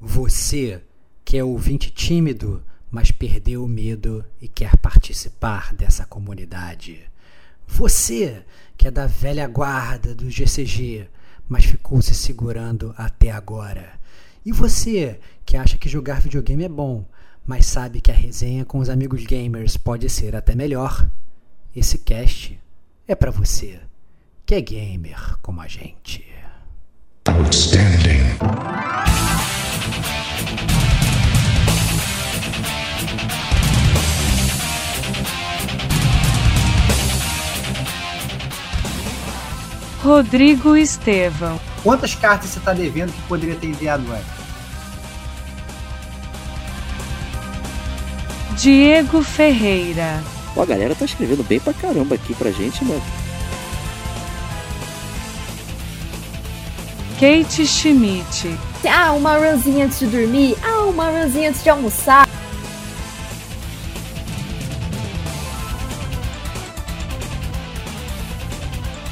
Você que é ouvinte tímido, mas perdeu o medo e quer participar dessa comunidade. Você que é da velha guarda do GCG, mas ficou se segurando até agora. E você que acha que jogar videogame é bom, mas sabe que a resenha com os amigos gamers pode ser até melhor. Esse cast é para você, que é gamer como a gente. Outstanding. Rodrigo Estevão. Quantas cartas você está devendo que poderia ter enviado antes? Diego Ferreira. Pô, a galera tá escrevendo bem pra caramba aqui pra gente, né? Kate Schmidt. Ah, uma runzinha antes de dormir. Ah, uma runzinha antes de almoçar.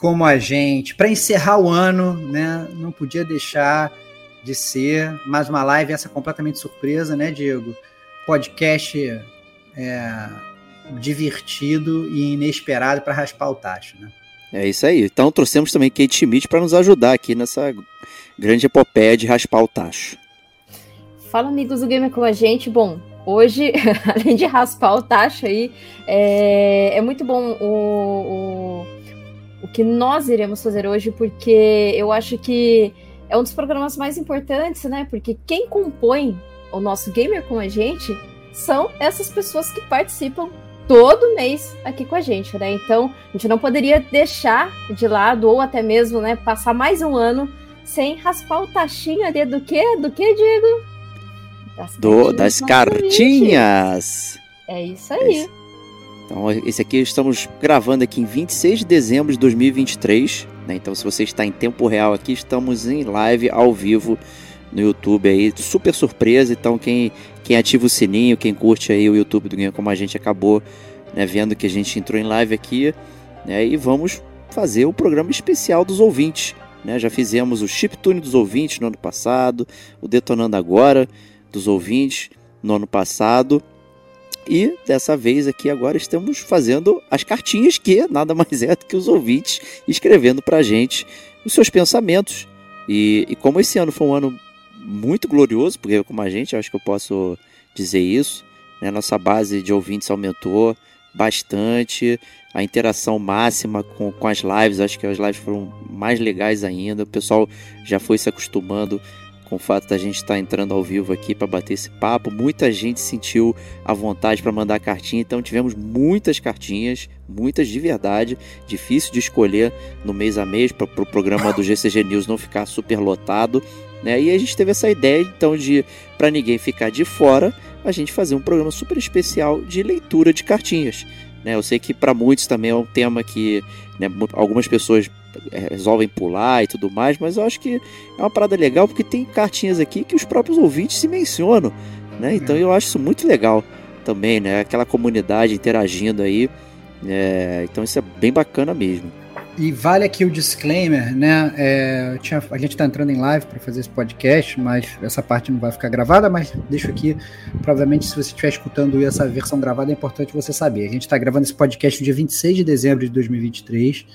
Como a gente. Para encerrar o ano, né? Não podia deixar de ser mais uma live essa completamente surpresa, né, Diego? Podcast é, divertido e inesperado para raspar o tacho, né? É isso aí. Então trouxemos também Kate Schmidt para nos ajudar aqui nessa grande epopeia de raspar o tacho. Fala, amigos do Gamer com a gente. Bom, hoje, além de raspar o tacho aí, é, é muito bom o, o o que nós iremos fazer hoje, porque eu acho que é um dos programas mais importantes, né? Porque quem compõe o nosso gamer com a gente são essas pessoas que participam todo mês aqui com a gente, né? Então, a gente não poderia deixar de lado ou até mesmo, né, passar mais um ano sem raspar o tachinho ali do que? Do que, Diego? Das do, das cartinhas. É isso aí. É então, esse aqui estamos gravando aqui em 26 de dezembro de 2023. Né? Então, se você está em tempo real aqui, estamos em live ao vivo no YouTube aí, super surpresa. Então, quem, quem ativa o sininho, quem curte aí o YouTube do Ganho Como a gente acabou né, vendo que a gente entrou em live aqui, né, e vamos fazer o programa especial dos ouvintes. Né? Já fizemos o Chiptune dos ouvintes no ano passado, o Detonando Agora dos ouvintes no ano passado. E dessa vez aqui agora estamos fazendo as cartinhas que nada mais é do que os ouvintes escrevendo para a gente os seus pensamentos. E, e, como esse ano foi um ano muito glorioso, porque como a gente, acho que eu posso dizer isso, né, nossa base de ouvintes aumentou bastante, a interação máxima com, com as lives, acho que as lives foram mais legais ainda, o pessoal já foi se acostumando com o fato da gente estar tá entrando ao vivo aqui para bater esse papo. Muita gente sentiu a vontade para mandar cartinha, então tivemos muitas cartinhas, muitas de verdade. Difícil de escolher no mês a mês para o pro programa do GCG News não ficar super lotado. Né? E a gente teve essa ideia então de, para ninguém ficar de fora, a gente fazer um programa super especial de leitura de cartinhas. Né? Eu sei que para muitos também é um tema que né, algumas pessoas resolvem pular e tudo mais, mas eu acho que é uma parada legal porque tem cartinhas aqui que os próprios ouvintes se mencionam, né? Então eu acho isso muito legal também, né? Aquela comunidade interagindo aí, é, então isso é bem bacana mesmo. E vale aqui o disclaimer, né? É, tinha, a gente está entrando em live para fazer esse podcast, mas essa parte não vai ficar gravada, mas deixo aqui. Provavelmente, se você estiver escutando essa versão gravada, é importante você saber. A gente está gravando esse podcast no dia 26 de dezembro de 2023.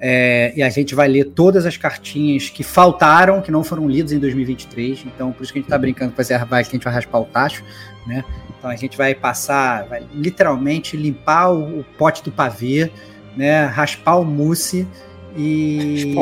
É, e a gente vai ler todas as cartinhas que faltaram, que não foram lidas em 2023. Então, por isso que a gente está brincando com esse vai que a gente vai raspar o tacho, né? Então a gente vai passar, vai literalmente limpar o, o pote do pavê, né? Raspar o mousse e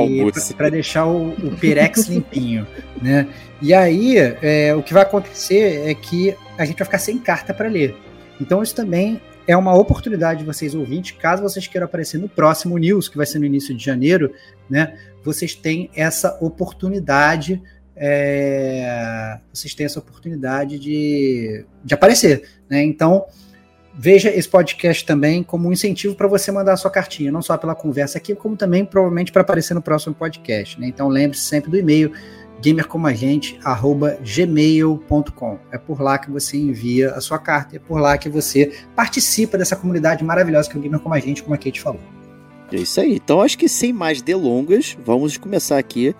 para deixar o, o perex limpinho, né? E aí é, o que vai acontecer é que a gente vai ficar sem carta para ler. Então isso também é uma oportunidade de vocês ouvintes, caso vocês queiram aparecer no próximo news, que vai ser no início de janeiro, né? Vocês têm essa oportunidade é, vocês têm essa oportunidade de, de aparecer. Né? Então, veja esse podcast também como um incentivo para você mandar a sua cartinha, não só pela conversa aqui, como também provavelmente para aparecer no próximo podcast. Né? Então, lembre-se sempre do e-mail gamercomagente@gmail.com. É por lá que você envia a sua carta, é por lá que você participa dessa comunidade maravilhosa que é o Gamer Como a Gente, como a Kate falou. É isso aí. Então acho que sem mais delongas, vamos começar aqui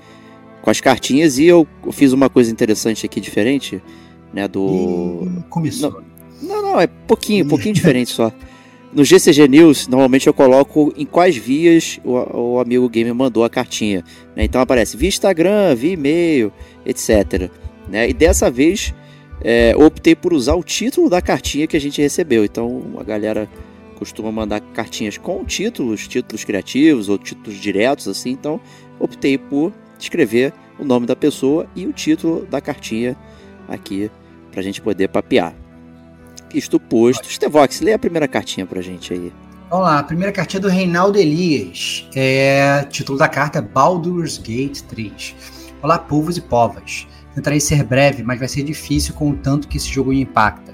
com as cartinhas e eu fiz uma coisa interessante aqui diferente, né, do começou. Não, não, é pouquinho, pouquinho diferente só. No GCG News, normalmente eu coloco em quais vias o, o amigo gamer mandou a cartinha. né? Então aparece via Instagram, via e-mail, etc. né? E dessa vez é, optei por usar o título da cartinha que a gente recebeu. Então a galera costuma mandar cartinhas com títulos, títulos criativos ou títulos diretos, assim. Então optei por escrever o nome da pessoa e o título da cartinha aqui pra gente poder papear. Isto posto. Stevox, lê a primeira cartinha pra gente aí. Vamos lá, a primeira cartinha é do Reinaldo Elias. É, título da carta é Baldur's Gate 3. Olá, povos e povas. Tentarei ser breve, mas vai ser difícil com o tanto que esse jogo me impacta.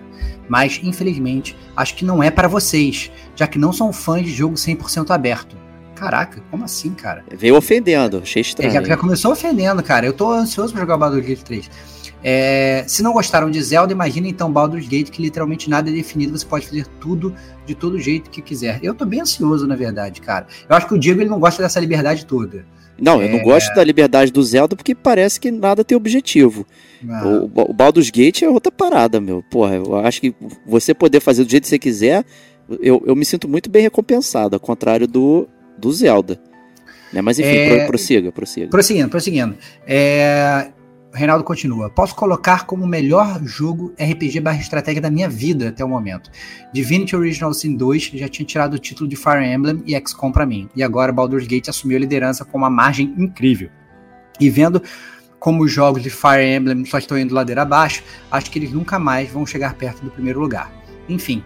Mas, infelizmente, acho que não é para vocês, já que não são fãs de jogo 100% aberto. Caraca, como assim, cara? Veio ofendendo, achei É, estranho. já, já começou ofendendo, cara. Eu tô ansioso pra jogar o Baldur's Gate 3. É, se não gostaram de Zelda, imagina então Baldur's Gate, que literalmente nada é definido, você pode fazer tudo de todo jeito que quiser. Eu tô bem ansioso, na verdade, cara. Eu acho que o Diego ele não gosta dessa liberdade toda. Não, eu não É. gosto da liberdade do Zelda porque parece que nada tem objetivo. Ah, O, o Baldur's Gate é outra parada, meu. Porra, eu acho que você poder fazer do jeito que você quiser, eu, eu me sinto muito bem recompensado, ao contrário do, do Zelda. Né? Mas enfim, É, pro- prossiga, prossiga. Prosseguindo, prosseguindo. É, o Reinaldo continua. Posso colocar como o melhor jogo RPG barra estratégia da minha vida até o momento. Divinity Original Sin 2 já tinha tirado o título de Fire Emblem e XCOM pra mim. E agora Baldur's Gate assumiu a liderança com uma margem incrível. E vendo como os jogos de Fire Emblem só estão indo ladeira abaixo, acho que eles nunca mais vão chegar perto do primeiro lugar. Enfim,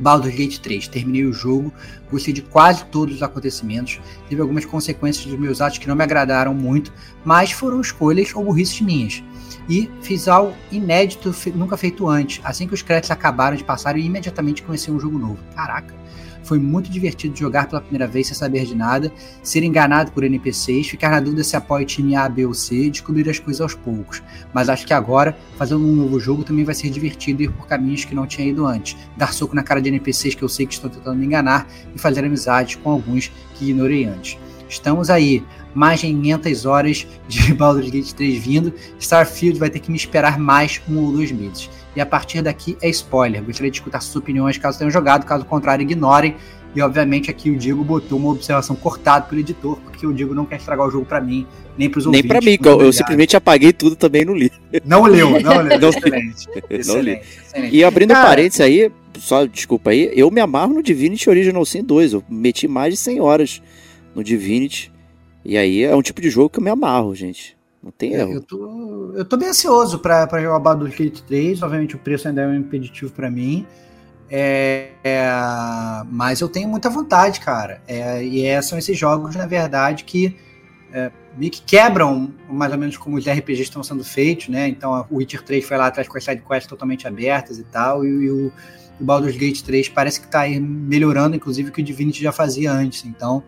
Baldur's Gate 3, terminei o jogo, gostei de quase todos os acontecimentos, teve algumas consequências dos meus atos que não me agradaram muito, mas foram escolhas ou burrices minhas. E fiz algo inédito, nunca feito antes. Assim que os créditos acabaram de passar, eu imediatamente comecei um jogo novo. Caraca! Foi muito divertido jogar pela primeira vez sem saber de nada, ser enganado por NPCs, ficar na dúvida se apoia o time A, B ou C e descobrir as coisas aos poucos. Mas acho que agora, fazendo um novo jogo, também vai ser divertido ir por caminhos que não tinha ido antes. Dar soco na cara de NPCs que eu sei que estão tentando me enganar e fazer amizades com alguns que ignorei antes. Estamos aí, mais de 500 horas de Baldur's Gate 3 vindo. Starfield vai ter que me esperar mais um ou dois meses. E a partir daqui é spoiler. Gostaria de escutar suas opiniões caso tenham jogado, caso contrário, ignorem. E obviamente aqui o Diego botou uma observação cortada pelo editor, porque o Diego não quer estragar o jogo pra mim, nem pros Nem ouvintes. pra mim, Muito que eu, obrigado. simplesmente apaguei tudo também no li. Não leu, não leu. Não- excelente. li. Excelente. excelente. E abrindo Cara- parênteses aí, só desculpa aí, eu me amarro no Divinity Original Sin 2. Eu meti mais de 100 horas no Divinity. E aí é um tipo de jogo que eu me amarro, gente. Não tem É, erro. eu, tô, eu tô bem ansioso pra, pra jogar o Baldur's Gate 3. Obviamente o preço ainda é um impeditivo pra mim. É, é, mas eu tenho muita vontade, cara. É, e é, são esses jogos, na verdade, que é, meio que quebram mais ou menos como os RPGs estão sendo feitos, né? Então o Witcher 3 foi lá atrás com as sidequests totalmente abertas e tal. E, e o, o Baldur's Gate 3 parece que tá aí melhorando, inclusive, o que o Divinity já fazia antes. Então.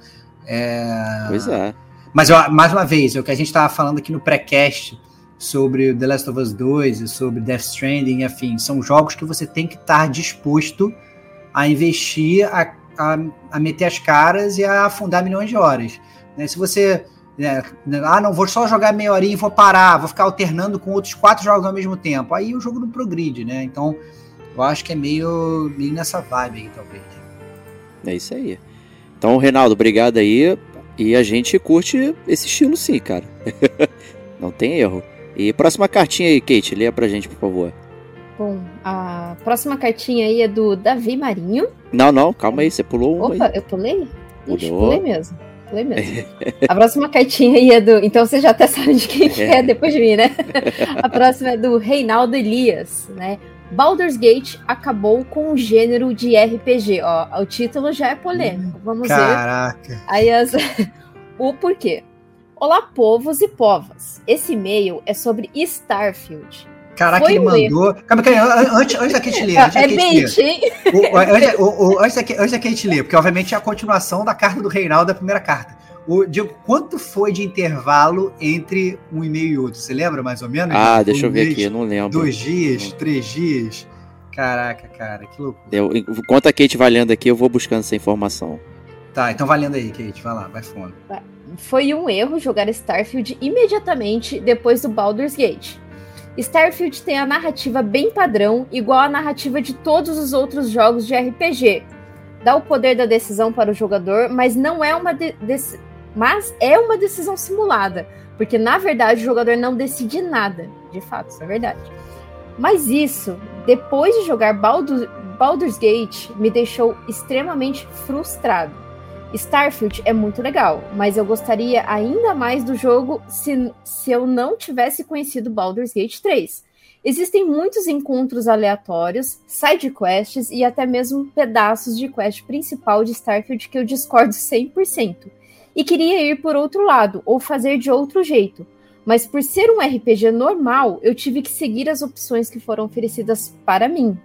É, Pois é. Mas, ó, mais uma vez, é o que a gente estava falando aqui no pré-cast sobre The Last of Us 2 e sobre Death Stranding e afins, são jogos que você tem que estar disposto a investir, a, a, a meter as caras e a afundar milhões de horas. né? Se você. né, ah, não, vou só jogar meia horinha e vou parar, vou ficar alternando com outros quatro jogos ao mesmo tempo. Aí o jogo não progride, né? Então, eu acho que é meio, meio nessa vibe aí, talvez. É isso aí. Então, Reinaldo, obrigado aí. E a gente curte esse estilo sim, cara. Não tem erro. E próxima cartinha aí, Kate, leia pra gente, por favor. Bom, a próxima cartinha aí é do Davi Marinho. Não, não, calma aí, você pulou uma Opa, aí. eu pulei? Ixi, Pulou. pulei mesmo. Pulei mesmo. A próxima cartinha aí é do. Então você já até sabe de quem que é depois de mim, né? A próxima é do Reinaldo Elias, né? Baldur's Gate acabou com o gênero de RPG. Ó, o título já é polêmico. Vamos ver Caraca. Aí as... o porquê. Olá, povos e povas. Esse e-mail é sobre Starfield. Caraca, Foi ele mandou. Calma, calma, antes, antes da Kate ler. Antes da É bait, hein? O- o- antes, o- o- antes da, antes da Kate ler, porque obviamente é a continuação da carta do Reinaldo da primeira carta. O, Diego, quanto foi de intervalo entre um e-mail e outro? Você lembra mais ou menos? Ah, Um deixa eu ver mês, aqui, eu não lembro. Dois dias, três dias. Caraca, cara, que loucura. Eu, enquanto a Kate vai lendo aqui, eu vou buscando essa informação. Tá, então valendo aí, Kate. Vai lá, vai fundo. Foi um erro jogar Starfield imediatamente depois do Baldur's Gate. Starfield tem a narrativa bem padrão, igual à narrativa de todos os outros jogos de RPG. Dá o poder da decisão para o jogador, mas não é uma de- mas é uma decisão simulada, porque na verdade o jogador não decide nada. De fato, isso é verdade. Mas isso, depois de jogar Baldur- Baldur's Gate, me deixou extremamente frustrado. Starfield é muito legal, mas eu gostaria ainda mais do jogo se, se eu não tivesse conhecido Baldur's Gate 3. Existem muitos encontros aleatórios, side quests e até mesmo pedaços de quest principal de Starfield que eu discordo 100%. E queria ir por outro lado, ou fazer de outro jeito. Mas por ser um RPG normal, eu tive que seguir as opções que foram oferecidas para mim.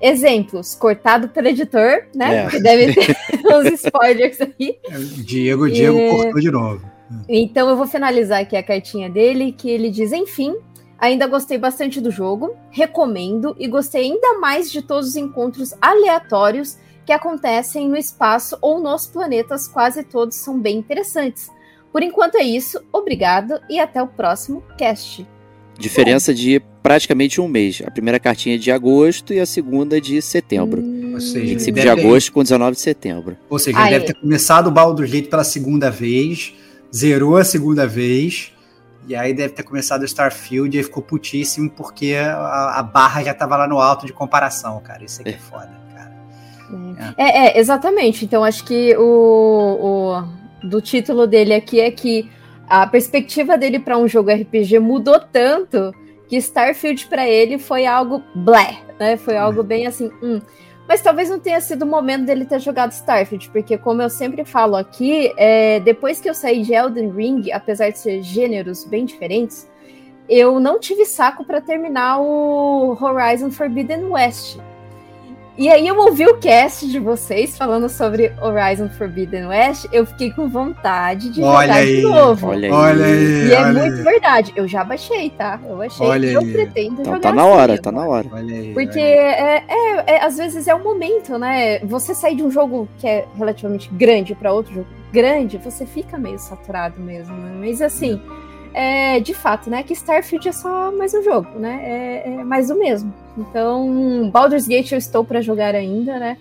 Exemplos, cortado pelo editor, né? É. Que deve ter uns spoilers aí. Diego, Diego É. cortou de novo. Então eu vou finalizar aqui a cartinha dele, que ele diz: enfim, ainda gostei bastante do jogo, recomendo e gostei ainda mais de todos os encontros aleatórios que acontecem no espaço ou nos planetas, quase todos são bem interessantes. Por enquanto é isso, obrigado e até o próximo cast. Diferença de praticamente um mês. A primeira cartinha é de agosto e a segunda é de setembro. Hum, Ou seja, 25 de deve- agosto com 19 de setembro. Ou seja, Ah, ele deve é. ter começado o Baldur's Gate pela segunda vez, zerou a segunda vez, e aí deve ter começado o Starfield e aí ficou putíssimo porque a, a barra já tava lá no alto de comparação, cara. Isso aqui é foda, cara. É, é, exatamente. Então acho que o, o do título dele aqui é que a perspectiva dele para um jogo RPG mudou tanto que Starfield para ele foi algo blé, né? Foi algo bem assim, hum. Mas talvez não tenha sido o momento dele ter jogado Starfield, porque como eu sempre falo aqui, é, depois que eu saí de Elden Ring, apesar de ser gêneros bem diferentes, eu não tive saco para terminar o Horizon Forbidden West. E aí eu ouvi o cast de vocês falando sobre Horizon Forbidden West, eu fiquei com vontade de Olha jogar aí, de novo. Olha aí. Olha aí, E é olha muito aí. verdade. Eu já baixei, tá? Eu baixei Olha e eu pretendo Então jogar tá na assim hora, agora. tá na hora. Olha aí, Porque olha aí. é, é- é- às vezes é o momento, né? Você sair de um jogo que é relativamente grande para outro jogo grande, você fica meio saturado mesmo. né? Mas assim, é, de fato, né? Que Starfield é só mais um jogo, né? É, é mais do mesmo. Então, Baldur's Gate eu estou para jogar ainda, né?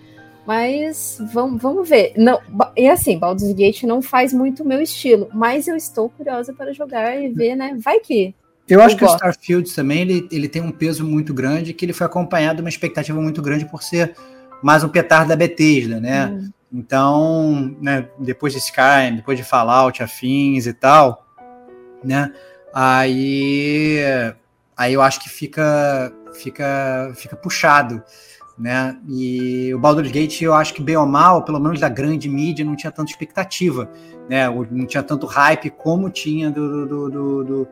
Mas vamos, vamos ver. Não, e assim, Baldur's Gate não faz muito o meu estilo, mas eu estou curiosa para jogar e ver, né? Vai que. Eu acho que o. Starfield também ele, ele tem um peso muito grande, que ele foi acompanhado de uma expectativa muito grande por ser mais um petardo da Bethesda, né? Hum, Então, né, depois de Skyrim, depois de Fallout, afins e tal, né? Aí, aí eu acho que fica, fica, fica puxado, né? E o Baldur's Gate, eu acho que bem ou mal, pelo menos da grande mídia, não tinha tanta expectativa, né? Não tinha tanto hype como tinha do, do, do, do,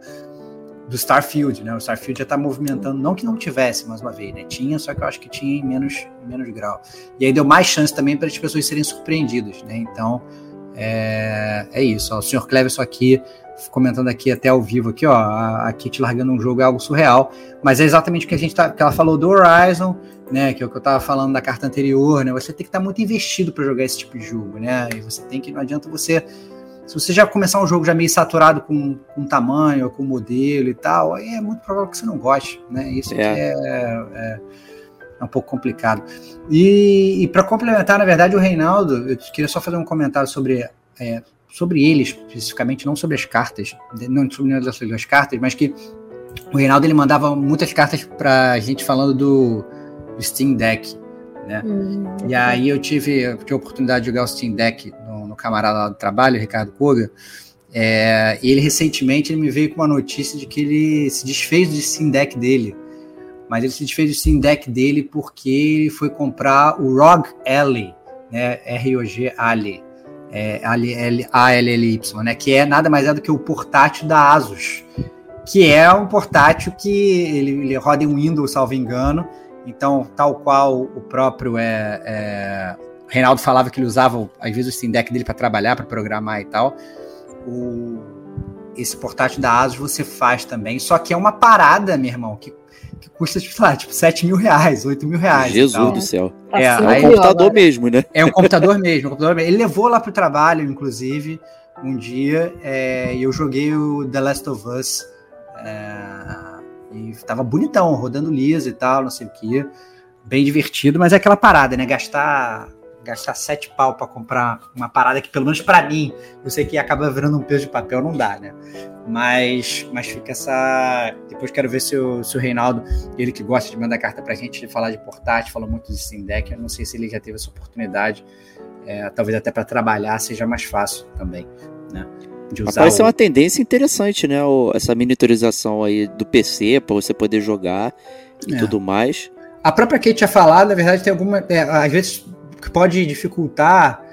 do Starfield, né? O Starfield já tá movimentando, não que não tivesse, mais uma vez, né? Tinha, só que eu acho que tinha em menos, menos grau. E aí deu mais chance também para as pessoas serem surpreendidas, né? Então, é, é isso. Ó, o Sr. Cleverson aqui, comentando aqui até ao vivo aqui, ó, a, a Kit largando um jogo é algo surreal, mas é exatamente o que a gente tá, que ela falou do Horizon, né? Que é o que eu tava falando da carta anterior, né? Você tem que estar muito investido para jogar esse tipo de jogo, né? E você tem que, não adianta você se você já começar um jogo já meio saturado com, com tamanho, com modelo e tal, aí é muito provável que você não goste, né? Isso É. é, é, é um pouco complicado. E, e para complementar, na verdade, o Reinaldo, eu queria só fazer um comentário sobre, é, sobre ele especificamente, não sobre as cartas, não sobre nenhuma das cartas, mas que o Reinaldo ele mandava muitas cartas pra gente falando do, do Steam Deck, né? hum, E aí eu tive, eu tive a oportunidade de jogar o Steam Deck no, no camarada lá do trabalho, Ricardo Koga. É, e ele recentemente ele me veio com uma notícia de que ele se desfez do Steam Deck dele. Mas ele se desfez do Steam Deck dele porque ele foi comprar o ROG Ally, né? R-O-G Ally. É, ALLY, né? Que é nada mais é do que o portátil da Asus, que é um portátil que ele, ele roda em Windows, salvo engano. Então, tal qual o próprio é, é Reinaldo falava que ele usava, às vezes, o Steam Deck dele para trabalhar, para programar e tal. O, esse portátil da Asus você faz também, só que é uma parada, meu irmão, que, que custa, tipo, lá, tipo, 7 mil reais, 8 mil reais. Jesus do céu. É, é um computador mesmo, né? É um computador mesmo, um computador mesmo. Ele levou lá pro trabalho, inclusive, um dia, é, e eu joguei o The Last of Us. É, e tava bonitão, rodando liso e tal, não sei o que. Bem divertido, mas é aquela parada, né? Gastar gastar sete pau para comprar uma parada que, pelo menos para mim, eu sei que acaba virando um peso de papel, não dá, né? Mas, mas fica essa. Depois quero ver se o, se o Reinaldo, ele que gosta de mandar carta pra gente, de falar de portátil, falou muito de Steam Deck, eu não sei se ele já teve essa oportunidade. É, talvez até para trabalhar seja mais fácil também, né? De usar Parece o... uma tendência interessante, né? essa miniaturização aí do PC para você poder jogar e é. tudo mais. A própria Kate tinha falado, na verdade, tem alguma. É, às vezes que pode dificultar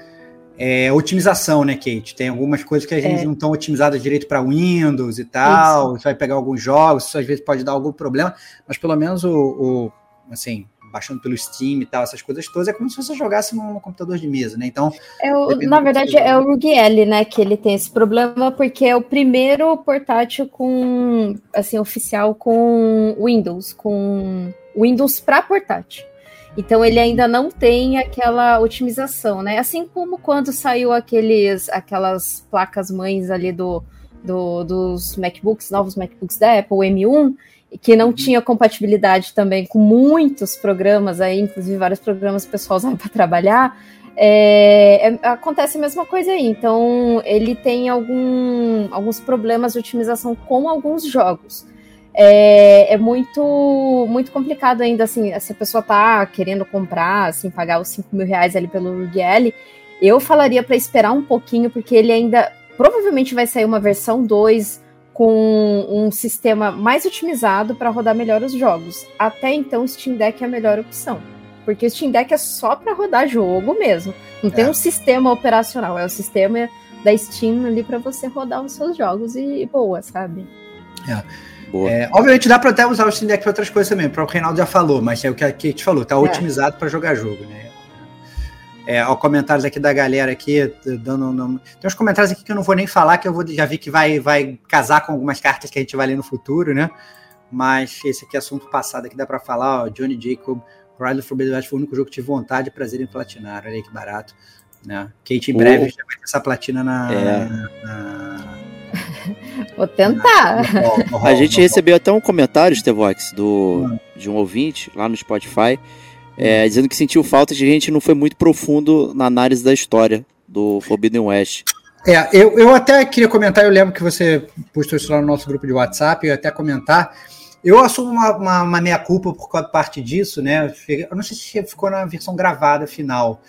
é, otimização, né, Kate? Tem algumas coisas que a gente é. não estão otimizadas direito para Windows e tal. Isso. Você vai pegar alguns jogos, isso às vezes pode dar algum problema, mas pelo menos o, o assim, baixando pelo Steam e tal, essas coisas todas, é como se você jogasse num, computador de mesa, né? Então. É o, na verdade, é o Rugiel, né, que ele tem esse problema, porque é o primeiro portátil com, assim, oficial com Windows, com Windows para portátil. Então ele ainda não tem aquela otimização, né? Assim como quando saiu aqueles, aquelas placas mães ali do, do, dos MacBooks, novos MacBooks da Apple, o M1, que não tinha compatibilidade também com muitos programas aí, inclusive vários programas que o pessoal usava para trabalhar. É, é, acontece a mesma coisa aí. Então, ele tem algum, alguns problemas de otimização com alguns jogos é, é, muito muito complicado ainda, assim, se a pessoa tá querendo comprar, assim, pagar os 5 mil reais ali pelo URL, eu falaria para esperar um pouquinho, porque ele ainda provavelmente vai sair uma versão 2 com um sistema mais otimizado para rodar melhor os jogos. Até então, o Steam Deck é a melhor opção. Porque o Steam Deck é só para rodar jogo mesmo. Não é. tem um sistema operacional, é o sistema da Steam ali para você rodar os seus jogos e boa, sabe? É. É, obviamente dá para até usar o Steam Deck para outras coisas também, para o Reinaldo já falou, mas é o que a Kate falou, tá é. otimizado para jogar jogo, né? É, ó, comentários aqui da galera aqui, dando nome. Tem uns comentários aqui que eu não vou nem falar, que eu vou, já vi que vai, vai casar com algumas cartas que a gente vai ler no futuro, né? Mas esse aqui é assunto passado aqui, dá para falar, ó, Johnny Jacob, Horizon Forbidden West foi o único jogo que tive vontade e prazer em platinar, olha aí que barato. Né? Kate em breve já vai ter essa platina na, é. na Vou tentar. A gente recebeu até um comentário, Stevox, do, de um ouvinte lá no Spotify, é, dizendo que sentiu falta de gente não foi muito profundo na análise da história do Forbidden West. É, eu, eu até queria comentar, eu lembro que você postou isso lá no nosso grupo de WhatsApp, eu ia até comentar. Eu assumo uma, uma, uma meia-culpa por parte disso, né? Eu não sei se ficou na versão gravada final,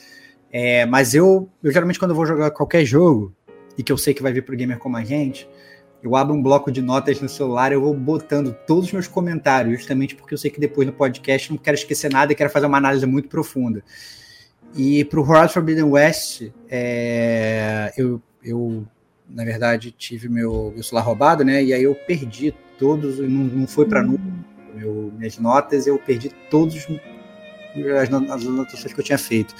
é, mas eu, eu geralmente quando eu vou jogar qualquer jogo, e que eu sei que vai vir pro gamer como a gente, eu abro um bloco de notas no celular, eu vou botando todos os meus comentários, justamente porque eu sei que depois no podcast não quero esquecer nada e quero fazer uma análise muito profunda. E para o Horizon Forbidden West, é, eu, eu, na verdade, tive meu, meu celular roubado, né? E aí eu perdi todos, não, não foi para meu, minhas notas, eu perdi todos as, as anotações que eu tinha feito.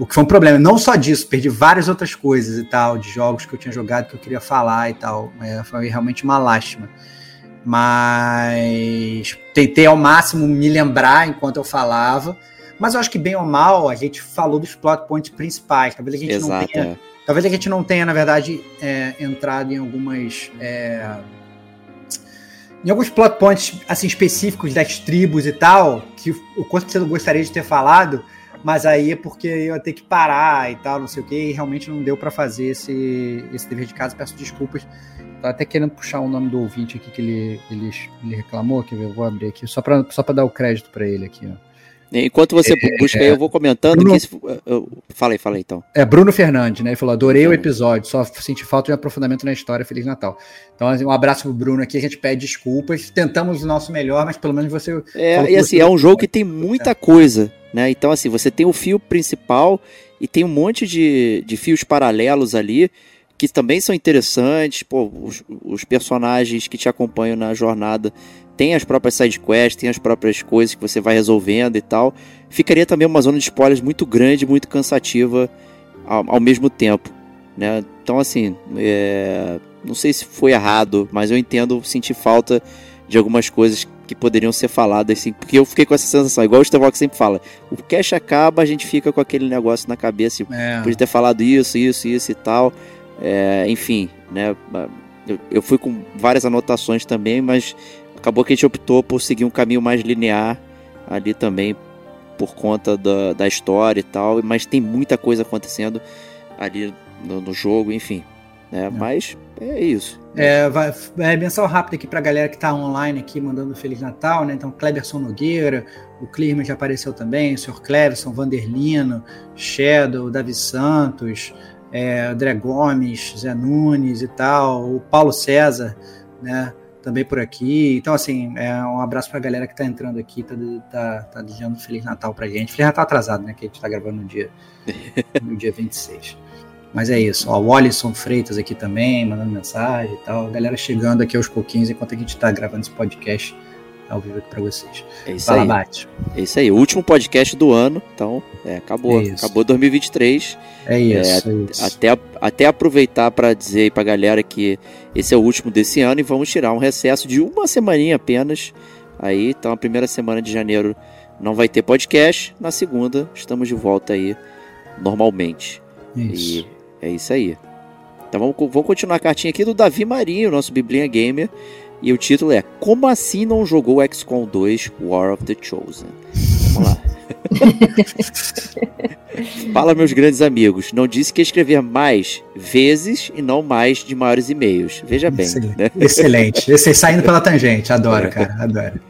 O que foi um problema. Não só disso, perdi várias outras coisas e tal, de jogos que eu tinha jogado que eu queria falar e tal. É, foi realmente uma lástima. Mas tentei ao máximo me lembrar enquanto eu falava. Mas eu acho que bem ou mal a gente falou dos plot points principais. Talvez a gente Exato, não tenha. É. Talvez a gente não tenha, na verdade, é, entrado em algumas. É, em alguns plot points assim, específicos das tribos e tal, que o quanto você gostaria de ter falado, mas aí é porque eu ia ter que parar e tal, não sei o que, e realmente não deu para fazer esse, esse dever de casa, peço desculpas. Tô até querendo puxar o nome do ouvinte aqui que ele, ele, ele reclamou, que eu vou abrir aqui, só para só dar o crédito para ele aqui, ó. Enquanto você é, busca aí, eu vou comentando. Bruno, eu, fala aí, fala aí então. É Bruno Fernandes, né? Ele falou: adorei o episódio, só senti falta de aprofundamento na história. Feliz Natal. Então, assim, um abraço pro Bruno aqui. A gente pede desculpas. Tentamos o nosso melhor, mas pelo menos você. É, e assim, é um jogo que tem muita coisa né? Então, assim, você tem o fio principal e tem um monte de, de fios paralelos ali que também são interessantes. Pô, os, os personagens que te acompanham na jornada têm as próprias sidequests, têm as próprias coisas que você vai resolvendo e tal. Ficaria também uma zona de spoilers muito grande, muito cansativa ao, ao mesmo tempo. Né? Então, assim, é... não sei se foi errado, mas eu entendo sentir falta de algumas coisas que poderiam ser faladas, assim, porque eu fiquei com essa sensação, igual o Stevok sempre fala, o cash acaba, a gente fica com aquele negócio na cabeça, é. podia ter falado isso, isso, isso e tal, é, enfim, né, eu, eu fui com várias anotações também, mas acabou que a gente optou por seguir um caminho mais linear ali também, por conta da, da história e tal, mas tem muita coisa acontecendo ali no, no jogo, enfim, né, é. mas é isso. É, vai, é menção rápida aqui pra galera que tá online aqui, mandando Feliz Natal, né? Então, Cleberson Nogueira, o Clima já apareceu também, o Sr. Cleverson, Vanderlino, Shadow, Davi Santos, é, André Gomes, Zé Nunes e tal, o Paulo César, né? Também por aqui. Então, assim, é um abraço pra galera que tá entrando aqui, tá, tá, tá desejando Feliz Natal pra gente. Feliz Natal atrasado, né? Que a gente tá gravando no dia, no dia 26. Mas é isso. Ó, o Alisson Freitas aqui também, mandando mensagem e tal. A galera chegando aqui aos pouquinhos enquanto a gente está gravando esse podcast ao vivo aqui para vocês. É isso Fala, aí. Bate. É isso aí. O último podcast do ano. Então, é, acabou. É acabou 2023. É isso. É, é isso. Até, até aproveitar para dizer aí para a galera que esse é o último desse ano e vamos tirar um recesso de uma semaninha apenas. Aí, então, a primeira semana de janeiro não vai ter podcast. Na segunda, estamos de volta aí normalmente. Isso. E é isso aí. Então vamos, vamos continuar a cartinha aqui do Davi Marinho, nosso Biblinha Gamer. E o título é Como assim não jogou XCOM 2 War of the Chosen? Vamos lá. Fala, meus grandes amigos. Não disse que ia escrever mais vezes e não mais de maiores e-mails. Veja bem. Excelente. Né? Excelente. Esse saindo pela tangente. Adoro, é. cara. Adoro.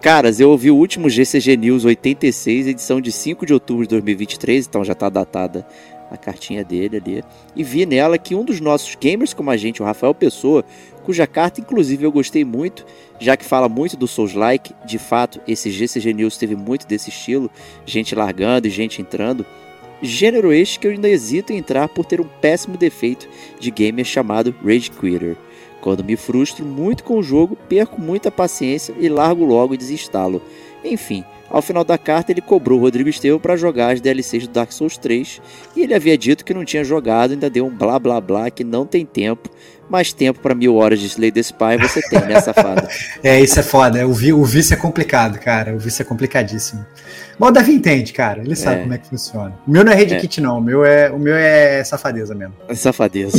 Caras, eu ouvi o último GCG News 86, edição de 5 de outubro de 2023, então já está datada a cartinha dele ali, e vi nela que um dos nossos gamers como a gente, o Rafael Pessoa, cuja carta inclusive eu gostei muito, já que fala muito do Souls-like, de fato, esse GCG News teve muito desse estilo, gente largando e gente entrando, gênero este que eu ainda hesito em entrar por ter um péssimo defeito de gamer chamado Rage Quitter. Quando me frustro muito com o jogo, perco muita paciência e largo logo e desinstalo. Enfim, ao final da carta, ele cobrou o Rodrigo Estevão para jogar as DLCs do Dark Souls 3 e ele havia dito que não tinha jogado, ainda deu um blá blá blá que não tem tempo. Mais tempo para mil horas de Slay the Spy você tem, né, safada? é, isso é foda. O, vi, o vício é complicado, cara. O vício é complicadíssimo. Mas o Davi entende, cara. Ele sabe é. como é que funciona. O meu não é Red é. Kit, não. O meu é, o meu é safadeza mesmo. É safadeza.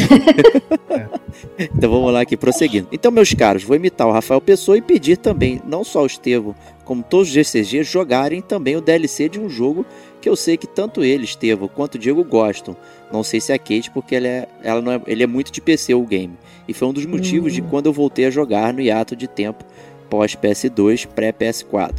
é. Então vamos lá aqui, prosseguindo. Então, meus caros, vou imitar o Rafael Pessoa e pedir também, não só ao Estevam, como todos os GCGs, jogarem também o DLC de um jogo que eu sei que tanto ele, Estevam, quanto o Diego gostam. Não sei se é a Kate, porque ela é, ela não é, ele é muito de PC o game. E foi um dos motivos uhum. de quando eu voltei a jogar no hiato de tempo pós PS2, pré PS4.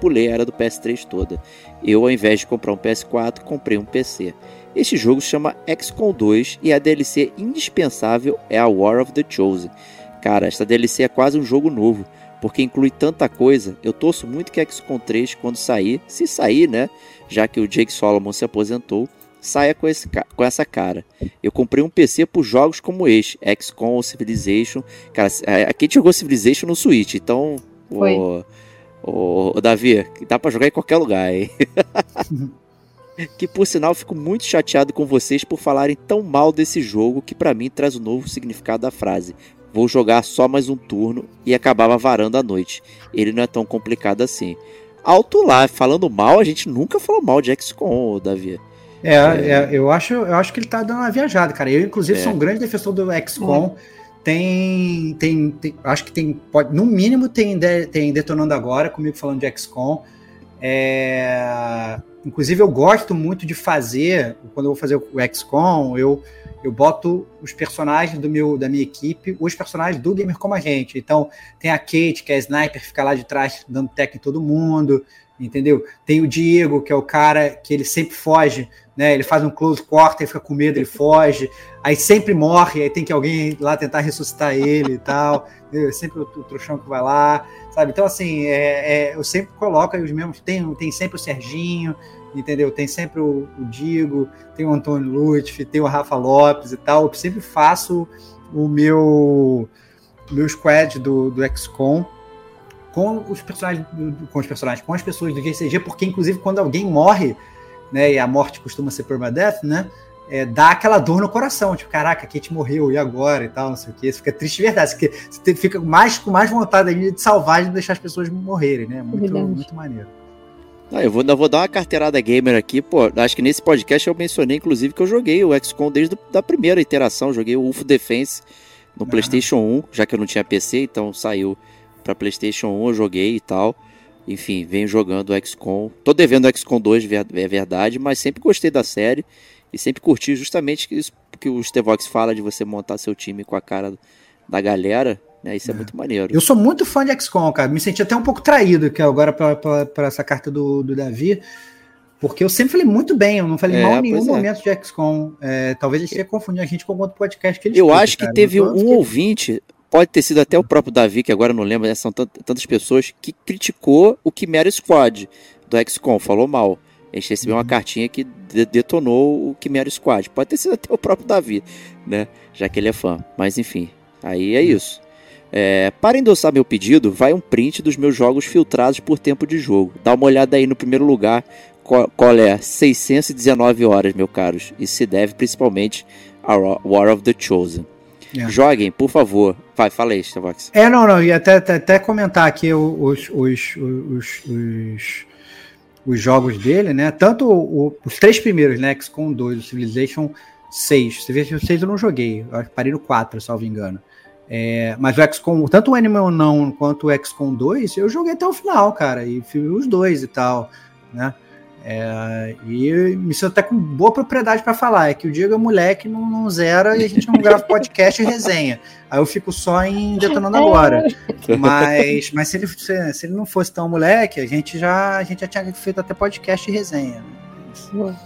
Pulei a era do PS3 toda. Eu, ao invés de comprar um PS4, comprei um PC. Este jogo se chama XCOM 2 e a DLC indispensável é a War of the Chosen. Cara, esta DLC é quase um jogo novo porque inclui tanta coisa. Eu torço muito que XCOM 3, quando sair, se sair, né? Já que o Jake Solomon se aposentou, saia com, esse, com essa cara. Eu comprei um PC por jogos como este, XCOM ou Civilization. Cara, aqui jogou Civilization no Switch, então. O, o, o, Davi, dá para jogar em qualquer lugar, hein? que por sinal fico muito chateado com vocês por falarem tão mal desse jogo que para mim traz o um novo significado da frase vou jogar só mais um turno e acabava varando a noite. Ele não é tão complicado assim. Alto lá, falando mal, a gente nunca falou mal de XCOM, Davi. É, é. é, eu, acho, eu acho que ele tá dando uma viajada, cara. Eu, inclusive, é. sou um grande defensor do XCOM. Hum. Tem, tem, tem, acho que tem, pode, no mínimo tem, tem Detonando Agora, comigo falando de XCOM. É, inclusive, eu gosto muito de fazer, quando eu vou fazer o XCOM, eu eu boto os personagens do meu, da minha equipe, os personagens do gamer como a gente. Então, tem a Kate, que é a sniper, fica lá de trás dando tech em todo mundo, entendeu? Tem o Diego, que é o cara que ele sempre foge, né? Ele faz um close quarter, fica com medo, ele foge, aí sempre morre, aí tem que alguém lá tentar ressuscitar ele e tal. Entendeu? É sempre o, trouxão que vai lá, sabe? Então, assim, é, é, eu sempre coloco os mesmos. Tem, tem sempre o Serginho, entendeu? Tem sempre o, o Digo, tem o Antônio Lutfi, tem o Rafa Lopes e tal. Eu sempre faço o meu meu squad do, do XCOM com os personagens, com os personagens, com as pessoas do GCG, porque inclusive quando alguém morre, né, e a morte costuma ser permadeath, né, é, dá aquela dor no coração, tipo, caraca, a Kate morreu, e agora e tal, não sei o que, fica triste de verdade, você fica mais, com mais vontade de salvar e de deixar as pessoas morrerem, né, muito, muito maneiro. Ah, eu vou, vou dar uma carteirada gamer aqui, pô. Acho que nesse podcast eu mencionei, inclusive, que eu joguei o XCOM desde a primeira iteração. Joguei o UFO Defense no PlayStation 1, já que eu não tinha PC, então saiu para PlayStation 1, eu joguei e tal. Enfim, venho jogando o XCOM. Tô devendo o XCOM 2, é verdade, mas sempre gostei da série e sempre curti justamente isso que o Stevox fala de você montar seu time com a cara da galera. Né? Isso é. é muito maneiro. Eu sou muito fã de XCOM, cara. Me senti até um pouco traído que agora para essa carta do, do Davi. Porque eu sempre falei muito bem, eu não falei é, mal em nenhum é. momento de XCOM. É, talvez ele esteja confundindo a gente com outro podcast que ele Eu escuta, acho que cara. teve um que... ouvinte, pode ter sido até o próprio Davi, que agora não lembro, né, são tantas pessoas, que criticou o Chimera Squad do XCOM, falou mal. A gente recebeu uhum. uma cartinha que detonou o Chimera Squad. Pode ter sido até o próprio Davi, né? Já que ele é fã. Mas enfim, aí é uhum. isso. É, para endossar meu pedido, vai um print dos meus jogos filtrados por tempo de jogo. Dá uma olhada aí no primeiro lugar, qual, qual é? 619 horas, meus caros. E se deve principalmente a War of the Chosen. É. Joguem, por favor. Vai, fala aí, Starbucks. É, não, não, ia até, até, até comentar aqui os, os, os, os, os jogos dele, né? Tanto o, os três primeiros, né? XCOM 2, o Civilization 6. Civilization 6 eu não joguei, eu parei no 4, salvo engano. É, mas o XCOM, tanto o Animal não quanto o XCOM 2, eu joguei até o final, cara, e fui os dois e tal, né? É, e me sinto até com boa propriedade para falar. É que o Diego é moleque, não, não zera e a gente não grava podcast e resenha. Aí eu fico só em detonando agora. Mas, mas se, ele, se, se ele não fosse tão moleque, a gente já, a gente já tinha feito até podcast e resenha. Né?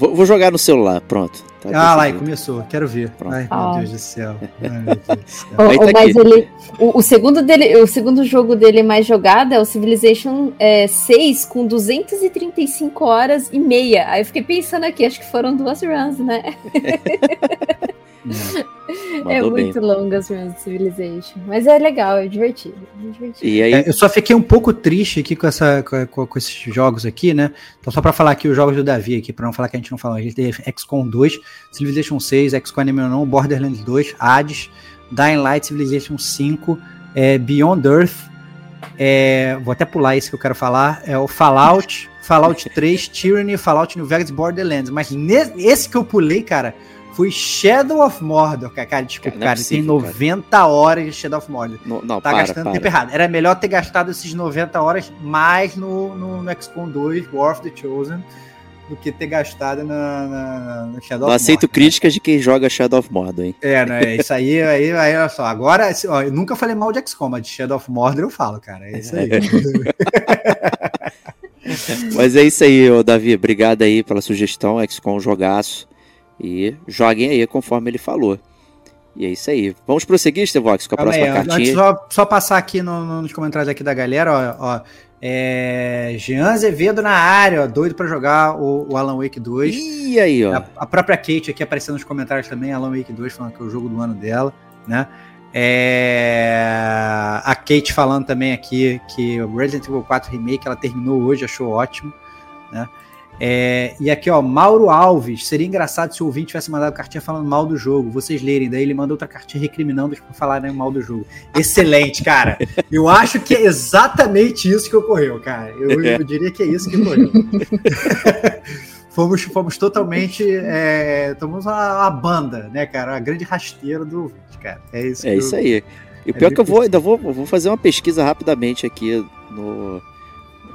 Vou, vou jogar no celular, pronto. Tá ah, lá, começou. Quero ver. Pronto. Ai, meu Deus do céu. Ai, meu Deus do céu. o, tá mas ele, o, o, segundo dele, o segundo jogo dele mais jogado é o Civilization é, 6 com 235 horas e meia. Aí eu fiquei pensando aqui, acho que foram duas runs, né? é muito longa as Civilization. Mas é legal, é divertido. É divertido. E aí... É, eu só fiquei um pouco triste aqui com, essa, com, com, esses jogos aqui, né? Então, só pra falar aqui os jogos do Davi aqui, pra não falar que a gente não falou. A gente teve XCOM 2, Civilization 6, XCOM Anime não, Borderlands 2, Hades, Dying Light, Civilization 5, é, Beyond Earth, é, vou até pular esse que eu quero falar, é o Fallout, Fallout 3, Tyranny, Fallout New Vegas Borderlands. Mas nesse, esse que eu pulei, cara, foi Shadow of Mordor, cara. Desculpa, cara, é cara tem 90 cara. horas de Shadow of Mordor. Não, não tá para, gastando para. tempo errado. Era melhor ter gastado esses 90 horas mais no, no, no XCOM 2, War of the Chosen, do que ter gastado na, na, no Shadow não of aceito Mordor, críticas de quem joga Shadow of Mordor, hein? É, né? Isso aí, aí, aí olha só. Agora, ó, eu nunca falei mal de XCOM, mas de Shadow of Mordor eu falo, cara. É isso aí. mas é isso aí, ô, Davi. Obrigado aí pela sugestão. XCOM jogaço. E joguem aí conforme ele falou. E é isso aí. Vamos prosseguir, Stevox, com a Calma próxima aí, cartinha. Só, só, passar aqui no, no, nos comentários aqui da galera, ó. ó é, Jean Azevedo na área, ó, doido para jogar o, o, Alan Wake 2. E aí, ó. A, a, própria Kate aqui aparecendo nos comentários também, Alan Wake 2, falando que é o jogo do ano dela, né? É, a Kate falando também aqui que o Resident Evil 4 Remake ela terminou hoje, achou ótimo, né? É, e aqui, ó, Mauro Alves. Seria engraçado se o ouvinte tivesse mandado cartinha falando mal do jogo, vocês lerem. Daí ele manda outra cartinha recriminando por falarem mal do jogo. Excelente, cara. Eu acho que é exatamente isso que ocorreu, cara. Eu, eu diria que é isso que ocorreu. fomos, fomos totalmente. É, tomamos uma, uma, banda, né, cara? Uma grande rasteira do ouvinte, cara. É isso, é isso eu, aí. E o é pior que eu vou, ainda vou, vou fazer uma pesquisa rapidamente aqui no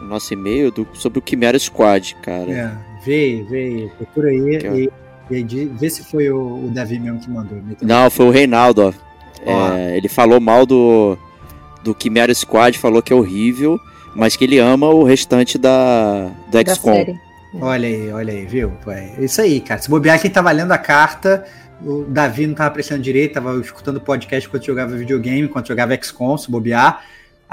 nosso e-mail do, sobre o Chimera Squad, cara. É, vê, vê, procura aí e, e, vê se foi o, o Davi mesmo que mandou. Não, foi o Reinaldo, ó. É, ele falou mal do, do Chimera Squad, falou que é horrível, mas que ele ama o restante da, da XCOM. Olha aí, olha aí, viu? É isso aí, cara. Se bobear quem tava lendo a carta, o Davi não tava prestando direito, tava escutando o podcast enquanto jogava videogame, enquanto jogava XCOM, se bobear.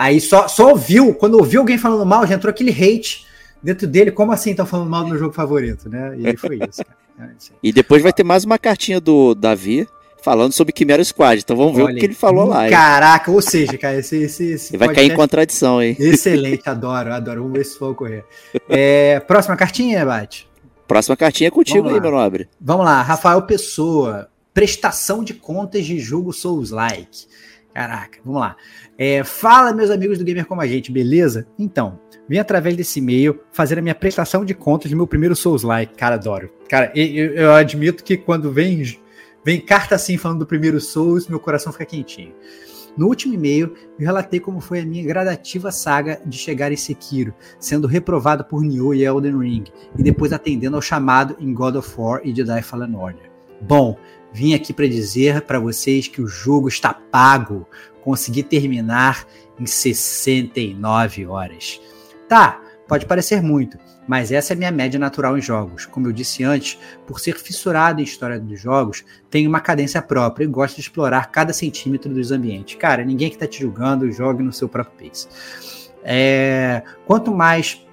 Aí só, só ouviu, quando ouviu alguém falando mal, já entrou aquele hate dentro dele, como assim estão falando mal do meu jogo favorito, né? E aí foi isso, cara. É e depois vai ter mais uma cartinha do Davi falando sobre Chimera Squad. Então vamos ver Olha, o que ele falou lá. Caraca, hein? ou seja, cara, esse. esse, esse vai cair em contradição aí. Excelente, adoro, adoro. Vamos ver se for ocorrer. É, próxima cartinha, Bate. Próxima cartinha é contigo aí, meu nobre. Vamos lá, Rafael Pessoa. Prestação de contas de jogo Souls-like. Caraca, vamos lá. É, fala, meus amigos do Gamer Como a Gente, beleza? Então, vim através desse e-mail fazer a minha prestação de contas de meu primeiro Souls-like. Cara, adoro. Cara, eu, eu, admito que quando vem, vem carta assim falando do primeiro Souls, meu coração fica quentinho. No último e-mail, eu relatei como foi a minha gradativa saga de chegar em Sekiro, sendo reprovado por Nioh e Elden Ring, e depois atendendo ao chamado em God of War e Jedi Fallen Order. Bom, vim aqui para dizer para vocês que o jogo está pago. Consegui terminar em 69 horas. Tá, pode parecer muito, mas essa é minha média natural em jogos. Como eu disse antes, por ser fissurado em história dos jogos, tenho uma cadência própria e gosto de explorar cada centímetro dos ambientes. Cara, ninguém que está te julgando, jogue no seu próprio pace. É, quanto mais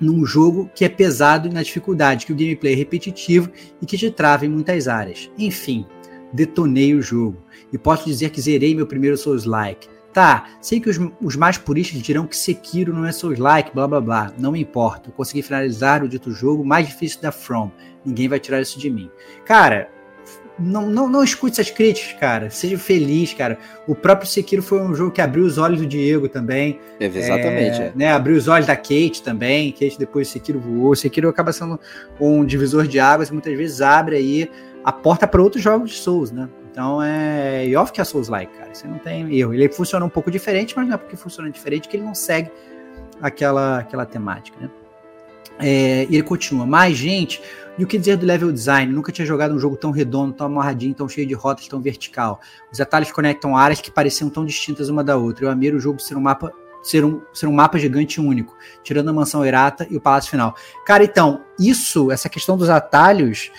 num jogo que é pesado na dificuldade, que o gameplay é repetitivo e que te trava em muitas áreas. Enfim, detonei o jogo. E posso dizer que zerei meu primeiro Souls-like. Tá, sei que os, os, mais puristas dirão que Sekiro não é Souls-like, blá blá blá. Não me importa. Eu consegui finalizar o dito jogo mais difícil da From. Ninguém vai tirar isso de mim. Cara, não, não, não escute essas críticas, cara. Seja feliz, cara. O próprio Sekiro foi um jogo que abriu os olhos do Diego também. É, exatamente. É, né, abriu os olhos da Kate também. Kate depois Sekiro voou. Sekiro acaba sendo um divisor de águas e muitas vezes abre aí a porta para outros jogos de Souls, né? Então é. E off que é Souls-like, cara. Você não tem erro. Ele funciona um pouco diferente, mas não é porque funciona diferente que ele não segue aquela, aquela temática, né? É, e ele continua. Mas, gente, e o que dizer do level design? Nunca tinha jogado um jogo tão redondo, tão amarradinho, tão cheio de rotas, tão vertical. Os atalhos conectam áreas que pareciam tão distintas uma da outra. Eu amei o jogo ser um mapa ser um, ser um mapa gigante único, tirando a mansão Erata e o palácio final. Cara, então, isso, essa questão dos atalhos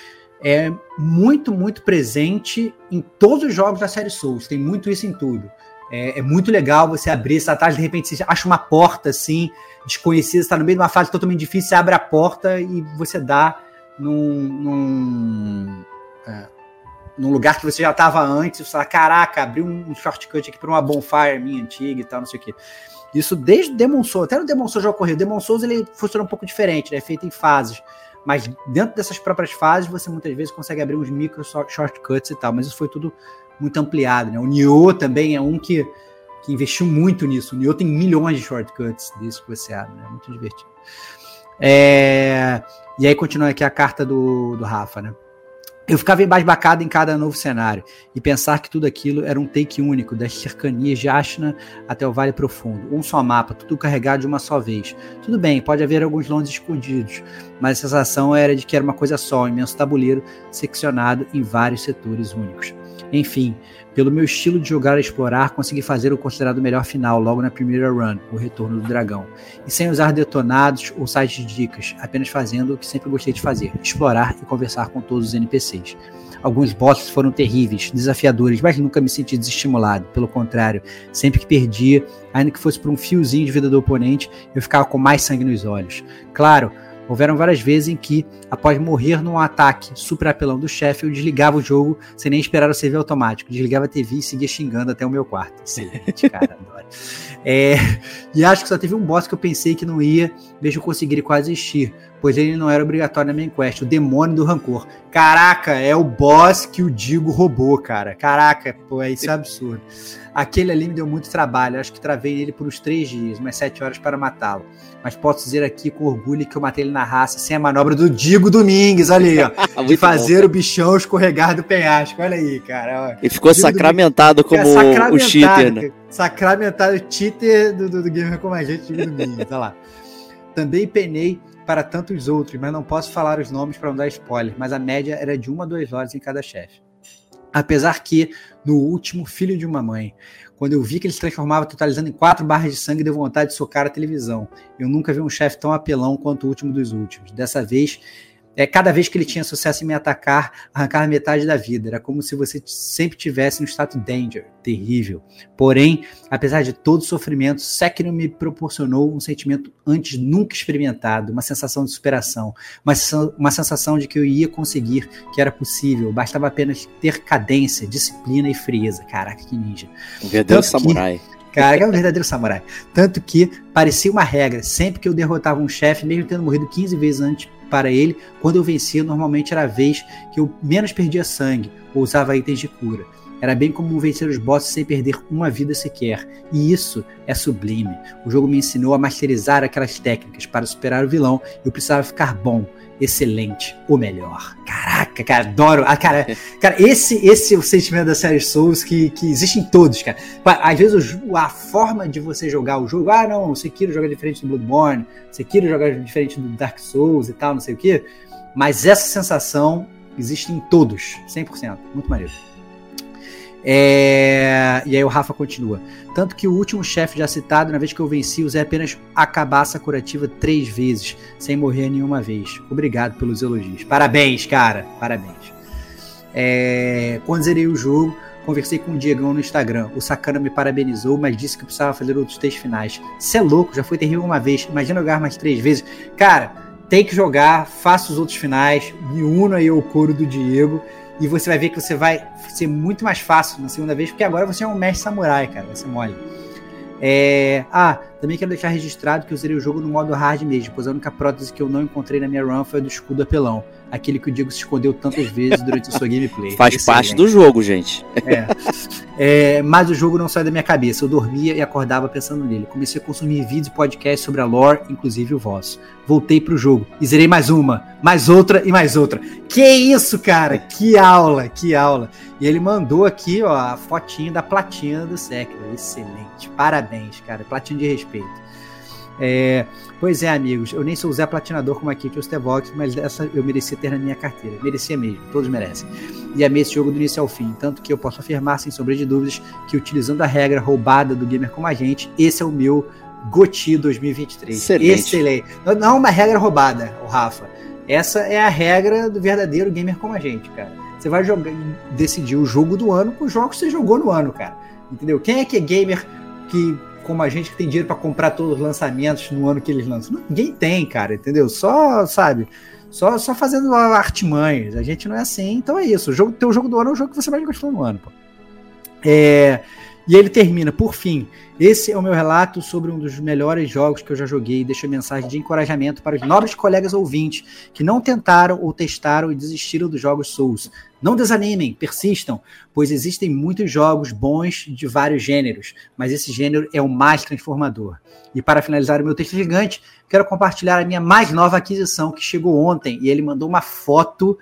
é muito, muito presente em todos os jogos da série Souls. Tem muito isso em tudo. É, é muito legal você abrir esse atalho, de repente você acha uma porta assim, desconhecida, está no meio de uma fase totalmente difícil, você abre a porta e você dá num, num, é, num lugar que você já estava antes, você fala, caraca, abriu um shortcut aqui para uma bonfire minha antiga e tal, não sei o que. Isso desde Demon Souls, até no Demon Souls já ocorreu. Demon Souls ele funciona um pouco diferente, né? é feito em fases. Mas dentro dessas próprias fases, você muitas vezes consegue abrir uns micro shortcuts e tal. Mas isso foi tudo muito ampliado, né? O Nioh também é um que, que investiu muito nisso. O Nioh tem milhões de shortcuts disso que você abre, né? Muito divertido. É... E aí continua aqui a carta do, do Rafa, né? Eu ficava embasbacado em cada novo cenário e pensar que tudo aquilo era um take único, das cercanias de Ashna até o Vale Profundo. Um só mapa, tudo carregado de uma só vez. Tudo bem, pode haver alguns longes escondidos, mas a sensação era de que era uma coisa só, um imenso tabuleiro seccionado em vários setores únicos. Enfim, pelo meu estilo de jogar e explorar, consegui fazer o considerado melhor final logo na primeira run, o Retorno do Dragão. E sem usar detonados ou sites de dicas, apenas fazendo o que sempre gostei de fazer: explorar e conversar com todos os NPCs. Alguns bosses foram terríveis, desafiadores, mas nunca me senti desestimulado. Pelo contrário, sempre que perdia, ainda que fosse por um fiozinho de vida do oponente, eu ficava com mais sangue nos olhos. Claro, Houveram várias vezes em que, após morrer num ataque super apelão do chefe, eu desligava o jogo sem nem esperar o save automático. Desligava a TV e seguia xingando até o meu quarto. Excelente, cara, adoro. É, e acho que só teve um boss que eu pensei que não ia, eu conseguir quase existir, pois ele não era obrigatório na main quest, o demônio do rancor. Caraca, é o boss que o Digo roubou, cara. Caraca, pô, isso é absurdo. Aquele ali me deu muito trabalho, acho que travei ele por uns três dias, umas sete horas para matá-lo mas posso dizer aqui com orgulho que eu matei ele na raça sem a manobra do Digo Domingues, olha aí, ó. de fazer bom. o bichão escorregar do penhasco, olha aí, cara. Ele ficou sacramentado como sacramentado, o cheater, né? Sacramentado o cheater do, do, do Gamer como a gente, Digo Domingues, olha lá. Também penei para tantos outros, mas não posso falar os nomes para não dar spoiler, mas a média era de uma a duas horas em cada chefe. Apesar que, no último, filho de uma mãe, quando eu vi que ele se transformava totalizando em quatro barras de sangue, deu vontade de socar a televisão. Eu nunca vi um chefe tão apelão quanto o último dos últimos. Dessa vez, é, cada vez que ele tinha sucesso em me atacar, arrancava metade da vida. Era como se você sempre tivesse no status danger, terrível. Porém, apesar de todo o sofrimento, Sekiro me proporcionou um sentimento antes nunca experimentado, uma sensação de superação, uma, uma sensação de que eu ia conseguir, que era possível, bastava apenas ter cadência, disciplina e frieza. Caraca, que ninja. Um verdadeiro samurai. Que, Cara, é um verdadeiro samurai. Tanto que parecia uma regra. Sempre que eu derrotava um chefe, mesmo tendo morrido 15 vezes antes para ele, quando eu vencia, normalmente era a vez que eu menos perdia sangue ou usava itens de cura. Era bem como vencer os bosses sem perder uma vida sequer. E isso é sublime. O jogo me ensinou a masterizar aquelas técnicas. Para superar o vilão, eu precisava ficar bom excelente, o melhor. Caraca, cara, adoro. Ah, cara, cara, esse, esse é o sentimento da série Souls que, que existe em todos, cara. Às vezes a forma de você jogar o jogo, ah, não, o Sekiro joga diferente do Bloodborne, o Sekiro joga diferente do Dark Souls e tal, não sei o quê. Mas essa sensação existe em todos, 100%. Muito maneiro. É... E aí o Rafa continua. Tanto que o último chefe já citado, na vez que eu venci, usei apenas a cabaça curativa três vezes, sem morrer nenhuma vez. Obrigado pelos elogios. Parabéns, cara. Parabéns. É... Quando zerei o jogo, conversei com o Diegão no Instagram. O Sacana me parabenizou, mas disse que precisava fazer outros três finais. Você é louco, já foi terrível uma vez. Imagina jogar mais três vezes. Cara, tem que jogar, faça os outros finais, me uno aí ao coro do Diego e você vai ver que você vai ser muito mais fácil na segunda vez, porque agora você é um mestre samurai, cara, vai ser mole. É... Ah, também quero deixar registrado que eu zerei o jogo no modo hard mesmo, pois a única prótese que eu não encontrei na minha run foi a do escudo apelão. Aquele que o Diego se escondeu tantas vezes durante a sua gameplay. Faz Excelente. parte do jogo, gente. É. é. Mas o jogo não sai da minha cabeça. Eu dormia e acordava pensando nele. Comecei a consumir vídeos e podcasts sobre a lore, inclusive o vosso. Voltei pro jogo e zerei mais uma, mais outra e mais outra. Que isso, cara? Que aula, que aula. E ele mandou aqui, ó, a fotinha da platina do Sekiro. Excelente. Parabéns, cara. Platina de respeito. É, pois é, amigos, eu nem sou o Zé Platinador como aqui que o Stevox, mas essa eu merecia ter na minha carteira. Merecia mesmo, todos merecem. E amei esse jogo do início ao fim, tanto que eu posso afirmar, sem sombra de dúvidas, que utilizando a regra roubada do gamer como a gente, esse é o meu GOTI 2023. Excelente. Excelente. Não é uma regra roubada, o Rafa. Essa é a regra do verdadeiro gamer como a gente, cara. Você vai jogar, decidir o jogo do ano com os jogos que você jogou no ano, cara. Entendeu? Quem é que é gamer que como a gente que tem dinheiro para comprar todos os lançamentos no ano que eles lançam. Ninguém tem, cara, entendeu? Só, sabe, só, só fazendo artimanhas. A gente não é assim, então é isso. O jogo, teu jogo do ano é o jogo que você vai gostar no ano, pô. É, e ele termina, por fim, esse é o meu relato sobre um dos melhores jogos que eu já joguei e mensagem de encorajamento para os nobres colegas ouvintes que não tentaram ou testaram e desistiram dos jogos Souls. Não desanimem, persistam, pois existem muitos jogos bons de vários gêneros, mas esse gênero é o mais transformador. E para finalizar o meu texto gigante, quero compartilhar a minha mais nova aquisição que chegou ontem e ele mandou uma foto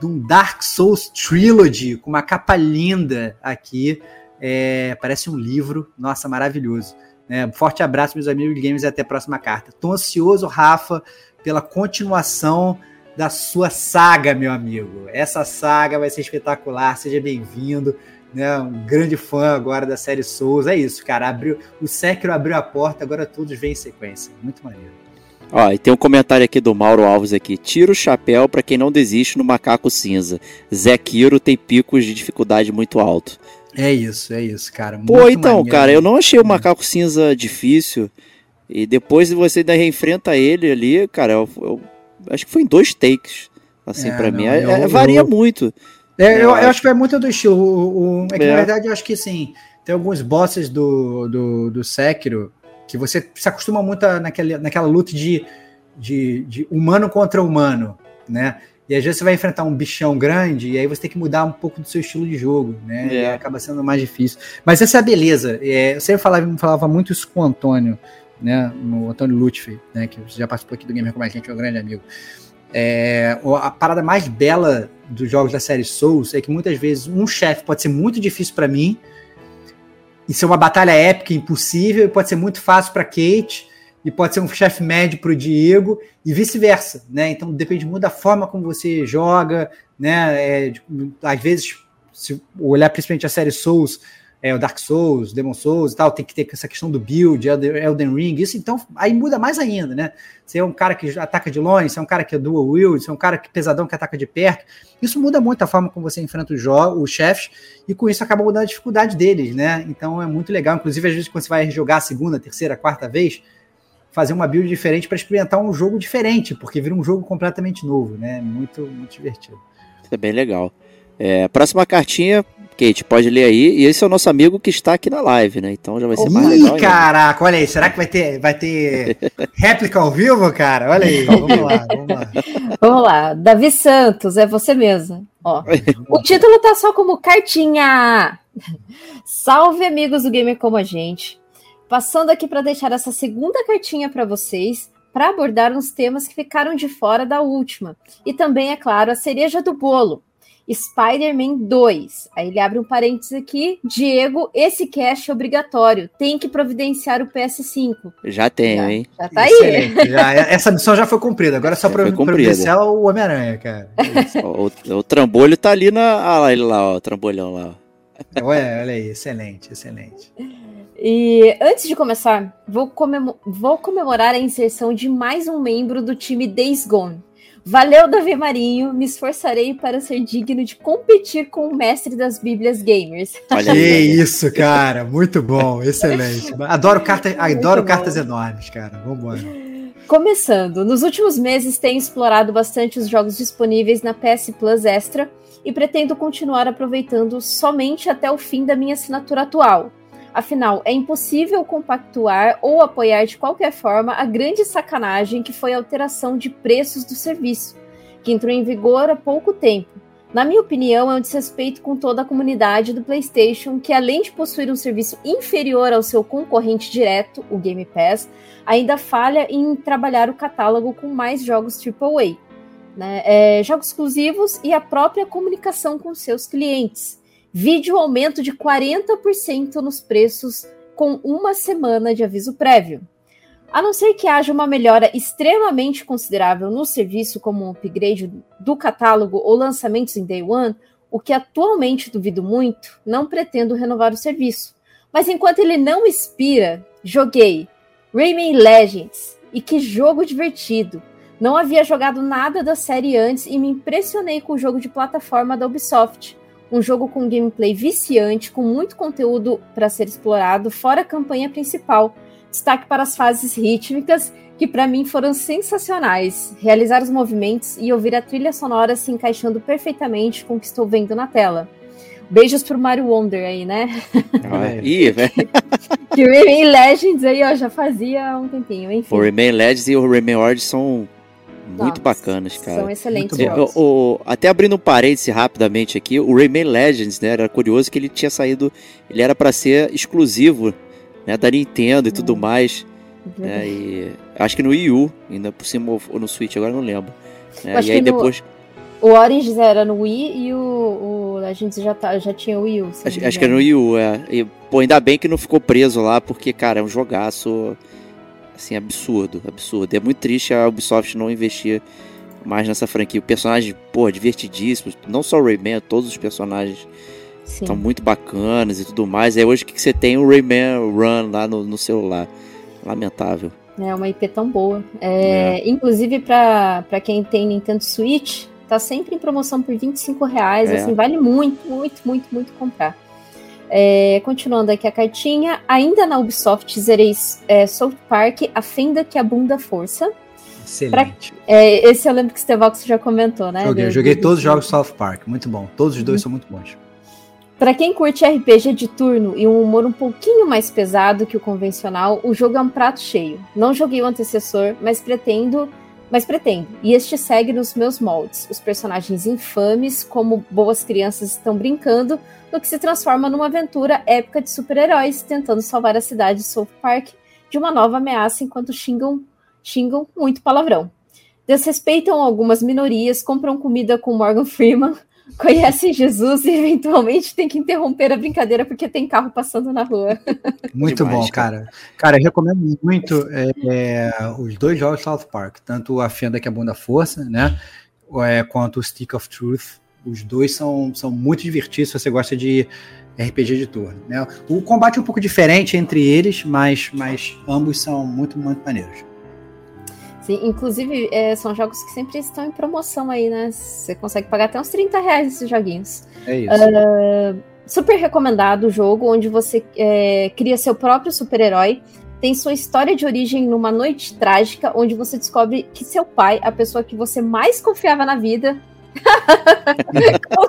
de um Dark Souls Trilogy com uma capa linda aqui. É, parece um livro, nossa, maravilhoso. É, forte abraço, meus amigos games, e até a próxima carta. Tô ansioso, Rafa, pela continuação da sua saga, meu amigo. Essa saga vai ser espetacular, seja bem-vindo. Né, um grande fã agora da série Souls. É isso, cara. Abriu, o Sekiro abriu a porta, agora todos vêm em sequência. Muito maneiro. Ó, e tem um comentário aqui do Mauro Alves aqui. Tira o chapéu para quem não desiste no macaco cinza. Zekiro tem picos de dificuldade muito alto. É isso, é isso, cara. Muito Pô, então, maneiro. cara, eu não achei o macaco cinza difícil. E depois você ainda reenfrenta ele ali, cara, eu, eu acho que foi em dois takes. Assim, é, para mim. É, eu, é, varia eu, muito. É, eu, eu, acho que é muito do estilo. O, o é que, na é. verdade, eu acho que sim. Tem alguns bosses do, do, do Sekiro que você se acostuma muito naquela, naquela luta de, de, de humano contra humano, né? E às vezes você vai enfrentar um bichão grande e aí você tem que mudar um pouco do seu estilo de jogo, né? É. E acaba sendo mais difícil. Mas essa é a beleza. É, eu sempre falava, falava muito isso com o Antônio né, no Antônio Lutfi, né, que já participou aqui do Gamer com a gente, é um grande amigo. É, a parada mais bela dos jogos da série Souls é que muitas vezes um chefe pode ser muito difícil para mim e ser uma batalha épica, impossível, e pode ser muito fácil para Kate e pode ser um chefe médio para o Diego e vice-versa, né? Então depende muito da forma como você joga, né? É, às vezes, se olhar principalmente a série Souls, é, o Dark Souls, Demon Souls e tal, tem que ter essa questão do build, Elden Ring, isso então aí muda mais ainda, né? Você é um cara que ataca de longe, você é um cara que é dual wield, você é um cara que pesadão que ataca de perto. Isso muda muito a forma como você enfrenta os, os chefes e com isso acaba mudando a dificuldade deles, né? Então é muito legal. Inclusive, às vezes, quando você vai jogar a segunda, terceira, quarta vez, fazer uma build diferente para experimentar um jogo diferente, porque vira um jogo completamente novo, né? Muito, muito divertido. Isso é bem legal. É, próxima cartinha, Kate, pode ler aí. E esse é o nosso amigo que está aqui na live, né? Então já vai ser Ih, mais legal. Ih, caraca, olha aí. Será que vai ter, vai ter réplica ao vivo, cara? Olha aí. Vamos lá, vamos lá. Vamos lá. Davi Santos, é você mesmo. Ó, o título tá só como cartinha. Salve, amigos do Gamer Como a Gente. Passando aqui para deixar essa segunda cartinha para vocês, para abordar uns temas que ficaram de fora da última. E também, é claro, a cereja do bolo Spider-Man 2. Aí ele abre um parênteses aqui. Diego, esse cast é obrigatório. Tem que providenciar o PS5. Já tem, já, hein? Já tá aí. Já, essa missão já foi cumprida. Agora é só para providenciar o Homem-Aranha, cara. o, o, trambolho tá ali na. Ah, lá, ele lá, ó, o trambolhão lá. Olha, olha aí, excelente, excelente. E antes de começar, vou, vou comemorar a inserção de mais um membro do time Days Gone. Valeu, Davi Marinho. Me esforçarei para ser digno de competir com o mestre das Bíblias Gamers. Olha que isso, cara. Muito bom. Excelente. Adoro, carta, adoro cartas enormes, cara. Vamos embora. Começando, nos últimos meses tenho explorado bastante os jogos disponíveis na PS Plus Extra e pretendo continuar aproveitando somente até o fim da minha assinatura atual. Afinal, é impossível compactuar ou apoiar de qualquer forma a grande sacanagem que foi a alteração de preços do serviço, que entrou em vigor há pouco tempo. Na minha opinião, é um desrespeito com toda a comunidade do PlayStation, que além de possuir um serviço inferior ao seu concorrente direto, o Game Pass, ainda falha em trabalhar o catálogo com mais jogos AAA, né? é, jogos exclusivos e a própria comunicação com seus clientes. Vídeo aumento de 40% nos preços com uma semana de aviso prévio. A não ser que haja uma melhora extremamente considerável no serviço, como um upgrade do catálogo ou lançamentos em Day One, o que atualmente duvido muito, não pretendo renovar o serviço. Mas enquanto ele não expira, joguei Rayman Legends. E que jogo divertido! Não havia jogado nada da série antes e me impressionei com o jogo de plataforma da Ubisoft um jogo com gameplay viciante, com muito conteúdo para ser explorado, fora a campanha principal. Destaque para as fases rítmicas, que para mim foram sensacionais. Realizar os movimentos e ouvir a trilha sonora se encaixando perfeitamente com o que estou vendo na tela. Beijos pro Mario Wonder aí, né? Ih, velho. que o Rayman Legends aí, ó, já fazia um tempinho, enfim. O Rayman Legends e o Rayman Origins são muito Nossa, bacanas, cara. São excelentes jogos. O, o, até abrindo um parêntese rapidamente aqui, o Rayman Legends, né, era curioso que ele tinha saído, ele era para ser exclusivo, né, da Nintendo e tudo mais. Né, e acho que no Wii U, ainda por cima ou no Switch, agora não lembro. Né, e aí depois no, O Origins era no Wii e o, o Legends já, tá, já tinha o Wii U. Acho, acho que era no Wii U, é. E, pô, ainda bem que não ficou preso lá, porque, cara, é um jogaço Assim, absurdo, absurdo. É muito triste a Ubisoft não investir mais nessa franquia. O personagem, pô, divertidíssimo. Não só o Rayman, todos os personagens estão muito bacanas e tudo mais. É hoje que você tem o Rayman Run lá no, no celular. Lamentável. É uma IP tão boa. É, é. Inclusive, para quem tem Nintendo Switch, tá sempre em promoção por 25 reais. É. Assim, vale muito, muito, muito, muito comprar. É, continuando aqui a cartinha, ainda na Ubisoft zerei é, South Park, A Fenda que abunda força. Excelente. Pra, é, esse eu lembro que o Stevox já comentou, né? Joguei, joguei todos os jogos South Park, muito bom. Todos os dois uhum. são muito bons. Para quem curte RPG de turno e um humor um pouquinho mais pesado que o convencional, o jogo é um prato cheio. Não joguei o antecessor, mas pretendo mas pretendo. E este segue nos meus moldes. Os personagens infames, como boas crianças estão brincando, no que se transforma numa aventura épica de super-heróis tentando salvar a cidade de South Park de uma nova ameaça enquanto xingam, xingam muito palavrão. Desrespeitam algumas minorias, compram comida com Morgan Freeman, conhecem Jesus e eventualmente tem que interromper a brincadeira porque tem carro passando na rua. Muito Demais, bom, cara. Cara, eu recomendo muito é, é, os dois jogos South Park, tanto a Fenda que é Bunda Força, né? É, quanto o Stick of Truth. Os dois são, são muito divertidos se você gosta de RPG de turno. Né? O combate é um pouco diferente entre eles, mas, mas ambos são muito, muito maneiros. Sim, inclusive, é, são jogos que sempre estão em promoção aí, né? Você consegue pagar até uns 30 reais esses joguinhos. É isso. Uh, super recomendado o jogo, onde você é, cria seu próprio super-herói. Tem sua história de origem numa noite trágica, onde você descobre que seu pai, a pessoa que você mais confiava na vida,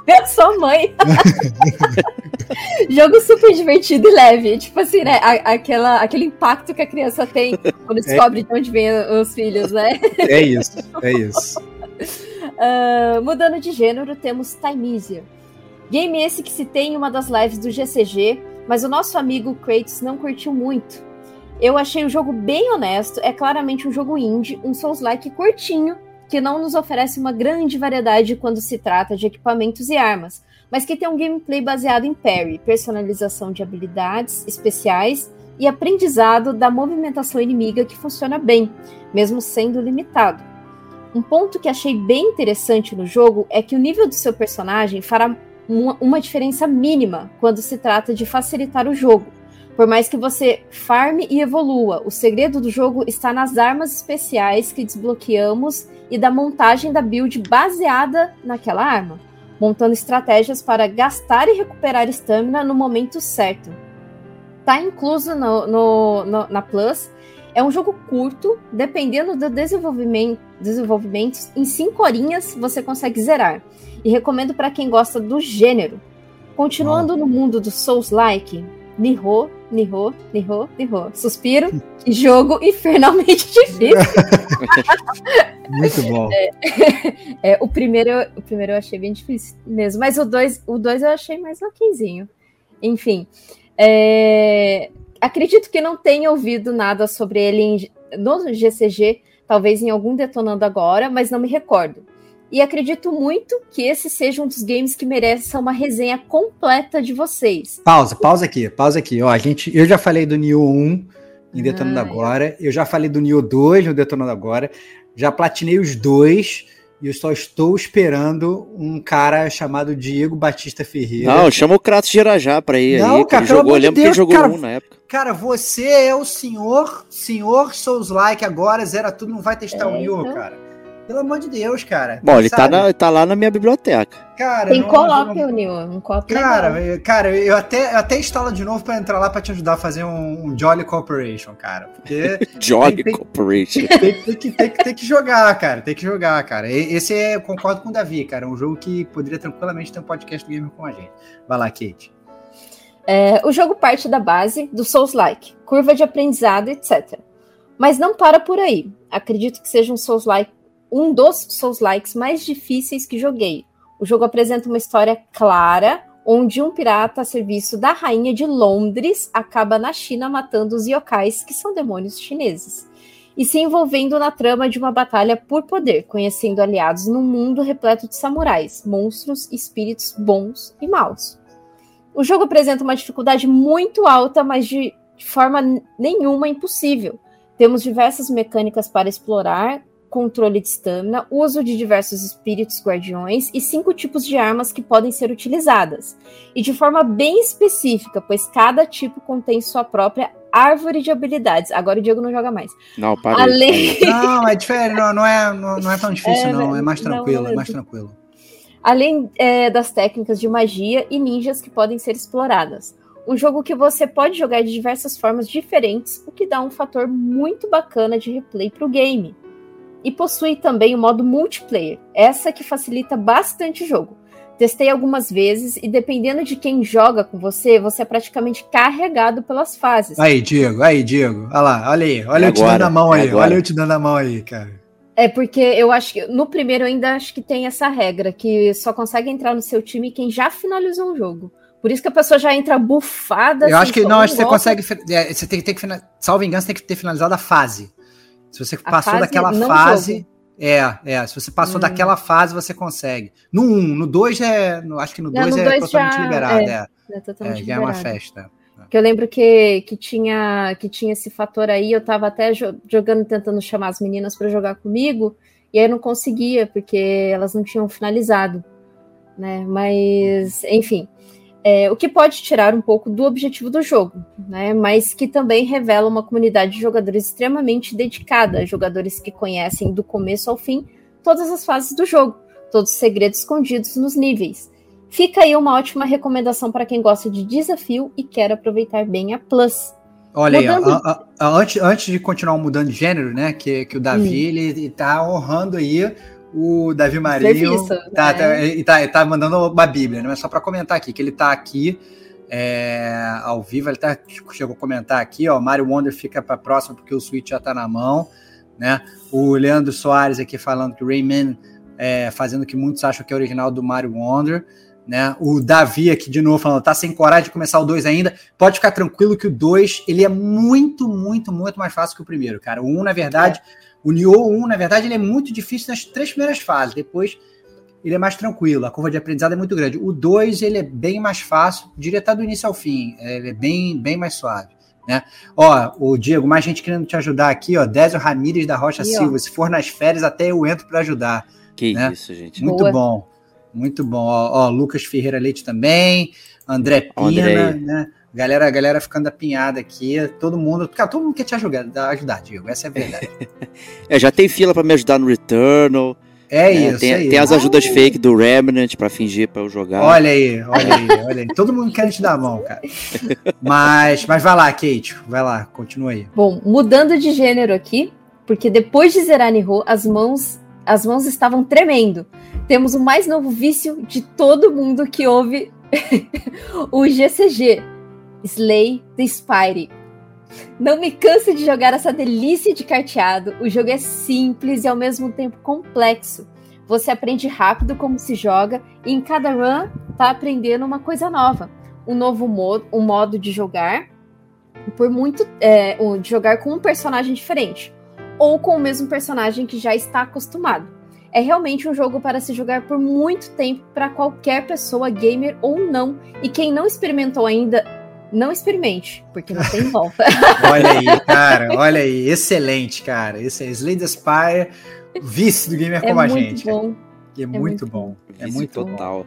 é a sua mãe. Jogo super divertido e leve. Tipo assim, né? Aquela, aquele impacto que a criança tem quando é. descobre é. de onde vêm os filhos, né? É isso, é isso. Uh, mudando de gênero, temos Timeisia. Game esse que se tem em uma das lives do GCG, mas o nosso amigo Kratos não curtiu muito. Eu achei o jogo bem honesto, é claramente um jogo indie, um Souls-like curtinho, que não nos oferece uma grande variedade quando se trata de equipamentos e armas, mas que tem um gameplay baseado em parry, personalização de habilidades especiais e aprendizado da movimentação inimiga que funciona bem, mesmo sendo limitado. Um ponto que achei bem interessante no jogo é que o nível do seu personagem fará uma, diferença mínima quando se trata de facilitar o jogo. Por mais que você farme e evolua, o segredo do jogo está nas armas especiais que desbloqueamos e da montagem da build baseada naquela arma, montando estratégias para gastar e recuperar estamina no momento certo. Tá incluso no, no, no, na Plus. É um jogo curto, dependendo do desenvolvimento, desenvolvimento, em 5 horinhas você consegue zerar. E recomendo para quem gosta do gênero. Continuando no mundo do Souls-like, Nihô, Nihô, Nihô, Nihô. Suspiro, jogo infernalmente difícil. Muito bom. É, é, o, primeiro, o primeiro eu achei bem difícil mesmo, mas o dois, o dois eu achei mais laquinzinho. Enfim, é, acredito que não tenha ouvido nada sobre ele em, no GCG, talvez em algum Detonando Agora, mas não me recordo e acredito muito que esse seja um dos games que mereça uma resenha completa de vocês. Pausa, pausa aqui, pausa aqui. Ó, a gente, eu já falei do Nioh 1 em Detonando ah, Agora, é. eu já falei do Nioh 2 no Detonando Agora, já platinei os dois e eu só estou esperando um cara chamado Diego Batista Ferreira. Não, chama o Kratos de Irajá pra ir Não, aí. Cara, ele jogou, de lembro Deus, que ele jogou cara, um na época. Cara, você é o senhor, senhor Souls-like agora, zera tudo, não vai testar é, o Nioh, então... cara. Pelo amor de Deus, cara. Bom, ele tá, na, tá, lá na minha biblioteca. Cara, Tem co-op, não... Nil. Um co-op Cara, legal. cara, eu até, eu até instalo de novo pra entrar lá pra te ajudar a fazer um, um Jolly Corporation, cara. Porque. Jolly tem, Corporation. Tem, tem, tem, que, tem, tem que jogar, cara. Tem que jogar, cara. Esse é, eu concordo com o Davi, cara. É um jogo que poderia tranquilamente ter um podcast do Gamer com a gente. Vai lá, Kate. É, o jogo parte da base do Souls-like, curva de aprendizado, etc. Mas não para por aí. Acredito que seja um Souls-like um dos Souls-likes mais difíceis que joguei. O jogo apresenta uma história clara, onde um pirata a serviço da rainha de Londres acaba na China matando os yokais, que são demônios chineses, e se envolvendo na trama de uma batalha por poder, conhecendo aliados num mundo repleto de samurais, monstros, espíritos bons e maus. O jogo apresenta uma dificuldade muito alta, mas de forma nenhuma impossível. Temos diversas mecânicas para explorar, controle de estamina, uso de diversos espíritos guardiões e cinco tipos de armas que podem ser utilizadas. E de forma bem específica, pois cada tipo contém sua própria árvore de habilidades. Agora o Diego não joga mais. Não, parei. Além... Não, é diferente, não, não, é, não, não é tão difícil, é, não. É mais tranquilo, não, é mais tranquilo. Além é, das técnicas de magia e ninjas que podem ser exploradas. Um jogo que você pode jogar de diversas formas diferentes, o que dá um fator muito bacana de replay para o game e possui também o modo multiplayer, essa que facilita bastante o jogo. Testei algumas vezes e dependendo de quem joga com você, você é praticamente carregado pelas fases. Aí, Diego, aí, Diego. Olha lá, olha aí, olha eu te dando a mão aí, olha eu te dando a mão aí, cara. É porque eu acho que no primeiro eu ainda acho que tem essa regra que só consegue entrar no seu time quem já finalizou o jogo. Por isso que a pessoa já entra bufada. Eu assim, acho que não, acho que você consegue. É, você tem, tem que, salvo engano, você tem que ter finalizado a fase. Se você a passou daquela fase. É, é. Se você passou hum. daquela fase, você consegue. No 1, um, no 2 é. No, acho que no 2 é totalmente já, liberado. É, é. é, totalmente é já liberado. é uma festa. Que eu lembro que, que, tinha, que tinha esse fator aí, eu tava até jogando, tentando chamar as meninas para jogar comigo, e aí eu não conseguia, porque elas não tinham finalizado. Né? Mas, enfim. É, o que pode tirar um pouco do objetivo do jogo, né? Mas que também revela uma comunidade de jogadores extremamente dedicada, jogadores que conhecem do começo ao fim todas as fases do jogo, todos os segredos escondidos nos níveis. Fica aí uma ótima recomendação para quem gosta de desafio e quer aproveitar bem a Plus. Olha Mudando- aí, ó, a- a- antes, antes de continuar mudando de gênero, né? Que, que o Davi Hum. ele, ele tá honrando aí o Davi Marinho. Serviço, tá, né? tá, tá, tá mandando uma Bíblia, né? Mas só para comentar aqui, que ele tá aqui é, ao vivo, ele tá, chegou a comentar aqui, ó. Mario Wonder fica para próxima porque o Switch já tá na mão, né? O Leandro Soares aqui falando que Rayman é, fazendo o que muitos acham que é original do Mario Wonder. Né? O Davi aqui de novo falando, tá sem coragem de começar o 2 ainda. Pode ficar tranquilo que o 2 ele é muito, muito, muito mais fácil que o primeiro, cara. O 1, na verdade, o Nioh 1, na verdade, ele é muito difícil nas três primeiras fases. Depois ele é mais tranquilo, a curva de aprendizado é muito grande. O 2 ele é bem mais fácil, diria até do início ao fim. Ele é bem, bem mais suave. Né? Ó, o Diego, mais gente querendo te ajudar aqui, ó. Désio Ramírez da Rocha E, ó. Silva. Se for nas férias, até eu entro para ajudar. Que Né? isso, gente. Muito Boa. bom. Muito bom. Ó, ó, Lucas Ferreira Leite também, André Ó, Pina, André. né? Galera, galera ficando apinhada aqui, todo mundo, cara, todo mundo quer te ajudar, ajudar, Diego, essa é a verdade. É, já tem fila pra me ajudar no Returnal. É né? isso, tem, é tem isso. as ajudas fake do Remnant pra fingir pra eu jogar. Olha aí, olha aí, olha aí. Todo mundo quer te dar a mão, cara. Mas, mas vai lá, Kate, vai lá, continua aí. Bom, mudando de gênero aqui, porque depois de zerar Nihon, as mãos, as mãos estavam tremendo. Temos o mais novo vício de todo mundo que ouve o GCG, Slay the Spire. Não me canso de jogar essa delícia de carteado. O jogo é simples e ao mesmo tempo complexo. Você aprende rápido como se joga e em cada run tá aprendendo uma coisa nova. Um novo modo, um modo de jogar por muito é, de jogar com um personagem diferente ou com o mesmo personagem que já está acostumado. É realmente um jogo para se jogar por muito tempo para qualquer pessoa, gamer ou não. E quem não experimentou ainda, não experimente, porque não tem volta. Olha aí, cara, olha aí, excelente, cara. Esse é Slay the Spire, vice do gamer é como a muito gente. bom. Que é, muito, muito bom. É Vício muito total.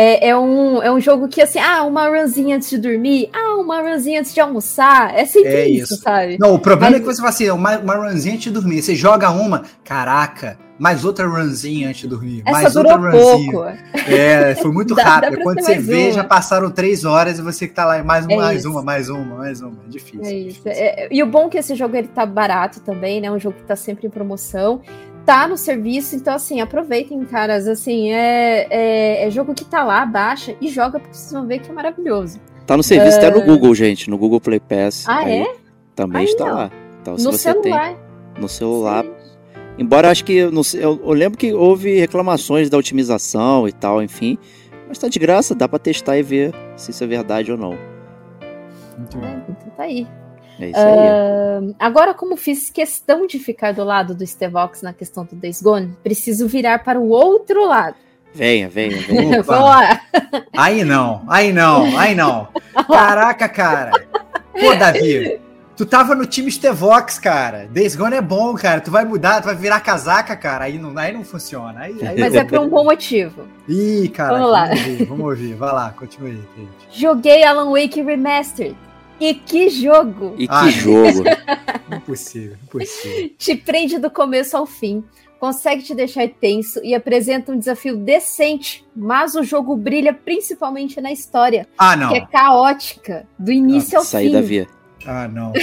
É, é um, é um jogo que, assim, ah, uma runzinha antes de dormir, ah, uma runzinha antes de almoçar. É sempre É isso, isso. sabe? Não, o problema Mas- é que você fala assim, uma, uma runzinha antes de dormir. Você joga uma, caraca, mais outra runzinha antes de dormir. Essa mais outra runzinha. pouco. É, foi muito Dá- dá rápido. pra Quando você vê, uma. já passaram três horas e você que tá lá, mais uma, É mais isso. uma, mais uma, mais uma. É difícil. É isso. difícil. É- e o bom é que esse jogo ele tá barato também, né? Um jogo que tá sempre em promoção. Tá no serviço, então assim, aproveitem, caras. Assim, é, é, é jogo que tá lá, baixa e joga, porque vocês vão ver que é maravilhoso. Tá no serviço até no Google, gente. No Google Play Pass. Ah, Aí é? Também Aí, está lá. Então, se no você celular. tem no celular. Embora eu acho que. eu eu, eu lembro que houve reclamações da otimização e tal, enfim. Mas tá de graça, dá pra testar e ver se isso é verdade ou não. Muito É, então tá aí. É isso aí. Ah, agora, como fiz questão de ficar do lado do Stevox na questão do Days Gone, preciso virar para o outro lado. Venha, venha, venha. Lá. Aí não, aí não, aí não. Caraca, cara. Pô, Davi, tu tava no time Stevox, cara. Days Gone é bom, cara. Tu vai mudar, tu vai virar casaca, cara. Aí não, aí não funciona. Aí, aí Mas é por um bom motivo. Ih, cara. Vamos lá. Vamos ouvir, vamos ouvir. Vai lá, continue aí. Joguei Alan Wake Remastered. E que jogo! E que Ah, jogo. Impossível, impossível. Te prende do começo ao fim, consegue te deixar tenso e apresenta um desafio decente, mas o jogo brilha principalmente na história, Ah, não. que é caótica, do início ao Isso aí, fim. Davi. Ah, não.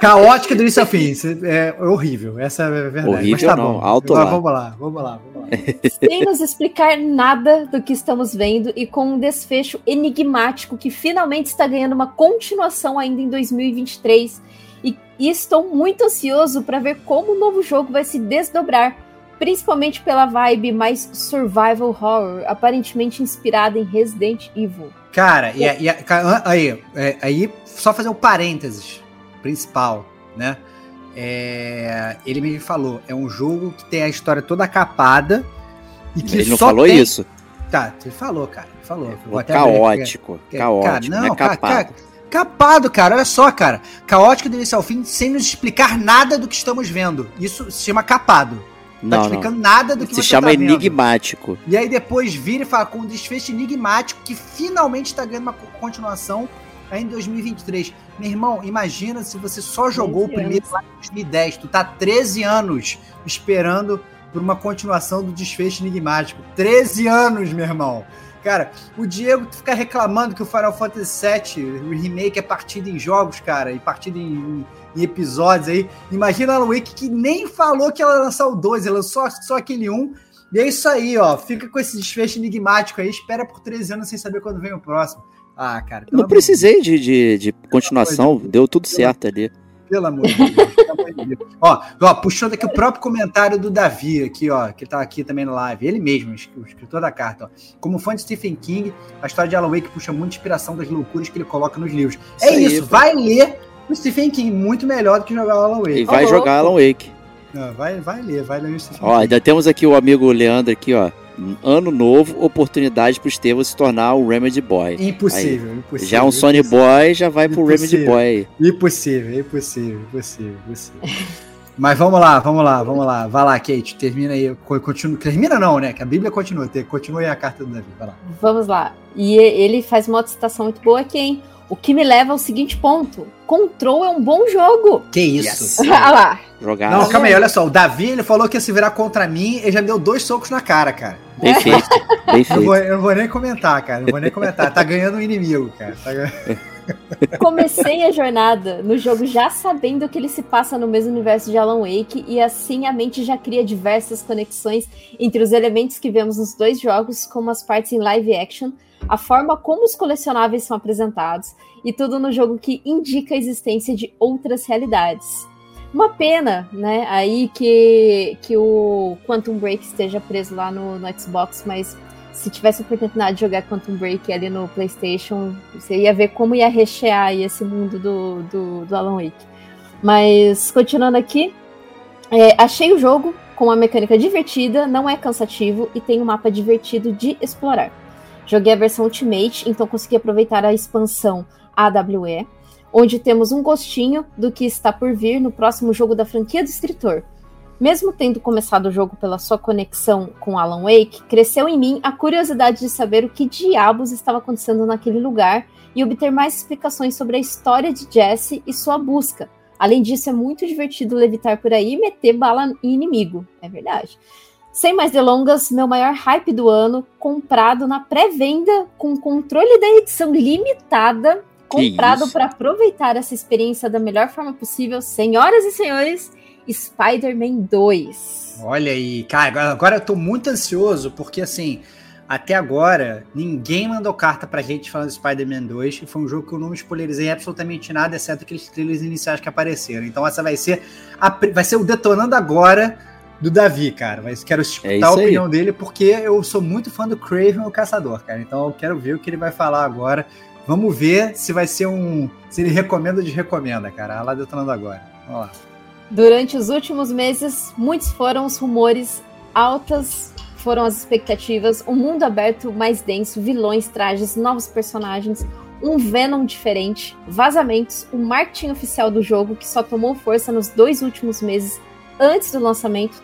Caótica do início ao fim. É horrível. Essa é a verdade. Mas Horrível tá não, bom. alto Mas lá. Vamos lá, vamos lá, vamos lá. sem nos explicar nada do que estamos vendo e com um desfecho enigmático que finalmente está ganhando uma continuação ainda em 2023. E, e estou muito ansioso para ver como o novo jogo vai se desdobrar, principalmente pela vibe mais survival horror, aparentemente inspirada em Resident Evil. Cara, e, e aí, é, aí, só fazer o parênteses principal, né? É, ele me falou, é um jogo que tem a história toda capada e que Ele não falou tem... isso. Tá, ele falou, cara, ele falou. Aqui. caótico. É, Caótico, cara, não, não, é ca- capado. ca- capado, cara, olha só, cara. Caótico do início ao fim, sem nos explicar nada do que estamos vendo. Isso se chama capado. Não, não. explicando nada do que Se você chama tá vendo. enigmático. E aí depois vira e fala com um desfecho enigmático que finalmente está ganhando uma co- continuação aí em 2023. Meu irmão, imagina se você só jogou o 13 primeiro lá em 2010. Tu tá 13 anos esperando por uma continuação do desfecho enigmático. 13 anos, meu irmão. Cara, o Diego fica reclamando que o Final Fantasy VII, o remake, é partida em jogos, cara, e partida em, em episódios aí. Imagina a Wake que nem falou que ela ia lançar o 2, ela lançou só aquele 1. E é isso aí, ó. Fica com esse desfecho enigmático aí, espera por 13 anos sem saber quando vem o próximo. Ah, cara. pelo Não de precisei de, de, de continuação, deu tudo certo ali. pelo amor de Deus. pelo amor de Deus. Ó, ó, puxando aqui o próprio comentário do Davi, aqui, ó, que tá aqui também no live. Ele mesmo, o escritor da carta, ó. Como fã de Stephen King, a história de Alan Wake puxa muita inspiração das loucuras que ele coloca nos livros. Isso é aí, isso, pô. vai ler o Stephen King, muito melhor do que jogar o Alan E Wake. vai Ô, jogar Alan Wake. Não, vai, vai ler, vai ler o Stephen Ó, King. ainda temos aqui o amigo Leandro aqui, ó. Ano novo, oportunidade pro Estevão se tornar o Remedy Boy. Impossível, impossível. Já é um Sony impossível. Boy, já vai pro Remedy Impossível. Boy. Impossível, impossível, impossível, impossível. Mas vamos lá, vamos lá, vamos lá. Vai lá, Kate, termina aí. Co- Continua, termina não, né? Que a Bíblia continua. Continua aí a carta do Davi, vai lá. Vamos lá. E ele faz uma outra citação muito boa aqui, hein? O que me leva ao seguinte ponto: Control é um bom jogo. Que isso? Olha lá. Jogar. Não, calma aí, olha só. O Davi, ele falou que ia se virar contra mim e já me deu dois socos na cara, cara. Bem feito. Bem Eu não feito. vou, eu não vou nem comentar, cara. Não vou nem comentar. Tá ganhando um inimigo, cara. Tá ganhando- Comecei a jornada no jogo já sabendo que ele se passa no mesmo universo de Alan Wake e assim a mente já cria diversas conexões entre os elementos que vemos nos dois jogos, como as partes em live action, a forma como os colecionáveis são apresentados e tudo no jogo que indica a existência de outras realidades. Uma pena, né, aí que, que o Quantum Break esteja preso lá no, no Xbox, mas se tivesse a oportunidade de jogar Quantum Break ali no PlayStation, você ia ver como ia rechear esse mundo do, do, do Alan Wake. Mas, continuando aqui, é, achei o jogo com uma mecânica divertida, não é cansativo e tem um mapa divertido de explorar. Joguei a versão Ultimate, então consegui aproveitar a expansão AWE, onde temos um gostinho do que está por vir no próximo jogo da franquia do escritor. Mesmo tendo começado o jogo pela sua conexão com Alan Wake, cresceu em mim a curiosidade de saber o que diabos estava acontecendo naquele lugar e obter mais explicações sobre a história de Jesse e sua busca. Além disso, é muito divertido levitar por aí e meter bala em inimigo. É verdade. Sem mais delongas, meu maior hype do ano, comprado na pré-venda com controle da edição limitada, Que comprado para aproveitar essa experiência da melhor forma possível. Senhoras e senhores, Spider-Man 2. Olha aí, cara, agora- eu tô muito ansioso, porque assim, até agora, ninguém mandou carta pra gente falando de Spider-Man 2, e foi um jogo que eu não me spoilerizei absolutamente nada, exceto aqueles trailers iniciais que apareceram. Então essa vai ser, a vai ser o detonando agora do Davi, cara. Mas quero escutar É a aí. opinião dele, porque eu sou muito fã do Craven, o Caçador, cara. Então eu quero ver o que ele vai falar agora. Vamos ver se vai ser um. Se ele recomenda ou desrecomenda, cara. Vai lá detonando agora. Vamos lá. Durante os últimos meses, muitos foram os rumores, altas foram as expectativas, um mundo aberto mais denso, vilões, trajes, novos personagens, um Venom diferente, vazamentos, o marketing oficial do jogo que só tomou força nos dois últimos meses antes do lançamento.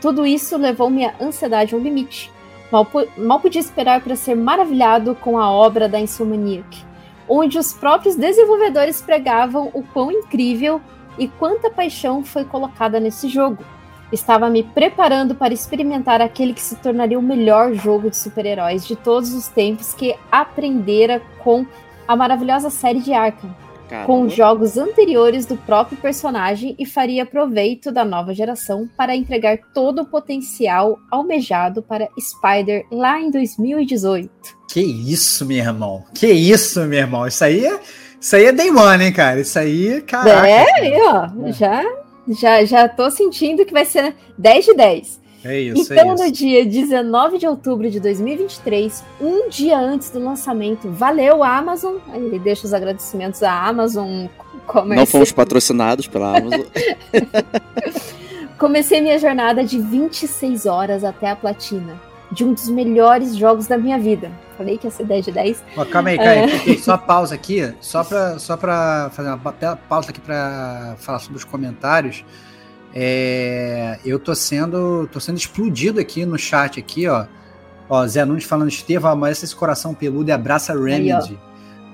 Tudo isso levou minha ansiedade ao limite. Mal, mal podia esperar para ser maravilhado com a obra da Insomniac, onde os próprios desenvolvedores pregavam o quão incrível e quanta paixão foi colocada nesse jogo. Estava me preparando para experimentar aquele que se tornaria o melhor jogo de super-heróis de todos os tempos que aprendera com a maravilhosa série de Arkham, com Caramba. jogos anteriores do próprio personagem e faria proveito da nova geração para entregar todo o potencial almejado para Spider lá em 2018. Que isso, meu irmão? Que isso, meu irmão? Isso aí é, isso aí é Day One, hein, cara? Isso aí, caraca. é, cara. aí, ó, já, já, já tô sentindo que vai ser 10 de 10. É isso, então, é isso. no dia 19 de outubro de 2023, um dia antes do lançamento, valeu Amazon. Aí ele deixa os agradecimentos à Amazon Commerce. Não fomos patrocinados pela Amazon. Comecei minha jornada de 26 horas até a platina, de um dos melhores jogos da minha vida. Falei que ia ser 10 de 10. Ó, calma aí, aí. Fiquei Só pausa aqui, só pra, só pra fazer uma pa- pausa aqui pra falar sobre os comentários. É, eu tô sendo, tô sendo explodido aqui no chat aqui, ó. Ó, Zé Nunes falando, Estevam, amanhece esse coração peludo e abraça Remedy. Aí,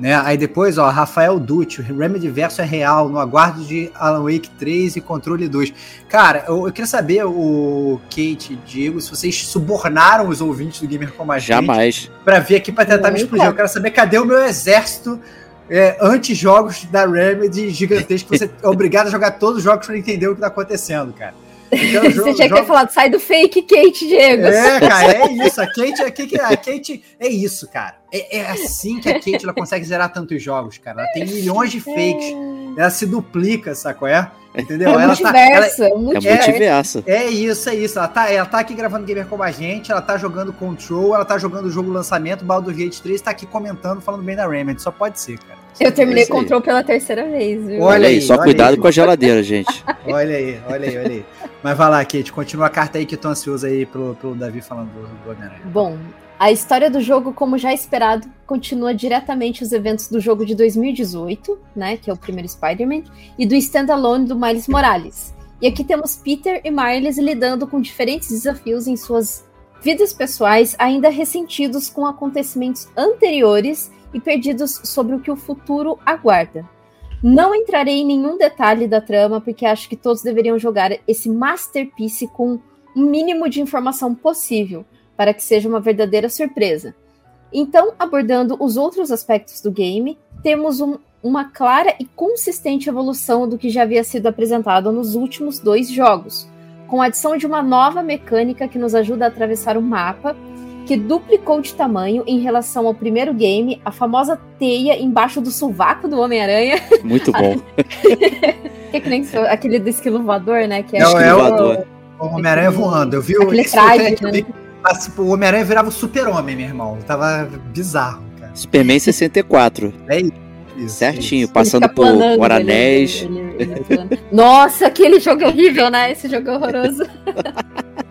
né? Aí depois, ó, Rafael Dutti, o Remedy Verso é real, no aguardo de Alan Wake 3 e Controle 2. Cara, eu, eu queria saber, o Kate, Diego, se vocês subornaram os ouvintes do Gamer Como a gente. Jamais. Pra vir aqui pra tentar Nunca. me explodir. Eu quero saber cadê o meu exército é, anti-jogos da Remedy gigantesco. Você é obrigado a jogar todos os jogos para entender o que tá acontecendo, cara. Então, jogo, Você tinha jogo... que falar, sai do fake Kate, Diego. É, cara, é isso. A Kate, a Kate, a Kate é isso, cara. É, é assim que a Kate ela consegue zerar tantos jogos, cara. Ela tem milhões de fakes. Ela se duplica, sacou? É? Entendeu? É ela tá, ela, é, é multiverso. É, é, isso, é isso. Ela tá, ela tá aqui gravando Gamer como a gente, ela tá jogando Control, ela tá jogando o jogo lançamento, Baldur's Gate 3, tá aqui comentando, falando bem da Remedy. Só pode ser, cara. Eu terminei Control pela terceira vez, viu? Olha aí, só olha cuidado aí. com a geladeira, gente. olha aí, olha aí, olha aí. Mas vai lá, Kate, continua a carta aí que eu tô ansioso aí pelo, pelo Davi falando do, do Homem-Aranha. Bom, a história do jogo, como já esperado, continua diretamente os eventos do jogo de 2018, né, que é o primeiro Spider-Man, e do standalone do Miles Morales. E aqui temos Peter e Miles lidando com diferentes desafios em suas vidas pessoais, ainda ressentidos com acontecimentos anteriores e perdidos sobre o que o futuro aguarda. Não entrarei em nenhum detalhe da trama, porque acho que todos deveriam jogar esse masterpiece com o mínimo de informação possível, para que seja uma verdadeira surpresa. Então, abordando os outros aspectos do game, temos um, uma clara e consistente evolução do que já havia sido apresentado nos últimos dois jogos, com a adição de uma nova mecânica que nos ajuda a atravessar o mapa que duplicou de tamanho em relação ao primeiro game, a famosa teia embaixo do sovaco do Homem-Aranha. Muito bom. que, é que nem aquele do esquilo voador, né? Que é, Não, é o, o Homem-Aranha voando. Eu vi o traje, né? o Homem-Aranha virava o super-homem, meu irmão. Tava bizarro, cara. Superman 64. É isso. Isso, Certinho, isso. passando por Guaranés. Nossa, aquele jogo é horrível, né? Esse jogo é horroroso.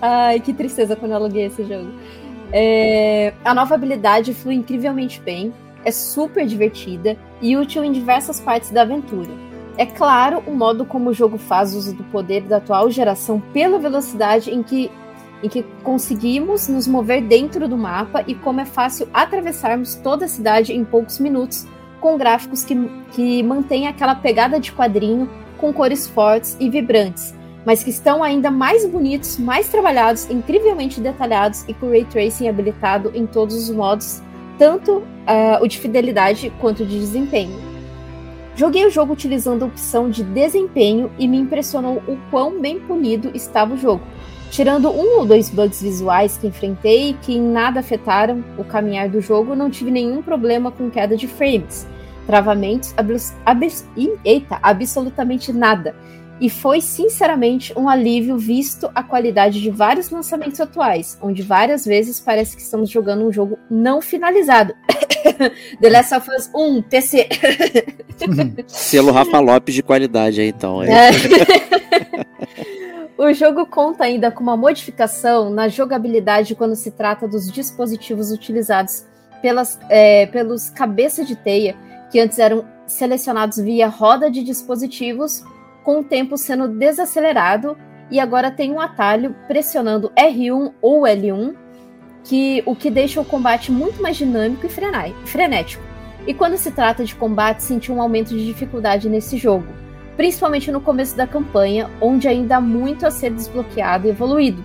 Ai, que tristeza quando eu aluguei esse jogo. É, a nova habilidade flui incrivelmente bem, é super divertida e útil em diversas partes da aventura. É claro o modo como o jogo faz uso do poder da atual geração pela velocidade em que, em que conseguimos nos mover dentro do mapa e como é fácil atravessarmos toda a cidade em poucos minutos, com gráficos que, que mantêm aquela pegada de quadrinho com cores fortes e vibrantes, mas que estão ainda mais bonitos, mais trabalhados, incrivelmente detalhados e com ray tracing habilitado em todos os modos, tanto uh, o de fidelidade quanto de desempenho. Joguei o jogo utilizando a opção de desempenho e me impressionou o quão bem polido estava o jogo. Tirando um ou dois bugs visuais que enfrentei que em nada afetaram o caminhar do jogo, não tive nenhum problema com queda de frames, travamentos, abs abs eita, absolutamente nada e foi sinceramente um alívio visto a qualidade de vários lançamentos atuais, onde várias vezes parece que estamos jogando um jogo não finalizado. The Last of Us 1, PC. Selo Rafa Lopes de qualidade aí, então. É. o jogo conta ainda com uma modificação na jogabilidade quando se trata dos dispositivos utilizados pelas, é, pelos cabeças de teia, que antes eram selecionados via roda de dispositivos com o tempo sendo desacelerado e agora tem um atalho pressionando R1 ou L1, que o que deixa o combate muito mais dinâmico e frenético. E quando se trata de combate, senti um aumento de dificuldade nesse jogo, principalmente no começo da campanha, onde ainda há muito a ser desbloqueado e evoluído.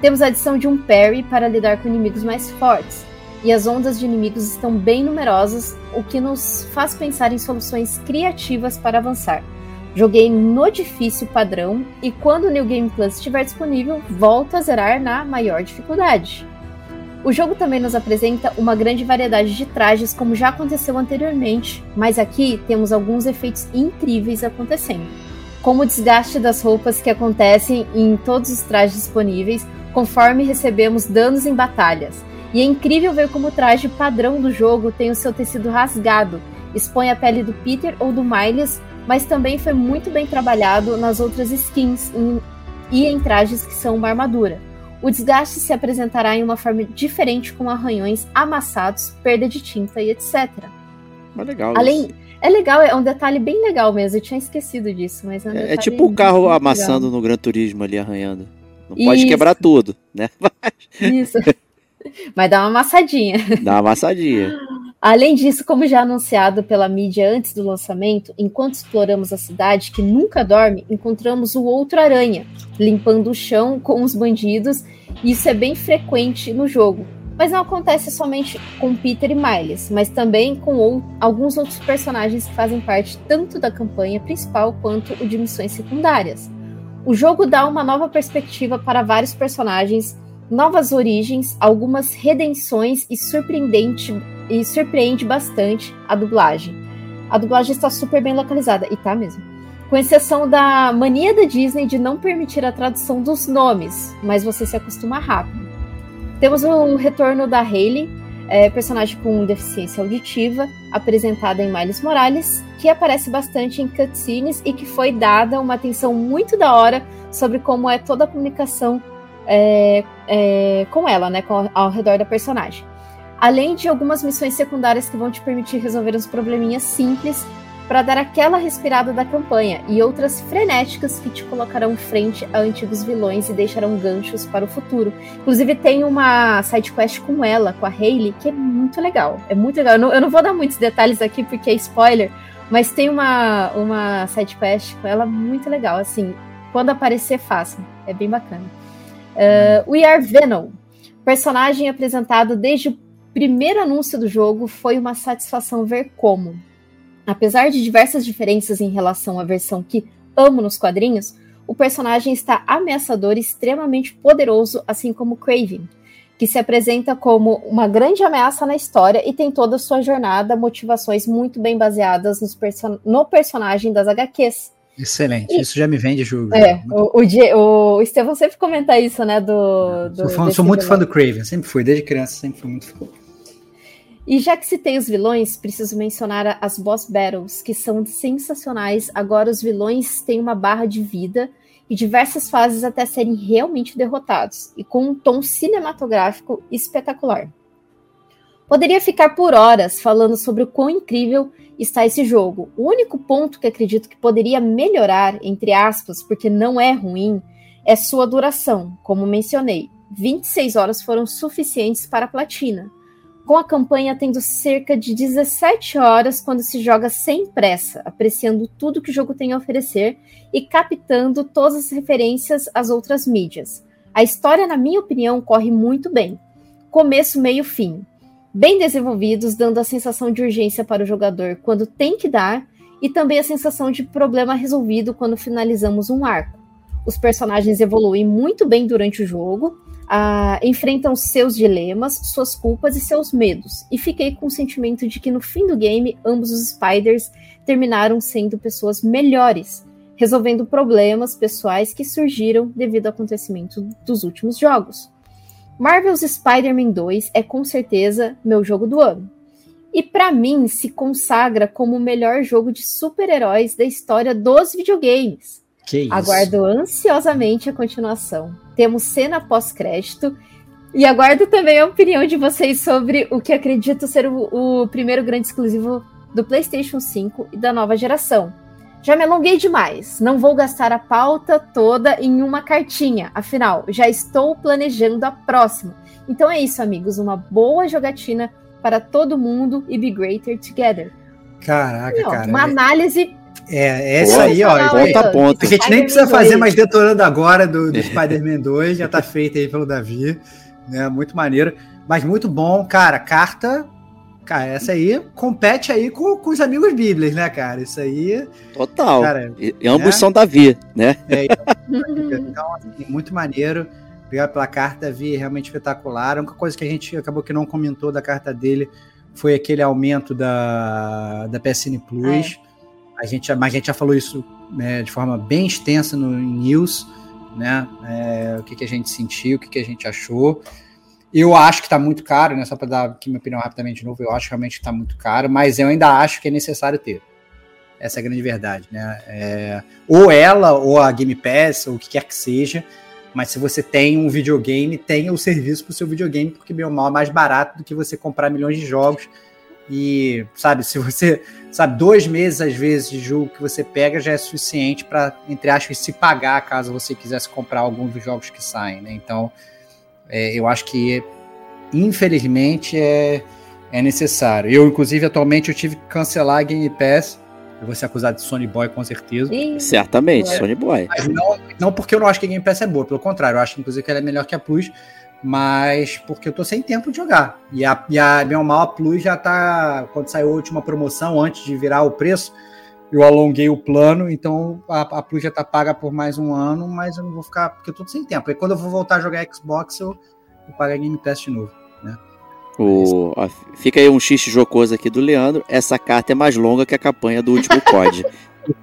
Temos a adição de um parry para lidar com inimigos mais fortes, e as ondas de inimigos estão bem numerosas, o que nos faz pensar em soluções criativas para avançar. Joguei no difícil padrão e quando o New Game Plus estiver disponível, volto a zerar na maior dificuldade. O jogo também nos apresenta uma grande variedade de trajes, como já aconteceu anteriormente, mas aqui temos alguns efeitos incríveis acontecendo, como o desgaste das roupas que acontecem em todos os trajes disponíveis conforme recebemos danos em batalhas. E é incrível ver como o traje padrão do jogo tem o seu tecido rasgado, expõe a pele do Peter ou do Miles mas também foi muito bem trabalhado nas outras skins em, e em trajes que são uma armadura. O desgaste se apresentará em uma forma diferente com arranhões amassados, perda de tinta e etc. Mas legal. Além, É legal, é um detalhe bem legal mesmo. Eu tinha esquecido disso, mas é, um é, é tipo o carro amassando legal. no Gran Turismo ali, arranhando. Não pode Isso. quebrar tudo, né? Isso. Mas dá uma amassadinha. Dá uma amassadinha. Além disso, como já anunciado pela mídia antes do lançamento, enquanto exploramos a cidade que nunca dorme, encontramos o outro aranha, limpando o chão com os bandidos, isso é bem frequente no jogo. Mas não acontece somente com Peter e Miles, mas também com ou, alguns outros personagens que fazem parte tanto da campanha principal quanto o de missões secundárias. O jogo dá uma nova perspectiva para vários personagens, novas origens, algumas redenções e surpreendente e surpreende bastante a dublagem. A dublagem está super bem localizada, e tá mesmo. Com exceção da mania da Disney de não permitir a tradução dos nomes, mas você se acostuma rápido. Temos o retorno da Hayley, é, personagem com deficiência auditiva, apresentada em Miles Morales, que aparece bastante em cutscenes e que foi dada uma atenção muito da hora sobre como é toda a comunicação é, é, com ela, né, com, ao redor da personagem além de algumas missões secundárias que vão te permitir resolver uns probleminhas simples para dar aquela respirada da campanha, e outras frenéticas que te colocarão frente a antigos vilões e deixarão ganchos para o futuro. Inclusive, tem uma sidequest com ela, com a Hayley, que é muito legal. É muito legal. Eu não, eu não vou dar muitos detalhes aqui porque é spoiler, mas tem uma, uma sidequest com ela muito legal. Assim, quando aparecer, façam. É bem bacana. Uh, We Are Venom. Personagem apresentado desde o primeiro anúncio do jogo foi uma satisfação ver como, apesar de diversas diferenças em relação à versão que amo nos quadrinhos, o personagem está ameaçador e extremamente poderoso, assim como Craven, que se apresenta como uma grande ameaça na história e tem toda a sua jornada, motivações muito bem baseadas no personagem das HQs. Excelente, e, isso já me vende jogo. É, o, o, o Estevão sempre comenta isso, né? Do, do sou, fã, sou muito fã do Craven, sempre fui, desde criança sempre fui muito fã. E já que citei os vilões, preciso mencionar as boss battles, que são sensacionais. Agora os vilões têm uma barra de vida e diversas fases até serem realmente derrotados, e com um tom cinematográfico espetacular. Poderia ficar por horas falando sobre o quão incrível está esse jogo. O único ponto que acredito que poderia melhorar, entre aspas, porque não é ruim, é sua duração. Como mencionei, 26 horas foram suficientes para a platina com a campanha tendo cerca de 17 horas quando se joga sem pressa, apreciando tudo que o jogo tem a oferecer e captando todas as referências às outras mídias. A história, na minha opinião, corre muito bem. Começo, meio, fim. Bem desenvolvidos, dando a sensação de urgência para o jogador quando tem que dar, e também a sensação de problema resolvido quando finalizamos um arco. Os personagens evoluem muito bem durante o jogo, uh, enfrentam seus dilemas, suas culpas e seus medos. E fiquei com o sentimento de que no fim do game, ambos os Spiders terminaram sendo pessoas melhores, resolvendo problemas pessoais que surgiram devido ao acontecimento dos últimos jogos. Marvel's Spider-Man 2 é com certeza meu jogo do ano. E para mim se consagra como o melhor jogo de super-heróis da história dos videogames. Que isso. Aguardo ansiosamente a continuação. Temos cena pós-crédito. E aguardo também a opinião de vocês sobre o que acredito ser o, o primeiro grande exclusivo do PlayStation 5 e da nova geração. Já me alonguei demais, não vou gastar a pauta toda em uma cartinha, afinal, já estou planejando a próxima. Então é isso, amigos, uma boa jogatina para todo mundo e be greater together. Caraca, e, ó, cara. Uma análise é, é isso aí, ó. Ponto a ponto. A gente nem precisa fazer mais detonando agora do, do Spider-Man 2, já tá feito aí pelo Davi. Né? Muito maneiro. Mas muito bom, cara. Carta. Cara, essa aí compete aí com, com os amigos bíblios, né, cara? Isso aí. Total. Cara, e, e ambos né? são Davi, né? É, então, assim, muito maneiro. Obrigado pela carta, Davi, realmente espetacular. A única coisa que a gente acabou que não comentou da carta dele foi aquele aumento da, da PSN Plus. É a gente, mas a gente já falou isso né, de forma bem extensa no news, né? É, o que, que a gente sentiu, o que, que a gente achou. Eu acho que está muito caro, né? Só para dar aqui minha opinião rapidamente de novo, eu acho realmente que está muito caro, mas eu ainda acho que é necessário ter. Essa é a grande verdade, né? É, ou ela, ou a Game Pass, ou o que quer que seja, mas se você tem um videogame, tenha o serviço para o seu videogame, porque ou mal é mais barato do que você comprar milhões de jogos. E, sabe, se você sabe, dois meses às vezes de jogo que você pega já é suficiente para entre aspas se pagar caso você quisesse comprar algum dos jogos que saem, né? Então, é, eu acho que infelizmente é, é necessário. Eu inclusive atualmente eu tive que cancelar a Game Pass. Eu vou ser acusado de Sony Boy com certeza. Ih, Certamente, É. Sony Boy. Mas não, não porque eu não acho que a Game Pass é boa, pelo contrário, eu acho inclusive que ela é melhor que a Plus, mas porque eu tô sem tempo de jogar. E a, e a ou mal, a Plus já tá. Quando saiu a última promoção, antes de virar o preço, eu alonguei o plano, então a, a Plus já tá paga por mais um ano, mas eu não vou ficar, porque eu tô sem tempo. E quando eu vou voltar a jogar Xbox, eu, eu pago a Game Pass de novo. O, ó, fica aí um xixi jocoso aqui do Leandro. Essa carta é mais longa que a campanha do último COD.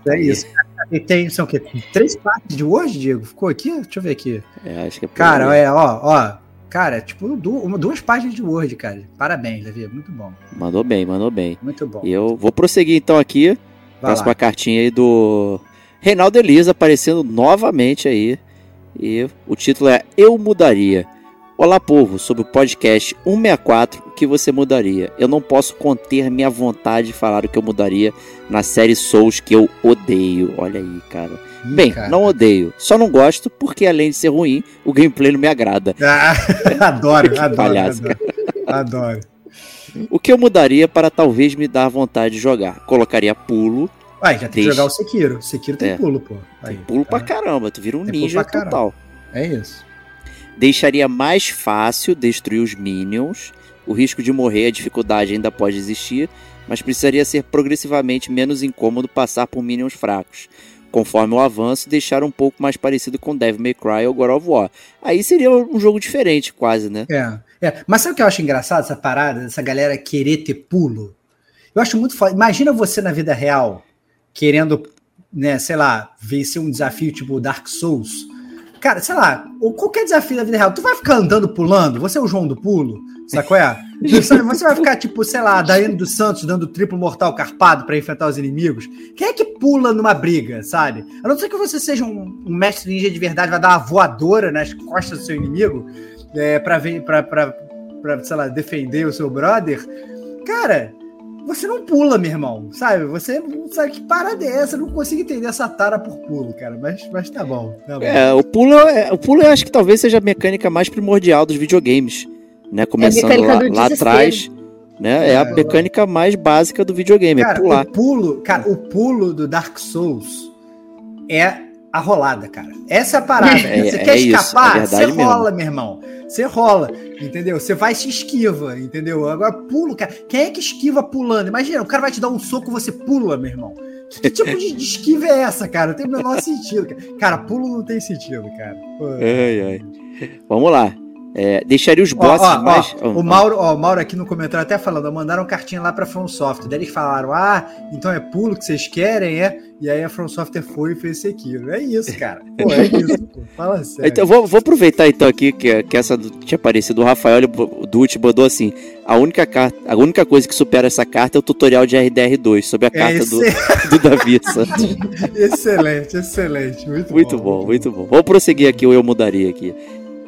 É isso. E tem, são o quê? Três partes de hoje, Diego? Ficou aqui? Deixa eu ver aqui. É, acho que é Cara, aí. é, ó, ó. Cara, tipo, duas páginas de Word, cara. Parabéns, Davi. Muito bom. Mandou bem, mandou bem. Muito bom. E eu vou prosseguir então aqui. Vai Próxima lá. cartinha aí do Reinaldo Elisa aparecendo novamente aí. E o título é Eu Mudaria. Olá, povo, sobre o podcast 164, o que você mudaria? Eu não posso conter minha vontade de falar o que eu mudaria na série Souls que eu odeio. Olha aí, cara. Ih, Bem, cara. não odeio, só não gosto porque além de ser ruim, o gameplay não me agrada. Ah, adoro, Que adoro, palhaço, adoro. Adoro. O que eu mudaria para talvez me dar vontade de jogar? Colocaria pulo, Aí, já tem que Deixa. jogar o Sekiro. Sekiro tem É. pulo, pô. Aí, pulo tá? pra caramba, tu vira um Tem ninja total. É isso. Deixaria mais fácil destruir os minions. O risco de morrer, a dificuldade ainda pode existir, mas precisaria ser progressivamente menos incômodo passar por minions fracos. Conforme o avanço, deixar um pouco mais parecido com Devil May Cry ou God of War. Aí seria um jogo diferente, quase, né? É, é. Mas sabe o que eu acho engraçado, essa parada, essa galera querer ter pulo? Eu acho muito foda. Imagina você na vida real querendo, né, sei lá, vencer um desafio tipo Dark Souls. Cara, sei lá, ou qualquer desafio da vida real, tu vai ficar andando pulando? Você é o João do pulo? Sabe qual é? Você vai ficar, tipo, sei lá, Daiane dos Santos dando triplo mortal carpado pra enfrentar os inimigos? Quem é que pula numa briga, sabe? A não ser que você seja um, um mestre ninja de verdade, vai dar uma voadora nas costas do seu inimigo é, pra, sei lá, defender o seu brother. Cara, você não pula, meu irmão, sabe? Você não sabe que parada é essa, eu não consigo entender essa tara por pulo, cara, mas, mas tá bom, tá bom. É, o pulo, é, o pulo eu acho que talvez seja a mecânica mais primordial dos videogames, né? Começando mecânica lá, lá atrás, né? É a É. mecânica mais básica do videogame, é Cara, pular. o pulo, cara, o pulo do Dark Souls é a rolada, cara. Essa é a parada. É, você é quer isso, escapar? é você rola, meu irmão. Você rola, entendeu? Você vai e se esquiva, entendeu? Agora, pulo, cara. Quem é que esquiva pulando? Imagina, o cara vai te dar um soco você pula, meu irmão. Que tipo de, esquiva é essa, cara? Não tem o menor sentido. Cara, cara pulo não tem sentido, cara. Ai, ai. Vamos lá. É, deixaria os Ó, bosses ó, ó, mais. o, Mauro, ó, o Mauro aqui no comentário até falando, mandaram cartinha lá pra From Software. Daí eles falaram, ah, então é pulo que vocês querem, é? E aí a From Software foi e fez Sekiro. É isso, cara. Pô, é isso. Pô. Fala sério. Então, vou, vou aproveitar então aqui que, que essa do, tinha aparecido. O Rafael Dutti mandou assim: a única, carta, a única coisa que supera essa carta é o tutorial de RDR2 sobre a É carta do, exce- do Davi Santos. excelente, excelente. Muito, Muito bom, muito bom. Vou prosseguir aqui, ou eu mudaria aqui.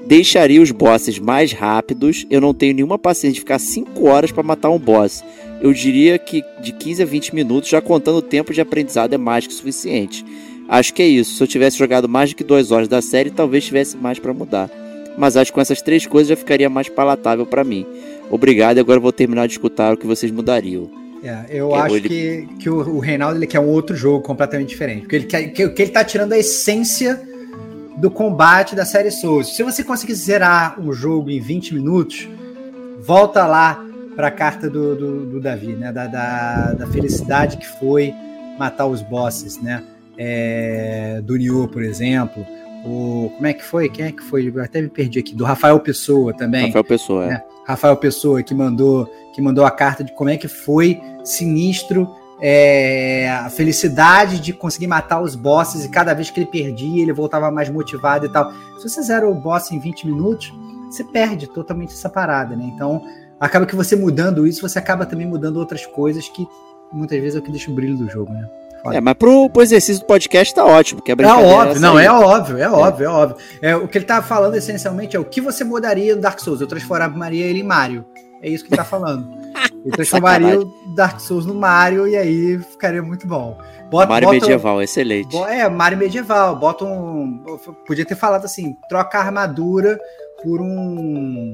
Deixaria os bosses mais rápidos. Eu não tenho nenhuma paciência de ficar 5 horas para matar um boss. Eu diria que de 15 a 20 minutos, já contando o tempo de aprendizado, é mais que suficiente. Acho que é isso. Se eu tivesse jogado mais de que 2 horas da série, talvez tivesse mais para mudar. Mas acho que com essas três coisas já ficaria mais palatável para mim. Obrigado, e agora vou terminar de escutar o que vocês mudariam. É, eu É, acho ele- que, que o, o Reinaldo ele quer um outro jogo completamente diferente. Porque ele quer que, que ele tá tirando a essência do combate da série Souls. Se você conseguir zerar um jogo em 20 minutos, volta lá para a carta do, do, do Davi, né? Da, da, da felicidade que foi matar os bosses, né? É, do Nioh, por exemplo. O, como é que foi? Quem é que foi? Eu até me perdi aqui. Do Rafael Pessoa também. Rafael Pessoa, é. É. Rafael Pessoa que mandou que mandou a carta de como é que foi sinistro é, a felicidade de conseguir matar os bosses e cada vez que ele perdia ele voltava mais motivado e tal. Se você zera o boss em 20 minutos, você perde totalmente essa parada, né? Então acaba que você mudando isso, você acaba também mudando outras coisas que muitas vezes é o que deixa o brilho do jogo, né? Foda. É, mas pro, pro exercício do podcast tá ótimo, que a É brincadeira óbvio, essa não, é óbvio, é óbvio, é óbvio. É, o que ele tá falando essencialmente é o que você mudaria no Dark Souls. Eu transformaria ele em Mario. É isso que ele tá falando. Eu transformaria o Dark Souls no Mario e aí ficaria muito bom. Bota, Mario bota medieval, um, excelente. É, Mario medieval. Bota um. Podia ter falado assim: troca a armadura por um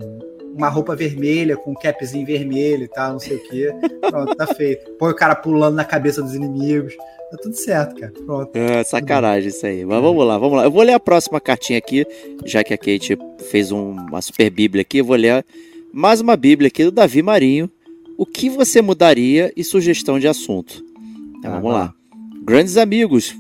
uma roupa vermelha, com um capzinho vermelho e tal, não sei o quê. Pronto, tá feito. Põe o cara pulando na cabeça dos inimigos. Tá tudo certo, cara. Pronto. É, sacanagem isso aí. Mas vamos lá, vamos lá. Eu vou ler a próxima cartinha aqui, já que a Kate fez um, uma super bíblia aqui. Eu vou ler mais uma bíblia aqui do Davi Marinho. O que você mudaria e sugestão de assunto? Então, vamos lá. Grandes amigos,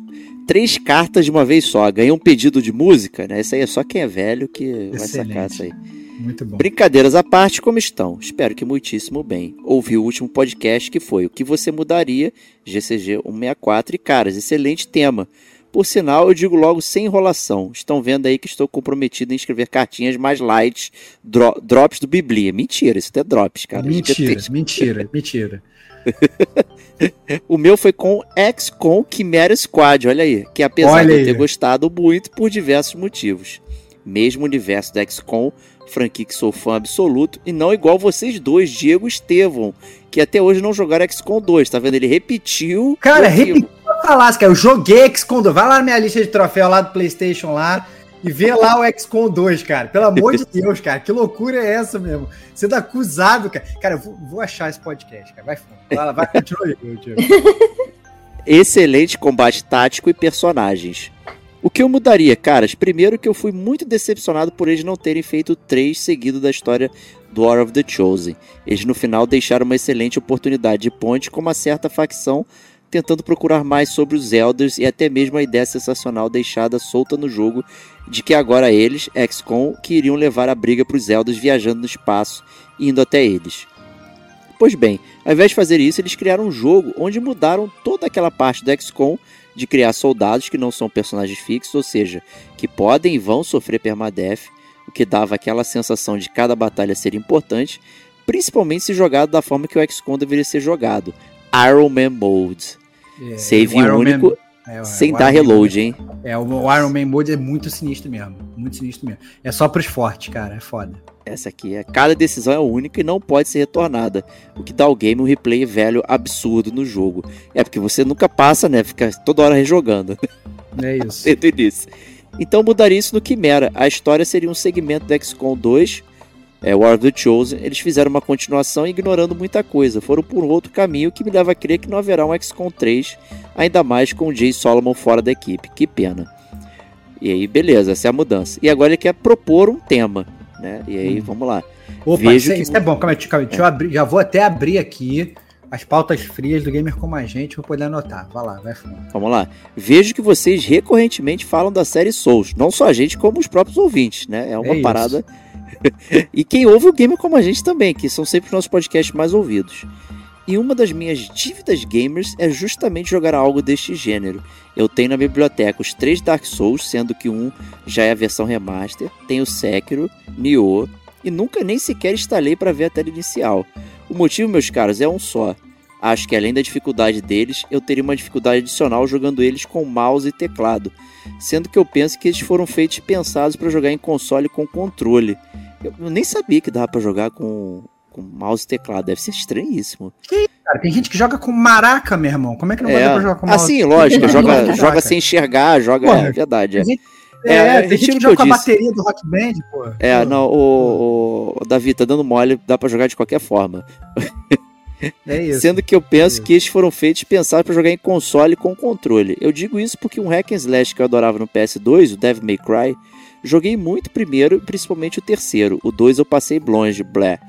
três cartas de uma vez só. Ganhei um pedido de música, né? Isso aí é só quem é velho que Excelente. vai sacar isso aí. Muito bom. Brincadeiras à parte, como estão? Espero que muitíssimo bem. Ouvi o último podcast que foi O que você mudaria? GCG 164 e caras, excelente tema. Por sinal, eu digo logo sem enrolação. Estão vendo aí que estou comprometido em escrever cartinhas mais light, dro drops do Biblia. Mentira, isso é drops, cara. Mentira, mentira, mentira. o meu foi com XCOM Chimera Squad, olha aí. Que apesar olha de eu ter gostado muito por diversos motivos. Mesmo universo da XCOM, franquia que sou fã absoluto, e não igual vocês dois, Diego e Estevão, que até hoje não jogaram XCOM 2, tá vendo? Ele repetiu. Cara, repetiu a falácia, cara. Eu joguei XCOM 2. Vai lá na minha lista de troféu lá do PlayStation lá e vê lá o XCOM 2, cara. Pelo amor de Deus, cara. Que loucura é essa mesmo? Você tá acusado, cara. Cara, eu vou, vou achar esse podcast, cara. Vai fundo. Vai, vai continuar aí, Diego. Excelente combate tático e personagens. O que eu mudaria, caras? Primeiro que eu fui muito decepcionado por eles não terem feito três seguidos da história do War of the Chosen. Eles no final deixaram uma excelente oportunidade de ponte com uma certa facção tentando procurar mais sobre os Elders e até mesmo a ideia sensacional deixada solta no jogo de que agora eles, XCOM, que iriam levar a briga para os Elders viajando no espaço e indo até eles. Pois bem, ao invés de fazer isso, eles criaram um jogo onde mudaram toda aquela parte do XCOM de criar soldados que não são personagens fixos, ou seja, que podem e vão sofrer permadeath, o que dava aquela sensação de cada batalha ser importante, principalmente se jogado da forma que o XCOM deveria ser jogado, Iron Man Mode. É, Save único, Man... É, sem dar reload, hein? É, o Iron Man Mode é muito sinistro mesmo. Muito sinistro mesmo. É só pros fortes, cara. É foda. Essa aqui é. Cada decisão é única e não pode ser retornada. O que dá ao game um replay velho absurdo no jogo. É porque você nunca passa, né? Fica toda hora rejogando. É isso. Desde início. Então mudaria isso no Quimera. A história seria um segmento do XCOM 2 é, War of the Chosen, eles fizeram uma continuação ignorando muita coisa. Foram por outro caminho que me leva a crer que não haverá um XCOM 3, ainda mais com o Jay Solomon fora da equipe. Que pena. E aí, beleza, essa é a mudança. E agora ele quer propor um tema, né? E aí, hum. vamos lá. Opa, Vejo isso, que... é bom. Calma aí, calma aí. Deixa eu abrir, já vou até abrir aqui as pautas frias do Gamer Como a Gente para poder anotar. Vai lá, vai fundo. Vamos lá. Vejo que vocês recorrentemente falam da série Souls. Não só a gente, como os próprios ouvintes, né? É uma é parada... Isso e quem ouve o game como a gente também, que são sempre os nossos podcasts mais ouvidos. E uma das minhas dívidas gamers é justamente jogar algo deste gênero. Eu tenho na biblioteca os três Dark Souls, sendo que um já é a versão remaster, tenho Sekiro, Nioh e nunca nem sequer instalei para ver a tela inicial. O motivo, meus caros, é um só. Acho que além da dificuldade deles, eu teria uma dificuldade adicional jogando eles com mouse e teclado, sendo que eu penso que eles foram feitos e pensados para jogar em console com controle. Eu, eu nem sabia que dava para jogar com, com mouse e teclado. Deve ser estranhíssimo. Que, cara, tem gente que joga com maraca, meu irmão. Como é que não é, vai dar pra jogar com mouse? Assim, lógico. joga, joga sem enxergar, joga. Porra, é verdade. É. Gente, é, é, tem gente que joga com a bateria do Rock Band, pô. É, não, o, o, Davi tá dando mole, dá pra jogar de qualquer forma. É isso. Sendo que eu penso é que estes foram feitos pensados para jogar em console com controle. Eu digo isso porque um hack and slash que eu adorava no PS2, o Devil May Cry, Joguei muito primeiro, principalmente o terceiro. O 2 eu passei longe, blé.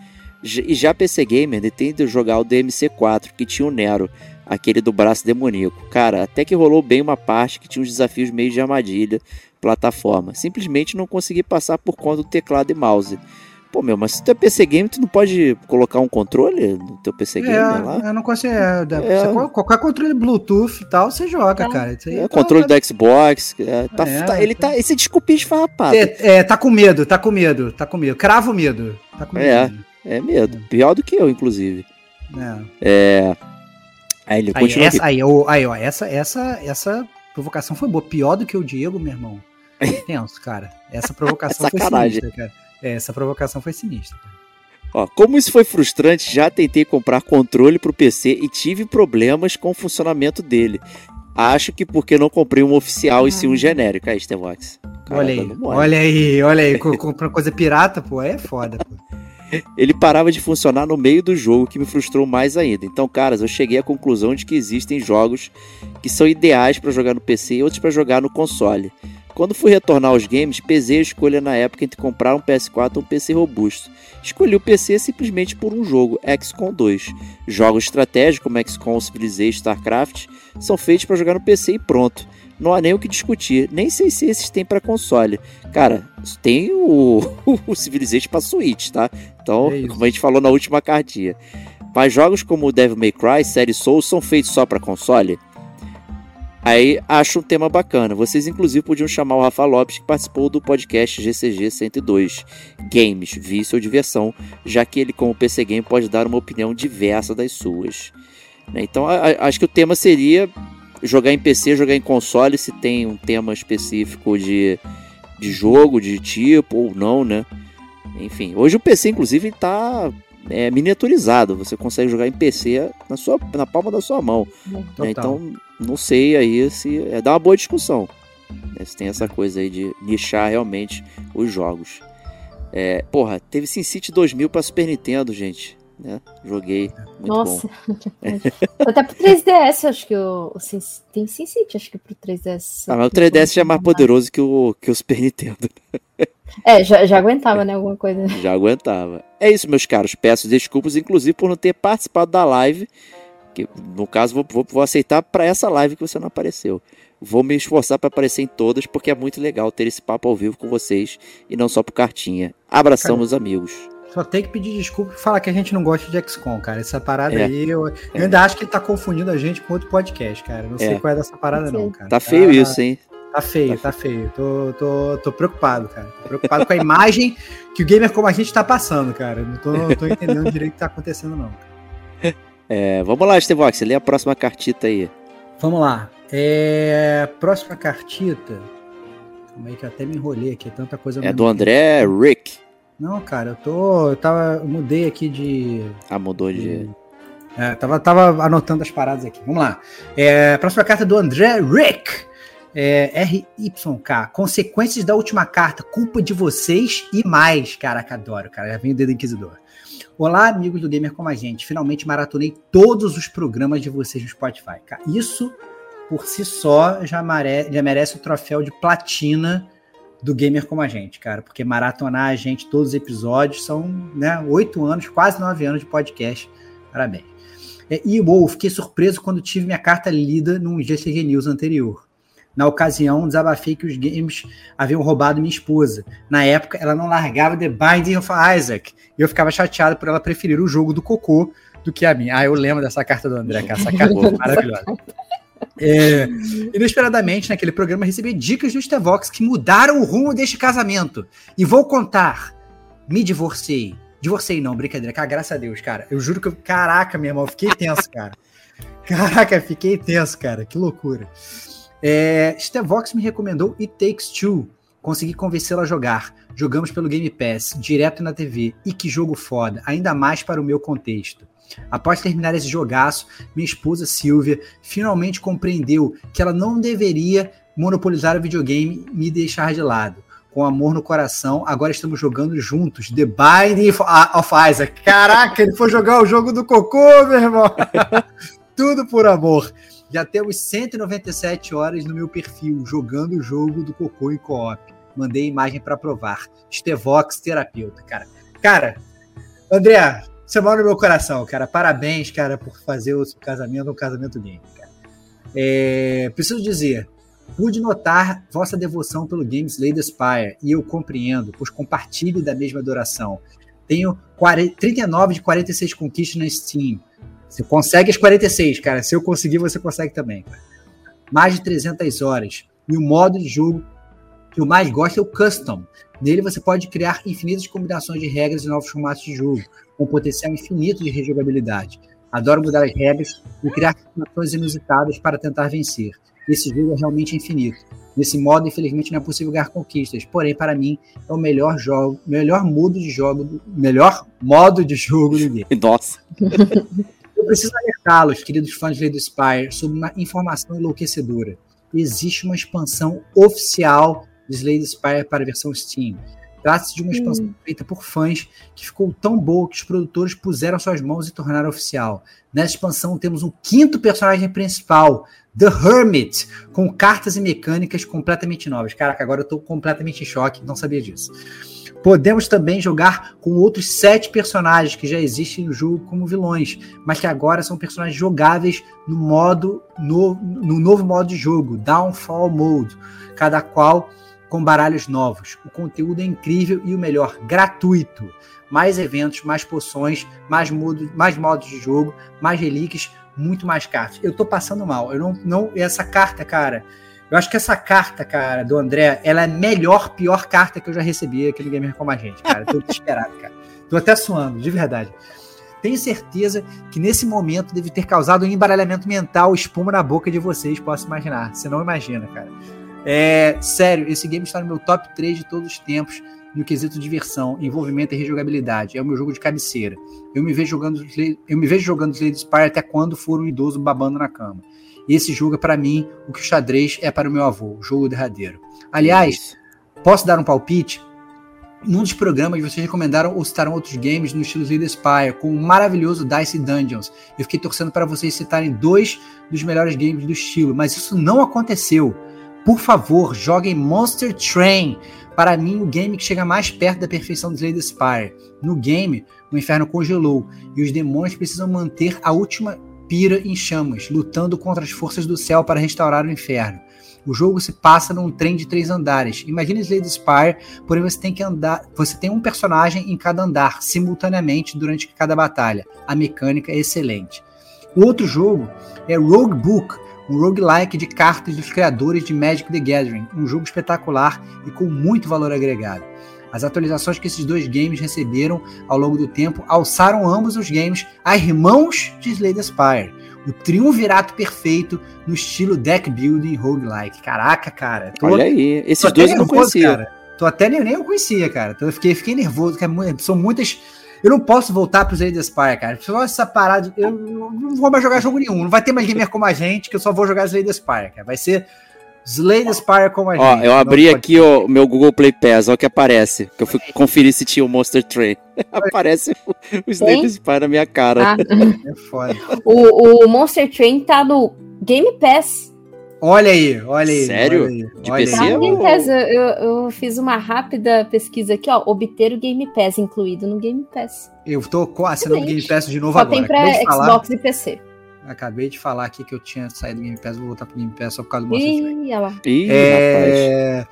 E já PC Gamer de jogar o DMC4, que tinha o Nero, aquele do braço demoníaco. Cara, até que rolou bem uma parte que tinha uns desafios meio de armadilha, plataforma. Simplesmente não consegui passar por conta do teclado e mouse. Pô, meu, mas se tu é PC Game, tu não pode colocar um controle no teu PC Game é, lá? Eu não consigo. É, é. qualquer controle Bluetooth e tal, você joga, é, cara. Isso aí é, tá, controle tá... do Xbox. É, tá, é, tá, ele tá. Esse desculpinho esfarrapado. É, é, tá com medo, tá com medo, tá com medo. Cravo medo. Tá com medo. É, é medo. Pior do que eu, inclusive. É. Aí ele continua. Aí, essa, aí, aí, ó, essa, essa, essa provocação foi boa. Pior do que o Diego, meu irmão. Tenso, cara. Essa provocação foi sinistra, cara. É, essa provocação foi sinistra. Ó, como isso foi frustrante, já tentei comprar controle pro PC e tive problemas com o funcionamento dele. Acho que porque não comprei um oficial e sim um genérico. Aí, Stevox. Olha aí, olha aí, olha aí. Comprando coisa pirata, pô, aí é foda, pô. Ele parava de funcionar no meio do jogo, que me frustrou mais ainda. Então, caras, eu cheguei à conclusão de que existem jogos que são ideais para jogar no PC e outros para jogar no console. Quando fui retornar aos games, pesei a escolha na época entre comprar um PS4 ou um PC robusto. Escolhi o PC simplesmente por um jogo, XCOM 2. Jogos estratégicos como XCOM, Civilization, StarCraft são feitos para jogar no PC e pronto. Não há nem o que discutir. Nem sei se esses tem para console. Cara, tem o, o Civilization para Switch, tá? Então, é como a gente falou na última cartinha. Mas jogos como o Devil May Cry, série Soul são feitos só para console? Aí acho um tema bacana. Vocês, inclusive, podiam chamar o Rafa Lopes, que participou do podcast GCG 102 Games, Vício ou Diversão, já que ele, como PC Game, pode dar uma opinião diversa das suas. Né? Então, acho que o tema seria jogar em PC, jogar em console, se tem um tema específico de, de jogo, de tipo ou não, né? Enfim, hoje o PC, inclusive, está é, miniaturizado. Você consegue jogar em PC na, sua, na palma da sua mão. Né? Então, não sei aí se. É dar uma boa discussão. Né? Se tem essa coisa aí de nichar realmente os jogos. É, porra, teve SimCity 2000 para Super Nintendo, gente. Né? Joguei. Muito Nossa, bom. até pro 3DS, acho que o, o Sin, tem SimCity, acho que pro 3DS. Ah, mas o 3DS já é mais poderoso que o, que o Super Nintendo. É, já, já aguentava, né? Alguma coisa. Já aguentava. É isso, meus caros. Peço desculpas, inclusive, por não ter participado da live. Que, no caso, vou, vou, vou aceitar para essa live que você não apareceu. Vou me esforçar para aparecer em todas, porque é muito legal ter esse papo ao vivo com vocês e não só por cartinha. Abração, cara, meus amigos. Só tem que pedir desculpa e falar que a gente não gosta de XCOM, cara. Essa parada é, aí, eu, eu é. ainda acho que ele tá confundindo a gente com outro podcast, cara. Não sei é. qual é dessa parada, não, cara. Tá feio isso, hein? Tá feio, tá feio. Tô, tô, tô preocupado, cara. Tô preocupado com a imagem que o gamer como a gente tá passando, cara. Não tô, não tô entendendo direito o que tá acontecendo, não. É, vamos lá, Stevox, lê a próxima cartita aí. Vamos lá. É, próxima cartita. Calma aí que eu até me enrolei aqui, tanta coisa. É do André Rick. Não, cara, eu tô. Eu tava. Eu mudei aqui de. Ah, mudou de. de... É, tava, tava anotando as paradas aqui. Vamos lá. É, próxima carta do André Rick. É, RYK. Consequências da última carta. Culpa de vocês e mais. Caraca, adoro, cara. Já vem o dedo inquisidor. Olá, amigos do Gamer Como a Gente. Finalmente maratonei todos os programas de vocês no Spotify. Isso, por si só, já, já merece o troféu de platina do Gamer Como a Gente, cara. Porque maratonar a gente todos os episódios são né, oito anos, quase nove anos de podcast. Parabéns. É, e, uou, fiquei surpreso quando tive minha carta lida num GCG News anterior. Na ocasião, desabafei que os games haviam roubado minha esposa. Na época, ela não largava The Binding of Isaac. E eu ficava chateado por ela preferir o jogo do cocô do que a minha. Ah, eu lembro dessa carta do André, cara. Essa carta é maravilhosa. É, inesperadamente, naquele programa, recebi dicas do Stevox que mudaram o rumo deste casamento. E vou contar. Me divorciei. Divorciei não, brincadeira. Cara, graças a Deus, cara. Eu juro que eu... Caraca, meu irmão, fiquei tenso, cara. Caraca, fiquei tenso, cara. Que loucura. É, Stevox me recomendou It Takes Two. Consegui convencê-la a jogar. Jogamos pelo Game Pass, direto na TV. E que jogo foda, ainda mais para o meu contexto. Após terminar esse jogaço, minha esposa Silvia finalmente compreendeu que ela não deveria monopolizar o videogame e me deixar de lado. Com amor no coração, agora estamos jogando juntos The Binding of Isaac. Caraca, ele foi jogar o jogo do cocô, meu irmão! Tudo por amor. Já temos 197 horas no meu perfil jogando o jogo do Cocô em co-op. Mandei imagem para provar. Stevox terapeuta, cara. Cara, André, você mora no meu coração, cara. Parabéns, cara, por fazer o seu casamento um casamento game, cara. É, preciso dizer, pude notar vossa devoção pelo Game Slay the Spire e eu compreendo, pois compartilho da mesma adoração. Tenho 40, 39 de 46 conquistas na Steam. Você consegue as 46, cara. Se eu conseguir, você consegue também. Cara. Mais de 300 horas. E o modo de jogo que eu mais gosto é o Custom. Nele você pode criar infinitas combinações de regras e novos formatos de jogo, com potencial infinito de rejogabilidade. Adoro mudar as regras e criar situações inusitadas para tentar vencer. Esse jogo é realmente infinito. Nesse modo, infelizmente, não é possível ganhar conquistas. Porém, para mim, é o melhor jogo, melhor modo de jogo, melhor modo de jogo do game. Nossa. Eu preciso alertá-los, queridos fãs de Lady Spire, sobre uma informação enlouquecedora. Existe uma expansão oficial de Slade Spire para a versão Steam. Trata-se de uma expansão hum. feita por fãs que ficou tão boa que os produtores puseram suas mãos e tornaram oficial. Nessa expansão temos um quinto personagem principal, The Hermit, com cartas e mecânicas completamente novas. Caraca, agora eu estou completamente em choque, não sabia disso. Podemos também jogar com outros sete personagens que já existem no jogo como vilões, mas que agora são personagens jogáveis no modo no, no novo modo de jogo, Downfall Mode, cada qual com baralhos novos. O conteúdo é incrível e o melhor, gratuito. Mais eventos, mais poções, mais, modo, mais modos de jogo, mais relíquias, muito mais cartas. Eu tô passando mal. Eu não, não. Essa carta, cara. Eu acho que essa carta, cara, do André, ela é a melhor, pior carta que eu já recebi aqui no Gamer Como a Gente, cara. Tô desesperado, cara. Tô até suando, de verdade. Tenho certeza que nesse momento deve ter causado um embaralhamento mental, espuma na boca de vocês, posso imaginar. Você não imagina, cara. É, sério, esse game está no meu top 3 de todos os tempos no quesito diversão, envolvimento e rejogabilidade. É o meu jogo de cabeceira. Eu me vejo jogando, eu me vejo jogando Slade Spire até quando for um idoso babando na cama. E esse jogo é para mim o que o xadrez é para o meu avô, o jogo derradeiro. Aliás, posso dar um palpite? Num dos programas, vocês recomendaram ou citaram outros games no estilo Slade Spire, com o maravilhoso Dice Dungeons. Eu fiquei torcendo para vocês citarem dois dos melhores games do estilo, mas isso não aconteceu. Por favor, joguem Monster Train. Para mim, o game que chega mais perto da perfeição do Slade Spire. No game, o inferno congelou e os demônios precisam manter a última pira em chamas, lutando contra as forças do céu para restaurar o inferno. O jogo se passa num trem de três andares. Imagine Slade Spire, porém você tem que andar, você tem um personagem em cada andar simultaneamente durante cada batalha. A mecânica é excelente. O outro jogo é Rogue Book, um roguelike de cartas dos criadores de Magic the Gathering, um jogo espetacular e com muito valor agregado. As atualizações que esses dois games receberam ao longo do tempo alçaram ambos os games a irmãos de Slay Spire. O triunvirato perfeito no estilo deck building roguelike. Caraca, cara. Tô, Olha aí, esses dois eu não conhecia. Cara. Tô até nem, nem eu conhecia, cara. Tô, fiquei, fiquei nervoso, porque são muitas eu não posso voltar pro Slay the Spire, cara. Só essa parada. Eu não vou mais jogar jogo nenhum. Não vai ter mais gamer como a gente, que eu só vou jogar Slay the Spire, cara. Vai ser Slay the Spire como a gente. Ó, eu abri aqui o meu Google Play Pass, olha o que aparece. Que eu fui conferir se tinha o Monster Train. aparece o, o Slay the Spire na minha cara. Ah. É foda. O, o Monster Train tá no Game Pass. Olha aí, olha aí. Sério? Olha aí, de olha PC? Aí. Game Pass, eu, eu, fiz uma rápida pesquisa aqui, ó. Obter o Game Pass incluído no Game Pass. Eu tô assinando o Game Pass de novo Só agora. Só tem pra Xbox falar, e PC. Acabei de falar aqui que eu tinha saído do Game Pass, vou voltar pro Game Pass só por causa do olha lá. Ih, é...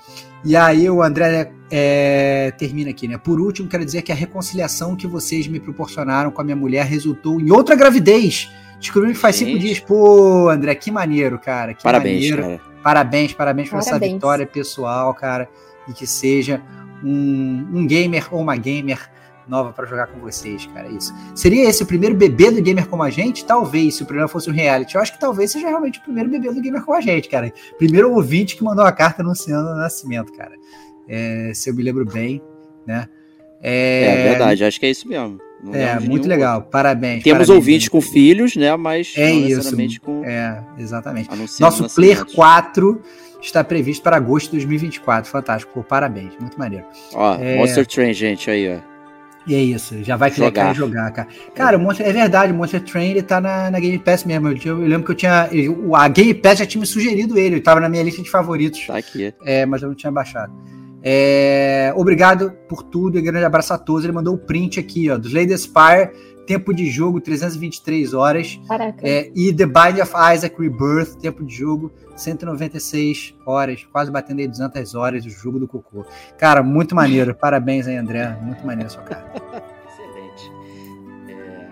E aí o André é, termina aqui, né? Por último, quero dizer que a reconciliação que vocês me proporcionaram com a minha mulher resultou em outra gravidez. Descobri que faz Gente. cinco dias. Pô, André, que maneiro, cara. Que parabéns, maneiro. Cara. Parabéns, parabéns por essa vitória pessoal, cara. E que seja um, um gamer ou uma gamer nova para jogar com vocês, cara. Isso. Seria esse o primeiro bebê do gamer como a gente? Talvez, se o programa fosse um reality. Eu acho que talvez seja realmente o primeiro bebê do gamer como a gente, cara. Primeiro ouvinte que mandou a carta anunciando o nascimento, cara. É, se eu me lembro bem, né? É, é verdade, acho que é isso mesmo. Não é, muito legal. Parabéns. Temos parabéns, ouvintes com filhos, né? Mas é isso. Com... É, exatamente. Nosso Player 4 está previsto para agosto de 2024. Fantástico. Pô, parabéns. Muito maneiro. Ó, é... Monster Train, gente, aí, ó. E é isso, já vai clicar e jogar, cara. Cara, Monster, é verdade, o Monster Train ele tá na, na Game Pass mesmo. Eu, eu, lembro que eu tinha. Eu, a Game Pass já tinha me sugerido ele, ele tava na minha lista de favoritos. Tá aqui. É, mas eu não tinha baixado. É, obrigado por tudo e grande abraço a todos. Ele mandou o print aqui, ó, do Slay Spire, tempo de jogo 323 horas. É, e The Binding of Isaac Rebirth, tempo de jogo 196 horas, quase batendo aí 200 horas o jogo do cocô. Cara, muito maneiro. Parabéns aí, André. Muito maneiro a sua cara. Excelente. É...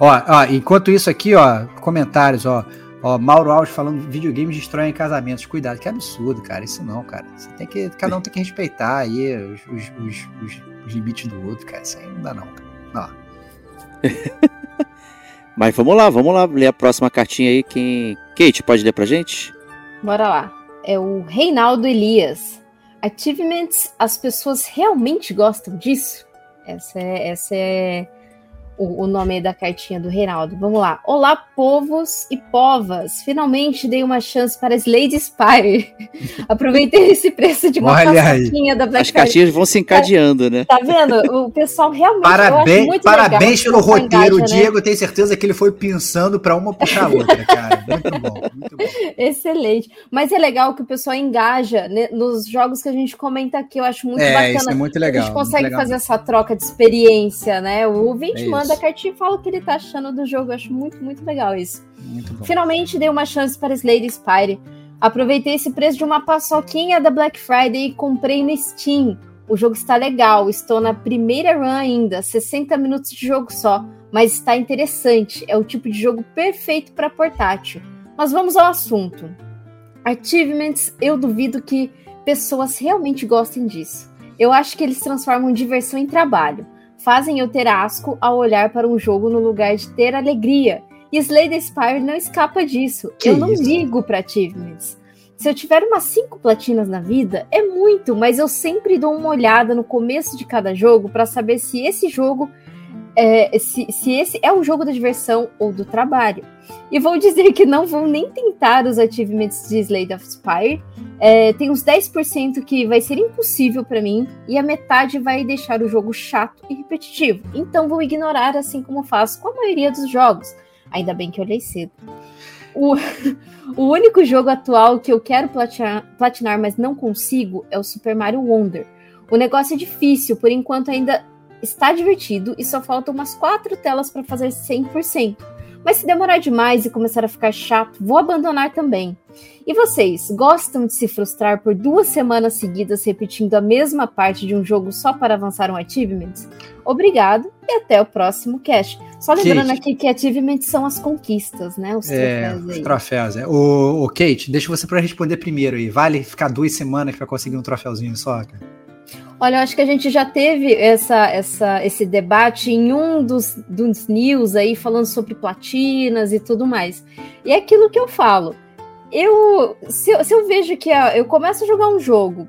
Ó, ó, enquanto isso aqui, ó, comentários, ó. Ó, Mauro Alves falando videogames destroem casamentos. Cuidado, que absurdo, cara. Isso não, cara. Você tem que. Cada um tem que respeitar aí os, os, os, os, os limites do outro, cara. Isso aí não dá, não, cara. Ó. Mas vamos lá, vamos lá ler a próxima cartinha aí. Quem. Kate, pode ler pra gente? Bora lá. é o Reinaldo Elias. Achievements, as pessoas realmente gostam disso? Essa é, essa é o, o nome da cartinha do Reinaldo. Vamos lá. Olá, povos e povas. Finalmente dei uma chance para as Lady Spire. Aproveitei esse preço de uma paçoquinha da Black As cartinhas vão se encadeando, né? Tá vendo? O pessoal realmente Parabéns, parabéns pelo roteiro. Engaja, o né? Diego né? tem certeza que ele foi pensando para uma puxar a outra, cara. Muito bom, muito bom. Excelente. Mas é legal que o pessoal engaja né, nos jogos que a gente comenta aqui. Eu acho muito é, bacana. Isso é muito legal. A gente consegue fazer essa troca de experiência, né? O ouvinte é manda manda a cartinha e fala o que ele tá achando do jogo. Eu acho muito, muito legal isso. Muito Finalmente dei uma chance para Slade Spire. Aproveitei esse preço de uma paçoquinha da Black Friday e comprei no Steam. O jogo está legal, estou na primeira run ainda, 60 minutos de jogo só, mas está interessante. É o tipo de jogo perfeito para portátil. Mas vamos ao assunto. Achievements, eu duvido que pessoas realmente gostem disso. Eu acho que eles transformam diversão em trabalho fazem eu ter asco ao olhar para um jogo no lugar de ter alegria. E Slay Spire não escapa disso. Que eu não isso? ligo para achievements. Se eu tiver umas cinco platinas na vida, é muito, mas eu sempre dou uma olhada no começo de cada jogo para saber se esse jogo é, se, se esse é o jogo da diversão ou do trabalho. E vou dizer que não vou nem tentar os achievements de Slade of Spire. É, tem uns 10% que vai ser impossível para mim, e a metade vai deixar o jogo chato e repetitivo. Então vou ignorar, assim como faço com a maioria dos jogos. Ainda bem que eu olhei cedo. O, o único jogo atual que eu quero platinar, platinar, mas não consigo, é o Super Mario Wonder. O negócio é difícil, por enquanto ainda está divertido e só faltam umas quatro telas para fazer 100%. Mas se demorar demais e começar a ficar chato, vou abandonar também. E vocês, gostam de se frustrar por duas semanas seguidas repetindo a mesma parte de um jogo só para avançar um achievement? Obrigado e até o próximo cast. Só lembrando Kate. aqui que achievements são as conquistas, né? Os é, troféus. Os troféus, é. O, o Kate, deixa você para responder primeiro aí. Vale ficar duas semanas para conseguir um troféuzinho só, cara? Olha, acho que a gente já teve essa, essa, esse debate em um dos, dos news aí, falando sobre platinas e tudo mais. E é aquilo que eu falo. Eu, se, se eu vejo que eu começo a jogar um jogo,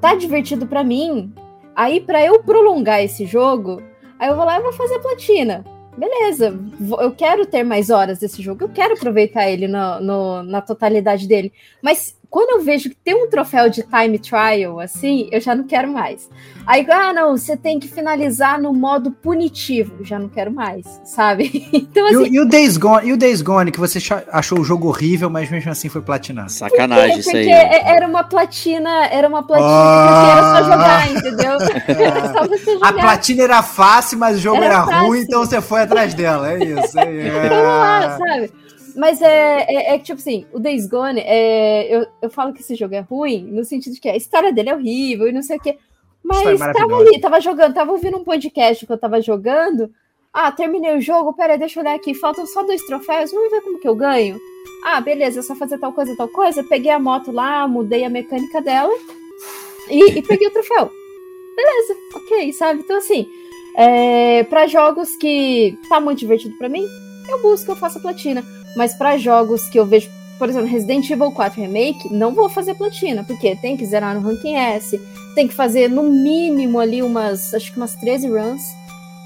tá divertido para mim, aí para eu prolongar esse jogo, aí eu vou lá e vou fazer platina. Beleza, eu quero ter mais horas desse jogo, eu quero aproveitar ele no, no, na totalidade dele. Mas quando eu vejo que tem um troféu de time trial, assim, eu já não quero mais. Aí, ah, não, você tem que finalizar no modo punitivo. Já não quero mais, sabe? Então, assim. E, e, o Days Gone, e o Days Gone, que você achou o jogo horrível, mas mesmo assim foi platinado. Sacanagem isso aí. Porque era uma platina, era uma platina que era só jogar, entendeu? Jogar. A platina era fácil, mas o jogo era, era ruim, então você foi atrás dela. É isso. É, é. Então, lá, sabe? Mas é, é, é, tipo assim, o Days Gone, é, eu, eu falo que esse jogo é ruim, no sentido de que a história dele é horrível e não sei o quê. Mas tava ali, tava jogando, tava ouvindo um podcast que eu tava jogando. Ah, terminei o jogo, peraí, deixa eu olhar aqui. Faltam só dois troféus, vamos ver como que eu ganho. Ah, beleza, é só fazer tal coisa, tal coisa. Peguei a moto lá, mudei a mecânica dela e, e peguei o troféu. Beleza, ok, sabe? Então, assim, é, para jogos que tá muito divertido para mim, eu busco, eu faço a platina. Mas para jogos que eu vejo, por exemplo, Resident Evil 4 Remake, não vou fazer platina, porque tem que zerar no ranking S, tem que fazer no mínimo ali umas, acho que umas 13 runs,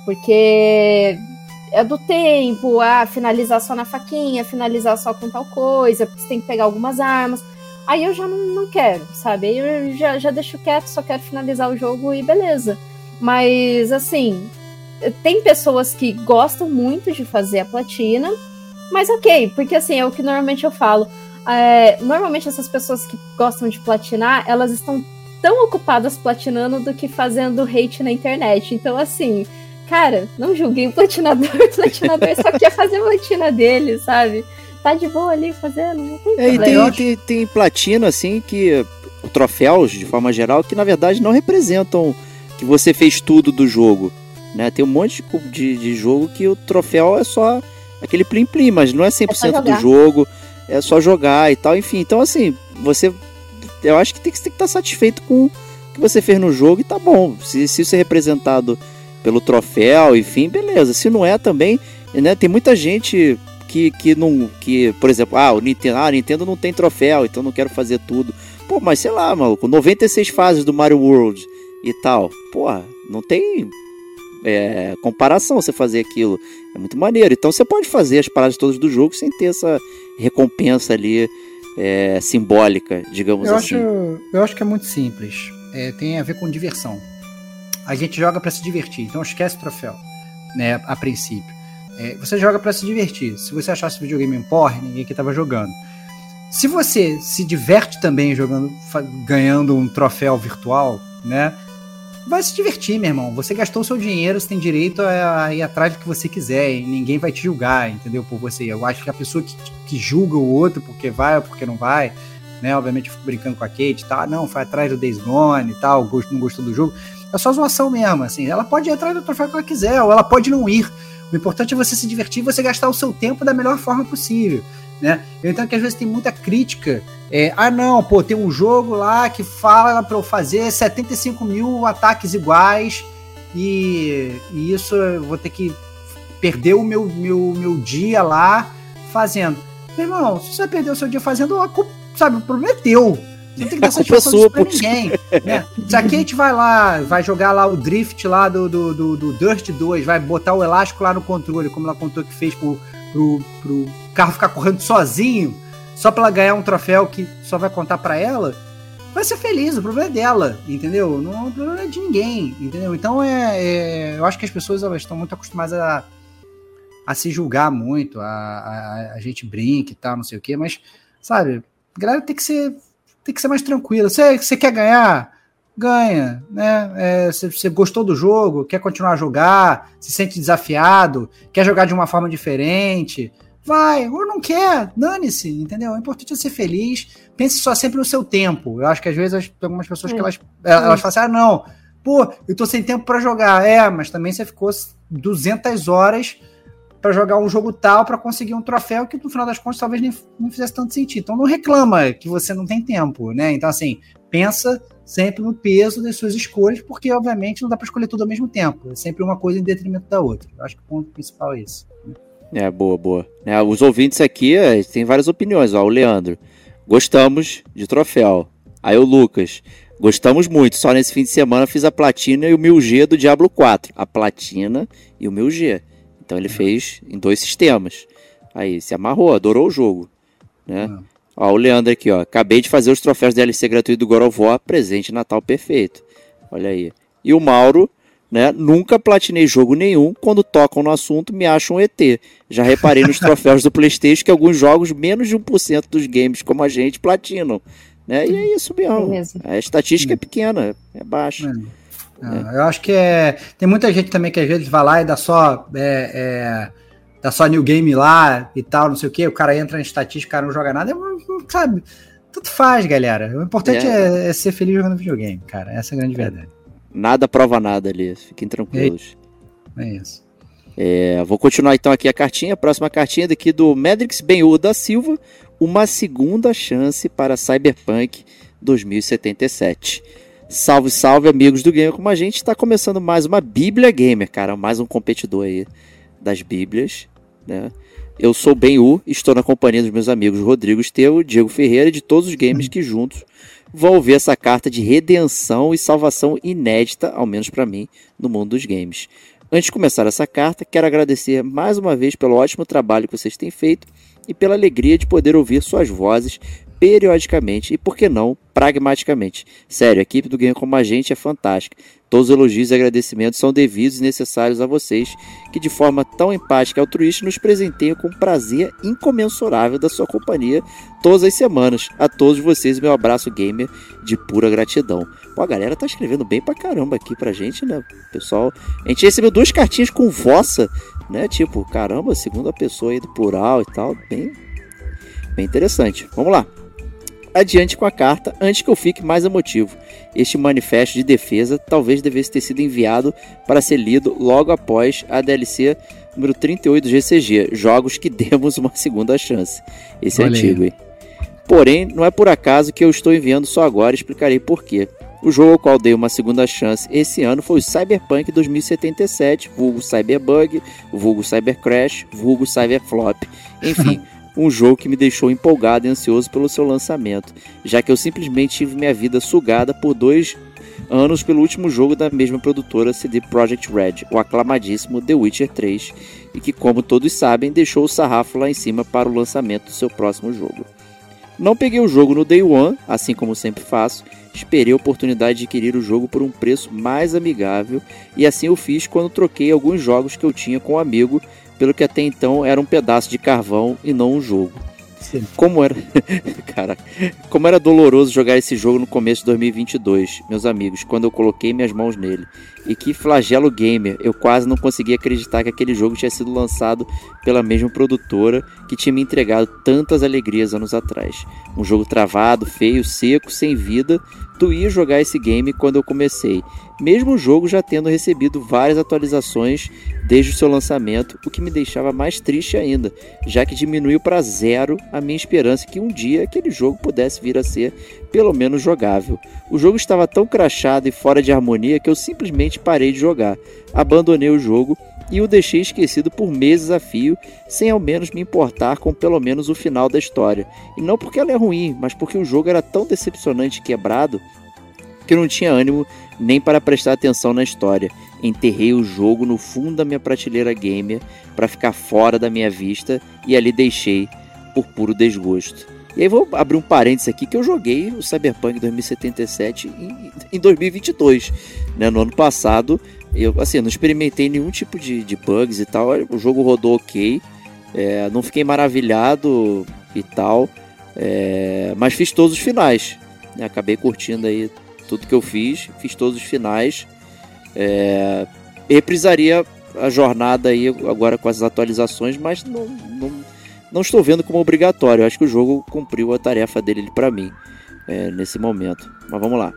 porque é do tempo, ah, finalizar só na faquinha, finalizar só com tal coisa, porque você tem que pegar algumas armas. Aí eu já não, não quero, sabe? Aí eu já, já deixo quieto, só quero finalizar o jogo e beleza. Mas, assim, tem pessoas que gostam muito de fazer a platina, mas ok, porque assim, é o que normalmente eu falo. É, normalmente essas pessoas que gostam de platinar, elas estão tão ocupadas platinando do que fazendo hate na internet. Então, assim, cara, não julguem o platinador. O platinador só quer fazer a platina dele, sabe? Tá de boa ali fazendo, não tem é, problema. E tem, tem, tem platina, assim, que. Troféus, de forma geral, que na verdade não representam que você fez tudo do jogo. Né? Tem um monte de, de jogo que o troféu é só aquele plim plim, mas não é 100% é do jogo, é só jogar e tal, enfim. Então assim, você eu acho que tem que, estar satisfeito com o que você fez no jogo e tá bom. Se, se isso é representado pelo troféu, enfim, beleza. Se não é também, né, tem muita gente que, que não que, por exemplo, ah, o Nintendo, ah, Nintendo não tem troféu, então não quero fazer tudo. Pô, mas sei lá, maluco, 96 fases do Mario World e tal. Porra, não tem é, comparação você fazer aquilo. É muito maneiro. Então você pode fazer as paradas todas do jogo sem ter essa recompensa ali é, simbólica, digamos eu assim. Acho, eu acho que é muito simples. É, tem a ver com diversão. A gente joga para se divertir, então esquece o troféu, né? A princípio. É, você joga para se divertir. Se você achasse videogame um porre, ninguém aqui tava jogando. Se você se diverte também jogando, ganhando um troféu virtual, né? Vai se divertir, meu irmão. Você gastou seu dinheiro, você tem direito a ir atrás do que você quiser e ninguém vai te julgar, entendeu? Por você. Eu acho que a pessoa que, que julga o outro porque vai ou porque não vai, né? Obviamente eu fico brincando com a Kate, tá? Não, foi atrás do Days Gone e tal, não gostou do jogo. É só zoação mesmo, assim. Ela pode ir atrás do troféu que ela quiser, ou ela pode não ir. O importante é você se divertir e você gastar o seu tempo da melhor forma possível. Né? Eu entendo que às vezes tem muita crítica. É, ah, não, pô, tem um jogo lá que fala para eu fazer 75 mil ataques iguais e, e, isso eu vou ter que perder o meu, meu, meu dia lá fazendo. Meu irmão, se você perder o seu dia fazendo, a culpa, sabe, o problema é teu. Você não tem que dar satisfação é pra ninguém. Né? Se a Kate vai lá, vai jogar lá o drift lá do, do, do, do Dirt 2, vai botar o elástico lá no controle, como ela contou que fez pro, pro, pro carro ficar correndo sozinho, só pra ela ganhar um troféu que só vai contar para ela, vai ser feliz, o problema é dela, entendeu? Não, o problema é de ninguém, entendeu? Então é, é eu acho que as pessoas elas estão muito acostumadas a, a se julgar muito, a, a, a gente brinca e tal, não sei o quê, mas, sabe, a galera tem que ser, tem que ser mais tranquila. Você, você quer ganhar? Ganha, né? É, você, você, gostou do jogo, quer continuar a jogar, se sente desafiado, quer jogar de uma forma diferente, vai, ou não quer, dane-se, entendeu? O importante é ser feliz, pense só sempre no seu tempo. Eu acho que às vezes tem algumas pessoas que elas, elas falam assim, ah, não, pô, eu tô sem tempo para jogar. É, mas também você ficou 200 horas para jogar um jogo tal para conseguir um troféu que no final das contas talvez nem, não fizesse tanto sentido. Então não reclama que você não tem tempo, né? Então assim, pensa sempre no peso das suas escolhas, porque obviamente não dá para escolher tudo ao mesmo tempo. É sempre uma coisa em detrimento da outra. Eu acho que o ponto principal é esse. É, boa, boa. É, os ouvintes aqui é, têm várias opiniões. Ó, o Leandro, gostamos de troféu. Aí o Lucas, gostamos muito. Só nesse fim de semana fiz a platina e o 1000G do Diablo 4. A platina e o 1000G. Então ele fez em dois sistemas. Aí se amarrou, adorou o jogo. Né? Uhum. Ó, o Leandro aqui, ó. Acabei de fazer os troféus DLC gratuito do God of War, presente Natal perfeito. Olha aí. E o Mauro, né? Nunca platinei jogo nenhum. Quando tocam no assunto, me acham um ET. Já reparei nos troféus do PlayStation que alguns jogos, menos de 1% dos games como a gente, platinam. Né? E é isso mesmo. É a estatística é pequena, é baixa. É. É. Eu acho que é. Tem muita gente também que às vezes vai lá e dá só. É, é dá só new game lá e tal, não sei o que, o cara entra em estatística, o cara não joga nada, sabe? Tudo faz, galera. O importante é. É, é, ser feliz jogando videogame, cara. Essa é a grande é. verdade. Nada prova nada ali, fiquem tranquilos. É isso. É, vou continuar então aqui a cartinha. A próxima cartinha daqui do Medrix Benhu da Silva. Uma segunda chance para Cyberpunk 2077. Salve, salve, amigos do Gamer como a gente. Está começando mais uma Bíblia Gamer, cara. Mais um competidor aí das Bíblias. Né? Eu sou Ben U, estou na companhia dos meus amigos Rodrigo Esteu, Diego Ferreira e de todos os games que juntos vão ver essa carta de redenção e salvação inédita, ao menos para mim, no mundo dos games. Antes de começar essa carta, quero agradecer mais uma vez pelo ótimo trabalho que vocês têm feito e pela alegria de poder ouvir suas vozes periodicamente e, por que não, pragmaticamente. Sério, a equipe do Game Como a Gente é fantástica. Todos os elogios e agradecimentos são devidos e necessários a vocês, que de forma tão empática e altruísta nos presenteiam com prazer incomensurável da sua companhia todas as semanas. A todos vocês, meu abraço gamer de pura gratidão. Pô, a galera tá escrevendo bem pra caramba aqui pra gente, né, pessoal? A gente recebeu duas cartinhas com vossa, né? Tipo, caramba, segunda pessoa aí do plural e tal. Bem, bem interessante. Vamos lá adiante com a carta antes que eu fique mais emotivo. Este manifesto de defesa talvez devesse ter sido enviado para ser lido logo após a DLC número 38 do GCG, Jogos que demos uma segunda chance. Esse é Olha é antigo, hein? Porém, não é por acaso que eu estou enviando só agora, explicarei por quê. O jogo ao qual dei uma segunda chance esse ano foi o Cyberpunk 2077, vulgo Cyberbug, vulgo Cybercrash, vulgo Cyberflop. Enfim, um jogo que me deixou empolgado e ansioso pelo seu lançamento, já que eu simplesmente tive minha vida sugada por dois anos pelo último jogo da mesma produtora CD Projekt Red, o aclamadíssimo The Witcher 3, e que, como todos sabem, deixou o sarrafo lá em cima para o lançamento do seu próximo jogo. Não peguei o jogo no Day One, assim como sempre faço, esperei a oportunidade de adquirir o jogo por um preço mais amigável e assim eu fiz quando troquei alguns jogos que eu tinha com um amigo, pelo que até então era um pedaço de carvão e não um jogo. Sim. Como era, cara, como era doloroso jogar esse jogo no começo de 2022, meus amigos, quando eu coloquei minhas mãos nele. E que flagelo gamer, eu quase não conseguia acreditar que aquele jogo tinha sido lançado pela mesma produtora que tinha me entregado tantas alegrias anos atrás. Um jogo travado, feio, seco, sem vida, tu ia jogar esse game quando eu comecei, mesmo o jogo já tendo recebido várias atualizações desde o seu lançamento, o que me deixava mais triste ainda, já que diminuiu para zero a minha esperança que um dia aquele jogo pudesse vir a ser pelo menos jogável. O jogo estava tão crachado e fora de harmonia que eu simplesmente parei de jogar, abandonei o jogo e o deixei esquecido por meses a fio, sem ao menos me importar com pelo menos o final da história. E não porque ela é ruim, mas porque o jogo era tão decepcionante e quebrado que eu não tinha ânimo nem para prestar atenção na história. Enterrei o jogo no fundo da minha prateleira gamer para ficar fora da minha vista e ali deixei por puro desgosto. E aí vou abrir um parênteses aqui que eu joguei o Cyberpunk 2077 em, em 2022. Né? No ano passado eu assim, não experimentei nenhum tipo de, de bugs e tal. O jogo rodou ok. É, não fiquei maravilhado e tal. É, mas fiz todos os finais. Né? Acabei curtindo aí tudo que eu fiz. Fiz todos os finais. É, reprisaria a jornada aí agora com as atualizações, mas não, não, não estou vendo como obrigatório. Eu acho que o jogo cumpriu a tarefa dele para mim é, nesse momento. Mas vamos lá.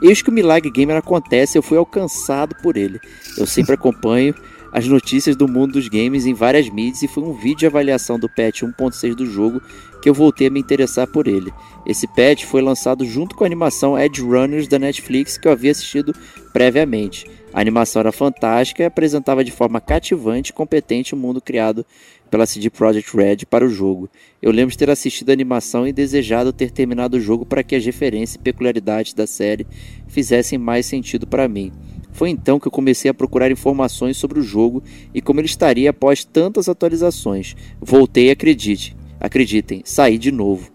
Eis que o Milagre Gamer acontece, eu fui alcançado por ele. Eu sempre acompanho as notícias do mundo dos games em várias mídias e foi um vídeo de avaliação do patch 1.6 do jogo que eu voltei a me interessar por ele. Esse patch foi lançado junto com a animação Edge Runners da Netflix que eu havia assistido previamente. A animação era fantástica e apresentava de forma cativante e competente o mundo criado pela CD Projekt Red para o jogo. Eu lembro de ter assistido a animação e desejado ter terminado o jogo para que as referências e peculiaridades da série fizessem mais sentido para mim. Foi então que eu comecei a procurar informações sobre o jogo e como ele estaria após tantas atualizações. Voltei, acredite, acreditem, saí de novo.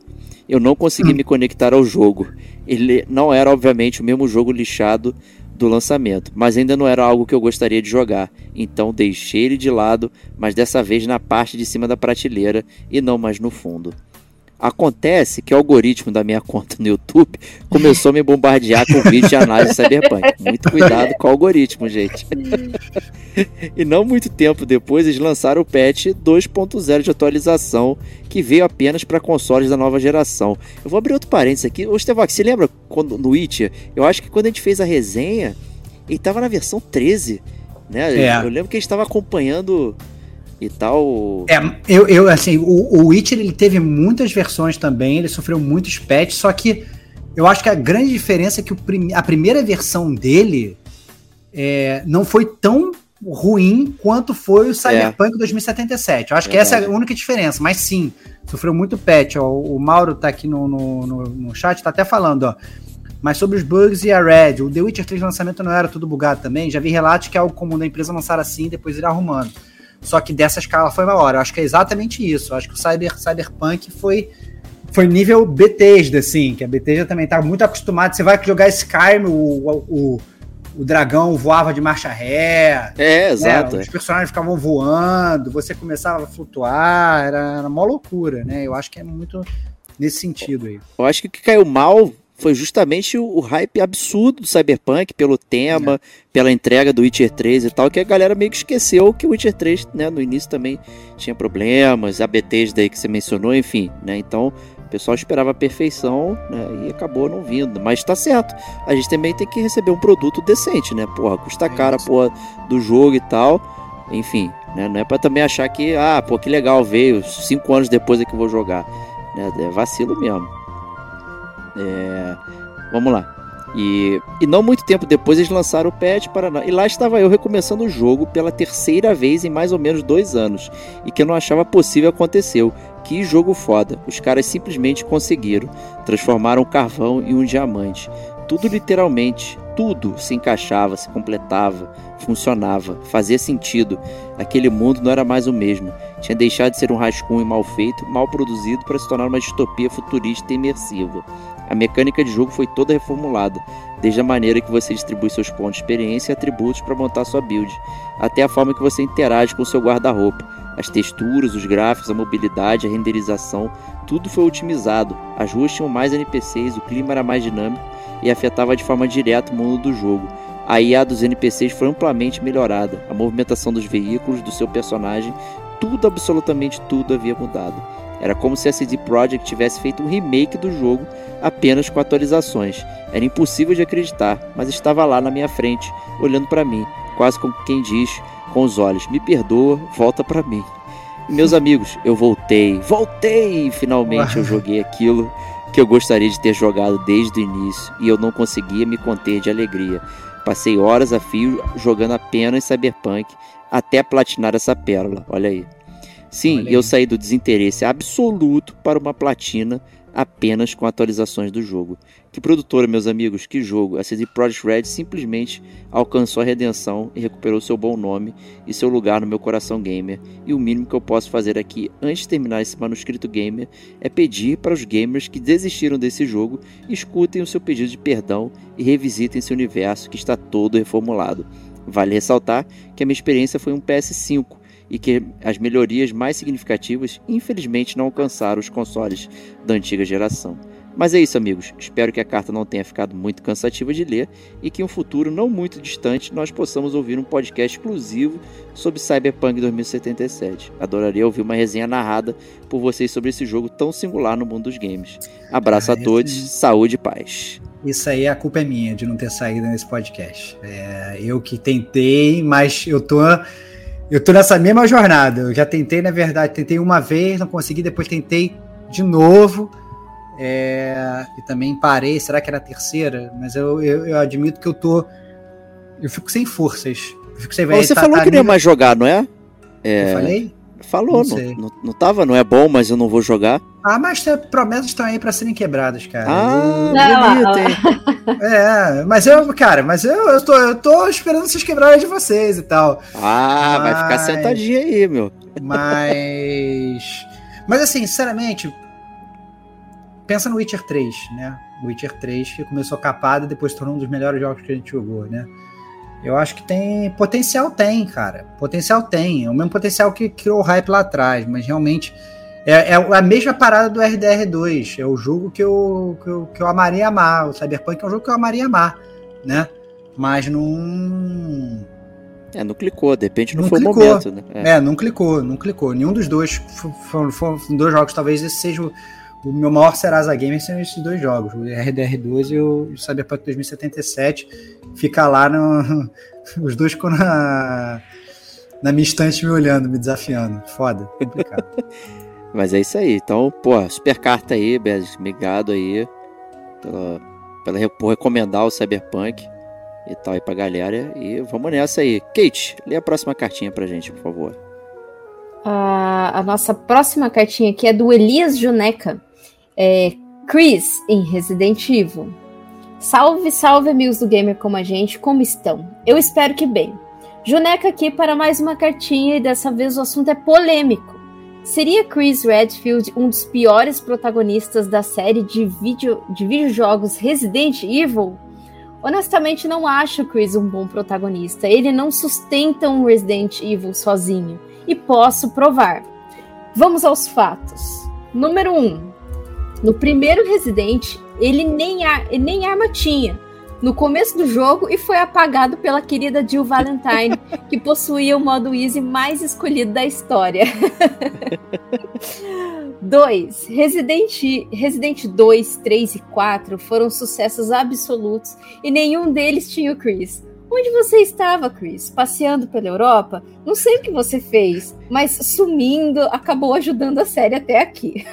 Eu não consegui me conectar ao jogo. Ele não era obviamente o mesmo jogo lixado do lançamento, mas ainda não era algo que eu gostaria de jogar, então deixei ele de lado, mas dessa vez na parte de cima da prateleira e não mais no fundo. Acontece que o algoritmo da minha conta no YouTube começou a me bombardear com vídeos de análise cyberpunk. Muito cuidado com o algoritmo, gente. e não muito tempo depois, eles lançaram o patch 2.0 de atualização, que veio apenas para consoles da nova geração. Eu vou abrir outro parênteses aqui. Ô, você lembra quando, no Witcher? Eu acho que quando a gente fez a resenha, ele estava na versão 13. Né? É. Eu lembro que a gente estava acompanhando e tal. É, eu, eu assim, o, o Witcher ele teve muitas versões também, ele sofreu muitos patches, só que eu acho que a grande diferença é que o prim, a primeira versão dele é, não foi tão ruim quanto foi o Cyberpunk é. 2077. Eu acho que essa é a única diferença, mas sim, sofreu muito patch. Ó, o Mauro tá aqui no, no, no, no chat, tá até falando, ó. Mas sobre os bugs e a Red, o The Witcher 3 lançamento não era tudo bugado também. Já vi relatos que é algo comum da empresa lançar assim e depois ir arrumando. Só que dessa escala foi maior. Eu acho que é exatamente isso. Eu acho que o Cyber, Cyberpunk foi foi nível Bethesda, assim, que a Bethesda também tá muito acostumada. Você vai jogar Skyrim, o, o, o dragão voava de marcha ré. É, exato. Né? Os personagens ficavam voando, você começava a flutuar, era, era uma loucura, né? Eu acho que é muito nesse sentido aí. Eu acho que o que caiu mal foi justamente o, o, hype absurdo do Cyberpunk pelo tema, é. pela entrega do Witcher 3 e tal, que a galera meio que esqueceu que o Witcher 3, né, no início também tinha problemas, a Bethesda aí que você mencionou, enfim, né? Então, o pessoal esperava a perfeição, né, e acabou não vindo, mas tá certo. A gente também tem que receber um produto decente, né? Porra, custa é cara, porra, do jogo e tal. Enfim, né? Não é para também achar que, ah, pô, que legal, veio, cinco anos depois é que eu vou jogar. Né? É vacilo mesmo. É, vamos lá. E, e não muito tempo depois eles lançaram o patch para e lá estava eu recomeçando o jogo pela terceira vez em mais ou menos dois anos e que eu não achava possível aconteceu. Que jogo foda! Os caras simplesmente conseguiram, transformaram carvão em um diamante. Tudo literalmente, tudo se encaixava, se completava, funcionava, fazia sentido. Aquele mundo não era mais o mesmo. Tinha deixado de ser um rascunho mal feito, mal produzido para se tornar uma distopia futurista e imersiva. A mecânica de jogo foi toda reformulada, desde a maneira que você distribui seus pontos de experiência e atributos para montar sua build, até a forma que você interage com seu guarda-roupa. As texturas, os gráficos, a mobilidade, a renderização, tudo foi otimizado. As ruas tinham mais NPCs, o clima era mais dinâmico e afetava de forma direta o mundo do jogo. A IA dos NPCs foi amplamente melhorada, a movimentação dos veículos, do seu personagem, tudo, absolutamente tudo havia mudado. Era como se a CD Projekt tivesse feito um remake do jogo apenas com atualizações. Era impossível de acreditar, mas estava lá na minha frente, olhando para mim, quase como quem diz com os olhos: "Me perdoa, volta para mim". E, meus amigos, eu voltei, voltei! Finalmente eu joguei aquilo que eu gostaria de ter jogado desde o início e eu não conseguia me conter de alegria. Passei horas a fio jogando apenas Cyberpunk até platinar essa pérola. Olha aí. Sim, eu saí do desinteresse absoluto para uma platina apenas com atualizações do jogo. Que produtora, meus amigos, que jogo! A CD Projekt Red simplesmente alcançou a redenção e recuperou seu bom nome e seu lugar no meu coração gamer. E o mínimo que eu posso fazer aqui antes de terminar esse manuscrito gamer é pedir para os gamers que desistiram desse jogo escutem o seu pedido de perdão e revisitem esse universo que está todo reformulado. Vale ressaltar que a minha experiência foi um PS5 e que as melhorias mais significativas infelizmente não alcançaram os consoles da antiga geração. Mas é isso, amigos. Espero que a carta não tenha ficado muito cansativa de ler e que em um futuro não muito distante nós possamos ouvir um podcast exclusivo sobre Cyberpunk 2077. Adoraria ouvir uma resenha narrada por vocês sobre esse jogo tão singular no mundo dos games. Abraço ah, a todos, saúde e paz. Isso aí a culpa é minha de não ter saído nesse podcast. É, eu que tentei, mas eu tô eu tô nessa mesma jornada. Eu já tentei, na verdade, tentei uma vez, não consegui, depois tentei de novo. É, e também parei, será que era a terceira? Mas eu, eu, eu, admito que eu tô. Eu fico sem forças. Fico sem, você tá, falou tá que não ia mais jogar, não é? é... Eu falei? Falou, não, não, não, não, tava, não é bom, mas eu não vou jogar. Ah, mas promessas estão aí para serem quebradas, cara. Ah, bonito, É, mas eu, cara, mas eu, eu, tô, eu tô esperando vocês quebrarem de vocês e tal. Ah, mas... vai ficar sentadinho aí, meu. Mas. Mas assim, sinceramente, pensa no Witcher 3, né? O Witcher 3 que começou capado e depois tornou um dos melhores jogos que a gente jogou, né? Eu acho que tem. Potencial tem, cara. Potencial tem. É o mesmo potencial que criou o hype lá atrás, mas realmente. É, é a mesma parada do RDR2. É o jogo que eu, que eu, que eu amaria amar. O Cyberpunk é um jogo que eu amaria amar, né? Mas não. É, não clicou, de repente não, não foi clicou. o momento, né? É. é. não clicou, não clicou. Nenhum dos dois foram, foram dois jogos, talvez esse seja o, o meu maior Serasa Gamer são esses dois jogos, o RDR2 e o Cyberpunk 2077. Fica lá no. Os dois ficam na, na minha estante me olhando, me desafiando. Foda, complicado. Mas é isso aí. Então, pô, super carta aí, Bez. Obrigado aí pela, pela, por recomendar o Cyberpunk e tal aí pra galera. E vamos nessa aí. Kate, lê a próxima cartinha pra gente, por favor. a nossa próxima cartinha aqui é do Elias Juneca. É, Chris, em Resident Evil. Salve, salve, amigos do Gamer como a gente, como estão? Eu espero que bem. Juneca aqui para mais uma cartinha e dessa vez o assunto é polêmico. Seria Chris Redfield um dos piores protagonistas da série de, vídeo, de videojogos Resident Evil? Honestamente, não acho Chris um bom protagonista. Ele não sustenta um Resident Evil sozinho. E posso provar. Vamos aos fatos. Número 1. Um, no primeiro Resident, ele nem, ar, ele nem arma tinha. No começo do jogo e foi apagado pela querida Jill Valentine, que possuía o modo easy mais escolhido da história. 2. Resident, Resident 2, 3 e 4 foram sucessos absolutos e nenhum deles tinha o Chris. Onde você estava, Chris? Passeando pela Europa? Não sei o que você fez, mas sumindo acabou ajudando a série até aqui.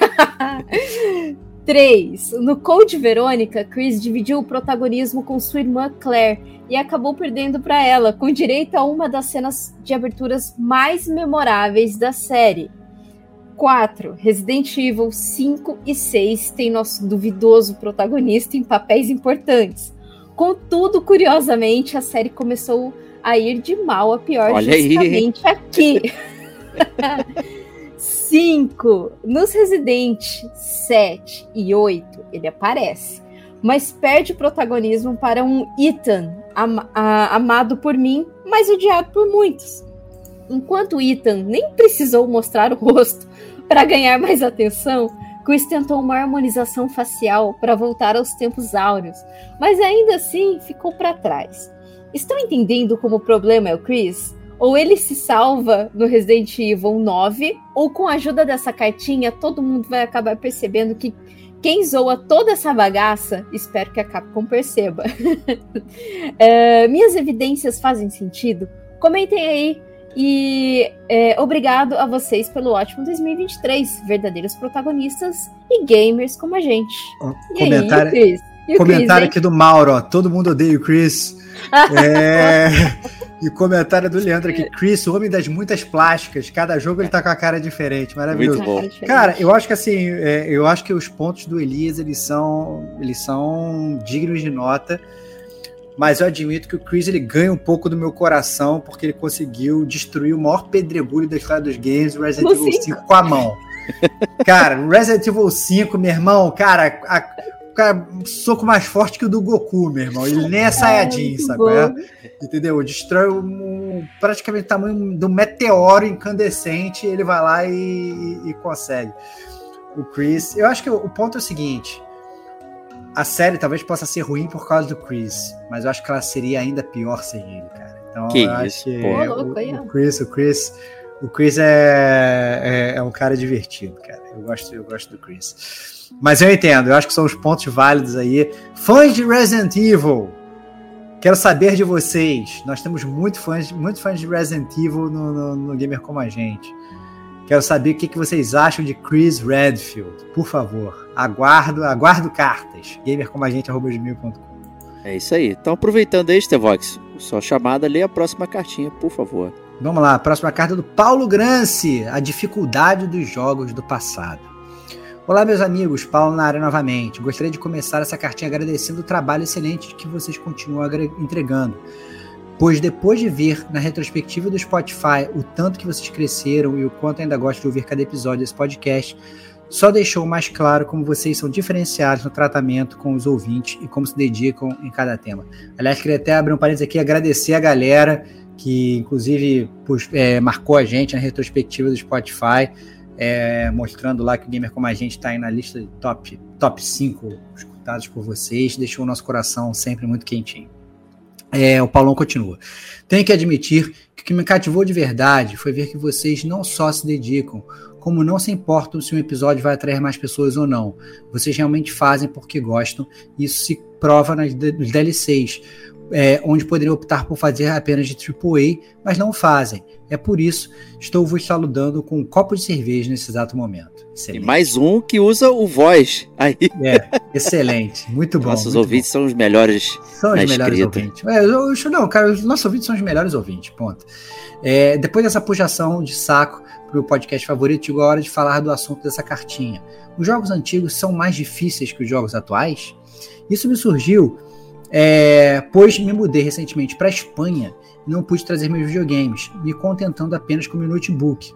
3. No Code Verônica, Chris dividiu o protagonismo com sua irmã Claire e acabou perdendo para ela, com direito a uma das cenas de aberturas mais memoráveis da série. 4. Resident Evil 5 e 6 têm nosso duvidoso protagonista em papéis importantes. Contudo, curiosamente, a série começou a ir de mal a pior Olha justamente aí. aqui. 5. Nos Resident 7 e 8, ele aparece, mas perde protagonismo para um Ethan, am amado por mim, mas odiado por muitos. Enquanto Ethan nem precisou mostrar o rosto para ganhar mais atenção, Chris tentou uma harmonização facial para voltar aos tempos áureos, mas ainda assim ficou para trás. Estão entendendo como o problema é o Chris? Ou ele se salva no Resident Evil 9, ou com a ajuda dessa cartinha, todo mundo vai acabar percebendo que quem zoa toda essa bagaça, espero que a Capcom perceba. é, minhas evidências fazem sentido? Comentem aí. E é, obrigado a vocês pelo ótimo 2023. Verdadeiros protagonistas e gamers como a gente. e comentário aí, comentário Chris, aqui do Mauro. Ó, todo mundo odeia o Chris. é... E comentário do Leandro aqui, Chris, o homem das muitas plásticas. Cada jogo ele tá com a cara diferente, maravilhoso. Muito bom. Cara, eu acho que assim, é, eu acho que os pontos do Elias eles são, eles são dignos de nota. Mas eu admito que o Chris ele ganha um pouco do meu coração porque ele conseguiu destruir o maior pedregulho da história dos games, Resident Evil 5, com a mão. Cara, Resident Evil 5, meu irmão, cara, a, cara, soco mais forte que o do Goku, meu irmão. Ele nem é Saiyajin, sabe? É? Entendeu? Destrói um, praticamente o tamanho do meteoro incandescente. Ele vai lá e, e, e, consegue. O Chris. Eu acho que o ponto é o seguinte: a série talvez possa ser ruim por causa do Chris, mas eu acho que ela seria ainda pior sem ele, cara. Então que eu isso, acho que o, o, Chris, o Chris. O Chris é, é, é um cara divertido, cara. Eu gosto, eu gosto do Chris. Mas eu entendo, eu acho que são os pontos válidos aí. Fãs de Resident Evil, quero saber de vocês. Nós temos muito fãs, muito fãs de Resident Evil no, no, no Gamer Como a Gente. Quero saber o que, que vocês acham de Chris Redfield. Por favor, aguardo, aguardo cartas. gamercomagente.com É isso aí. Então, aproveitando aí, Stevox, sua chamada, lê a próxima cartinha, por favor. Vamos lá, a próxima carta é do Paulo Grance, a dificuldade dos jogos do passado. Olá, meus amigos, Paulo na área novamente. Gostaria de começar essa cartinha agradecendo o trabalho excelente que vocês continuam entregando. Pois depois de ver na retrospectiva do Spotify o tanto que vocês cresceram e o quanto ainda gosto de ouvir cada episódio desse podcast, só deixou mais claro como vocês são diferenciados no tratamento com os ouvintes e como se dedicam em cada tema. Aliás, queria até abrir um parênteses aqui e agradecer a galera que, inclusive, é, marcou a gente na retrospectiva do Spotify é, mostrando lá que o Gamer Como a Gente está aí na lista de top, top 5 escutados por vocês, deixou o nosso coração sempre muito quentinho. É, o Paulão continua. Tenho que admitir que o que me cativou de verdade foi ver que vocês não só se dedicam, como não se importam se um episódio vai atrair mais pessoas ou não. Vocês realmente fazem porque gostam, isso se prova nas, nos DLCs, é, onde poderiam optar por fazer apenas de AAA, mas não fazem. É por isso estou vos saludando com um copo de cerveja nesse exato momento. Excelente. E mais um que usa o voz aí. É, excelente, muito bom. Nossos muito ouvintes bom. são os melhores. São os melhores escrita. ouvintes. É, eu, não, cara, os nossos ouvintes são os melhores ouvintes, ponto. É, depois dessa puxação de saco o podcast favorito, chegou a hora de falar do assunto dessa cartinha. Os jogos antigos são mais difíceis que os jogos atuais? Isso me surgiu é, pois me mudei recentemente para a Espanha e não pude trazer meus videogames, me contentando apenas com meu notebook.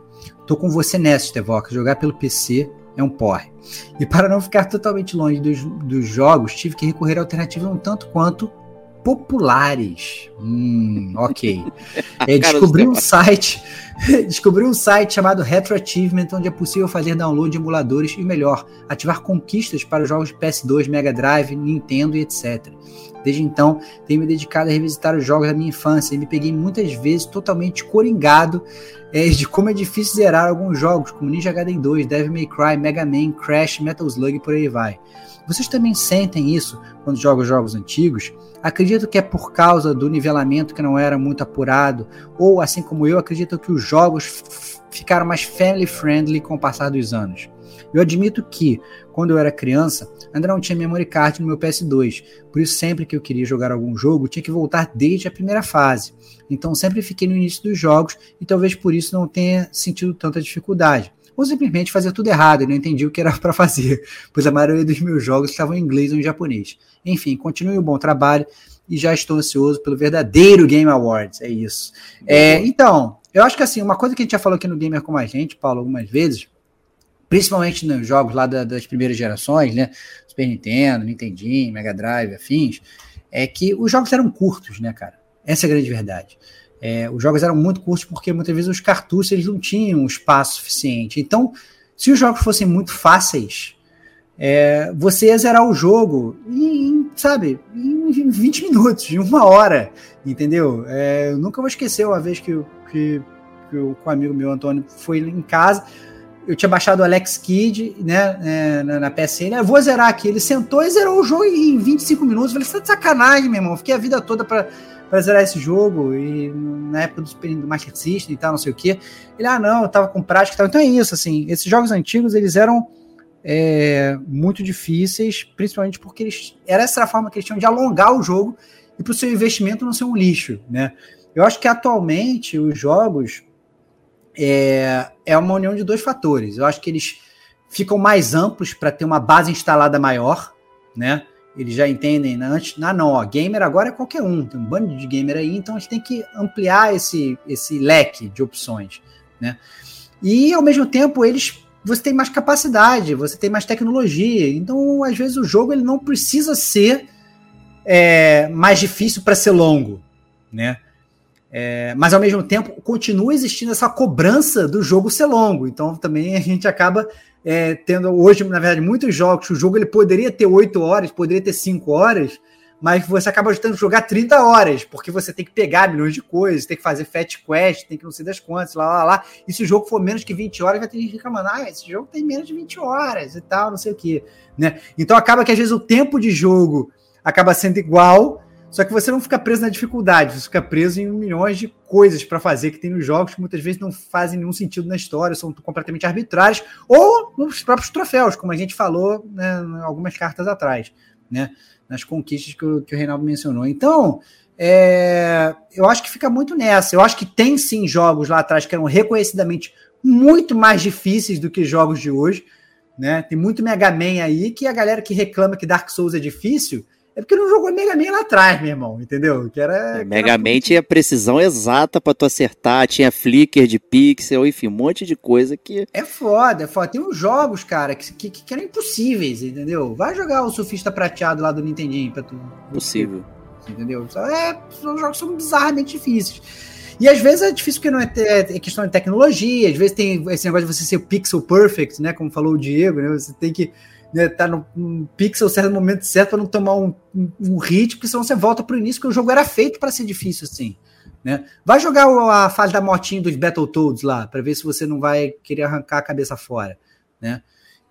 Tô com você nessa, Stevox. Jogar pelo PC é um porre. E para não ficar totalmente longe dos, dos jogos, tive que recorrer a alternativas um tanto quanto populares. Hum, ok. É, descobri um site, descobri um site chamado Retro Achievement, onde é possível fazer download de emuladores e melhor, ativar conquistas para os jogos de PS2, Mega Drive, Nintendo e etc. Desde então, tenho me dedicado a revisitar os jogos da minha infância e me peguei muitas vezes totalmente coringado é, de como é difícil zerar alguns jogos, como Ninja Gaiden 2, Devil May Cry, Mega Man, Crash, Metal Slug e por aí vai. Vocês também sentem isso quando jogam jogos antigos? Acredito que é por causa do nivelamento que não era muito apurado, ou assim como eu, acredito que os jogos ficaram mais family friendly com o passar dos anos. Eu admito que, quando eu era criança, ainda não tinha memory card no meu PS2. Por isso, sempre que eu queria jogar algum jogo, tinha que voltar desde a primeira fase. Então, sempre fiquei no início dos jogos e talvez por isso não tenha sentido tanta dificuldade. Ou simplesmente fazia tudo errado e não entendi o que era para fazer, pois a maioria dos meus jogos estavam em inglês ou em japonês. Enfim, continue o bom trabalho e já estou ansioso pelo verdadeiro Game Awards. É isso. É, então, eu acho que assim, uma coisa que a gente já falou aqui no Gamer com a gente, Paulo, algumas vezes, principalmente nos jogos lá da, das primeiras gerações, né? Super Nintendo, Nintendinho, Mega Drive, afins, é que os jogos eram curtos, né, cara? Essa é a grande verdade. É, os jogos eram muito curtos porque muitas vezes os cartuchos eles não tinham espaço suficiente. Então, se os jogos fossem muito fáceis, é, você ia zerar o jogo em, sabe, em 20 minutos, em uma hora, entendeu? É, eu nunca vou esquecer uma vez que, que, que o, um amigo meu, Antônio, foi em casa, eu tinha baixado o Alex Kidd, né, é, na, na PSN, eu vou zerar aqui. Ele sentou e zerou o jogo em 25 minutos. Eu falei, você tá de sacanagem, meu irmão. Fiquei a vida toda para para zerar esse jogo, e na época do, do Master System e tal, não sei o que. Ele, ah, não, eu tava com prática e tal. Então é isso, assim, esses jogos antigos, eles eram é, muito difíceis, principalmente porque eles, era essa a forma que eles tinham de alongar o jogo e para o seu investimento não ser um lixo, né? Eu acho que atualmente os jogos é, é uma união de dois fatores. Eu acho que eles ficam mais amplos para ter uma base instalada maior, né? Eles já entendem, né? antes, ah, não, ó, gamer agora é qualquer um, tem um bando de gamer aí, então a gente tem que ampliar esse, esse leque de opções, né? E ao mesmo tempo eles você tem mais capacidade, você tem mais tecnologia, então às vezes o jogo ele não precisa ser é, mais difícil para ser longo, né? É, mas ao mesmo tempo continua existindo essa cobrança do jogo ser longo. Então também a gente acaba é, tendo hoje, na verdade, muitos jogos. O jogo ele poderia ter 8 horas, poderia ter 5 horas, mas você acaba tendo que jogar 30 horas, porque você tem que pegar milhões de coisas, tem que fazer fat quest, tem que não sei das quantas, lá, lá, lá. E se o jogo for menos que 20 horas, vai ter gente reclamando, ah, esse jogo tem menos de 20 horas e tal, não sei o que. Né? Então acaba que às vezes o tempo de jogo acaba sendo igual, só que você não fica preso na dificuldade, você fica preso em milhões de coisas para fazer que tem nos jogos que muitas vezes não fazem nenhum sentido na história, são completamente arbitrários, ou nos próprios troféus, como a gente falou né, algumas cartas atrás, né, nas conquistas que o, que o Reinaldo mencionou. Então, é, eu acho que fica muito nessa. Eu acho que tem sim jogos lá atrás que eram reconhecidamente muito mais difíceis do que jogos de hoje. Né? Tem muito Mega Man aí que a galera que reclama que Dark Souls é difícil é porque não jogou Mega Man lá atrás, meu irmão, entendeu? Que era, é, Mega Man tinha precisão exata para tu acertar, tinha flicker de pixel, enfim, um monte de coisa que. É foda, é foda. Tem uns jogos, cara, que, que, que eram impossíveis, entendeu? Vai jogar o surfista prateado lá do Nintendinho pra tu. Possível. Entendeu? É, os jogos são bizarramente difíceis. E às vezes é difícil porque não é, é, é, questão de tecnologia, às vezes tem esse negócio de você ser pixel perfect, né? Como falou o Diego, né? Você tem que né, tá no, no pixel certo momento certo para não tomar um, um, um, hit, porque senão você volta para o início, porque o jogo era feito para ser difícil assim. Né? Vai jogar a fase da motinha dos Battletoads lá, para ver se você não vai querer arrancar a cabeça fora. Né?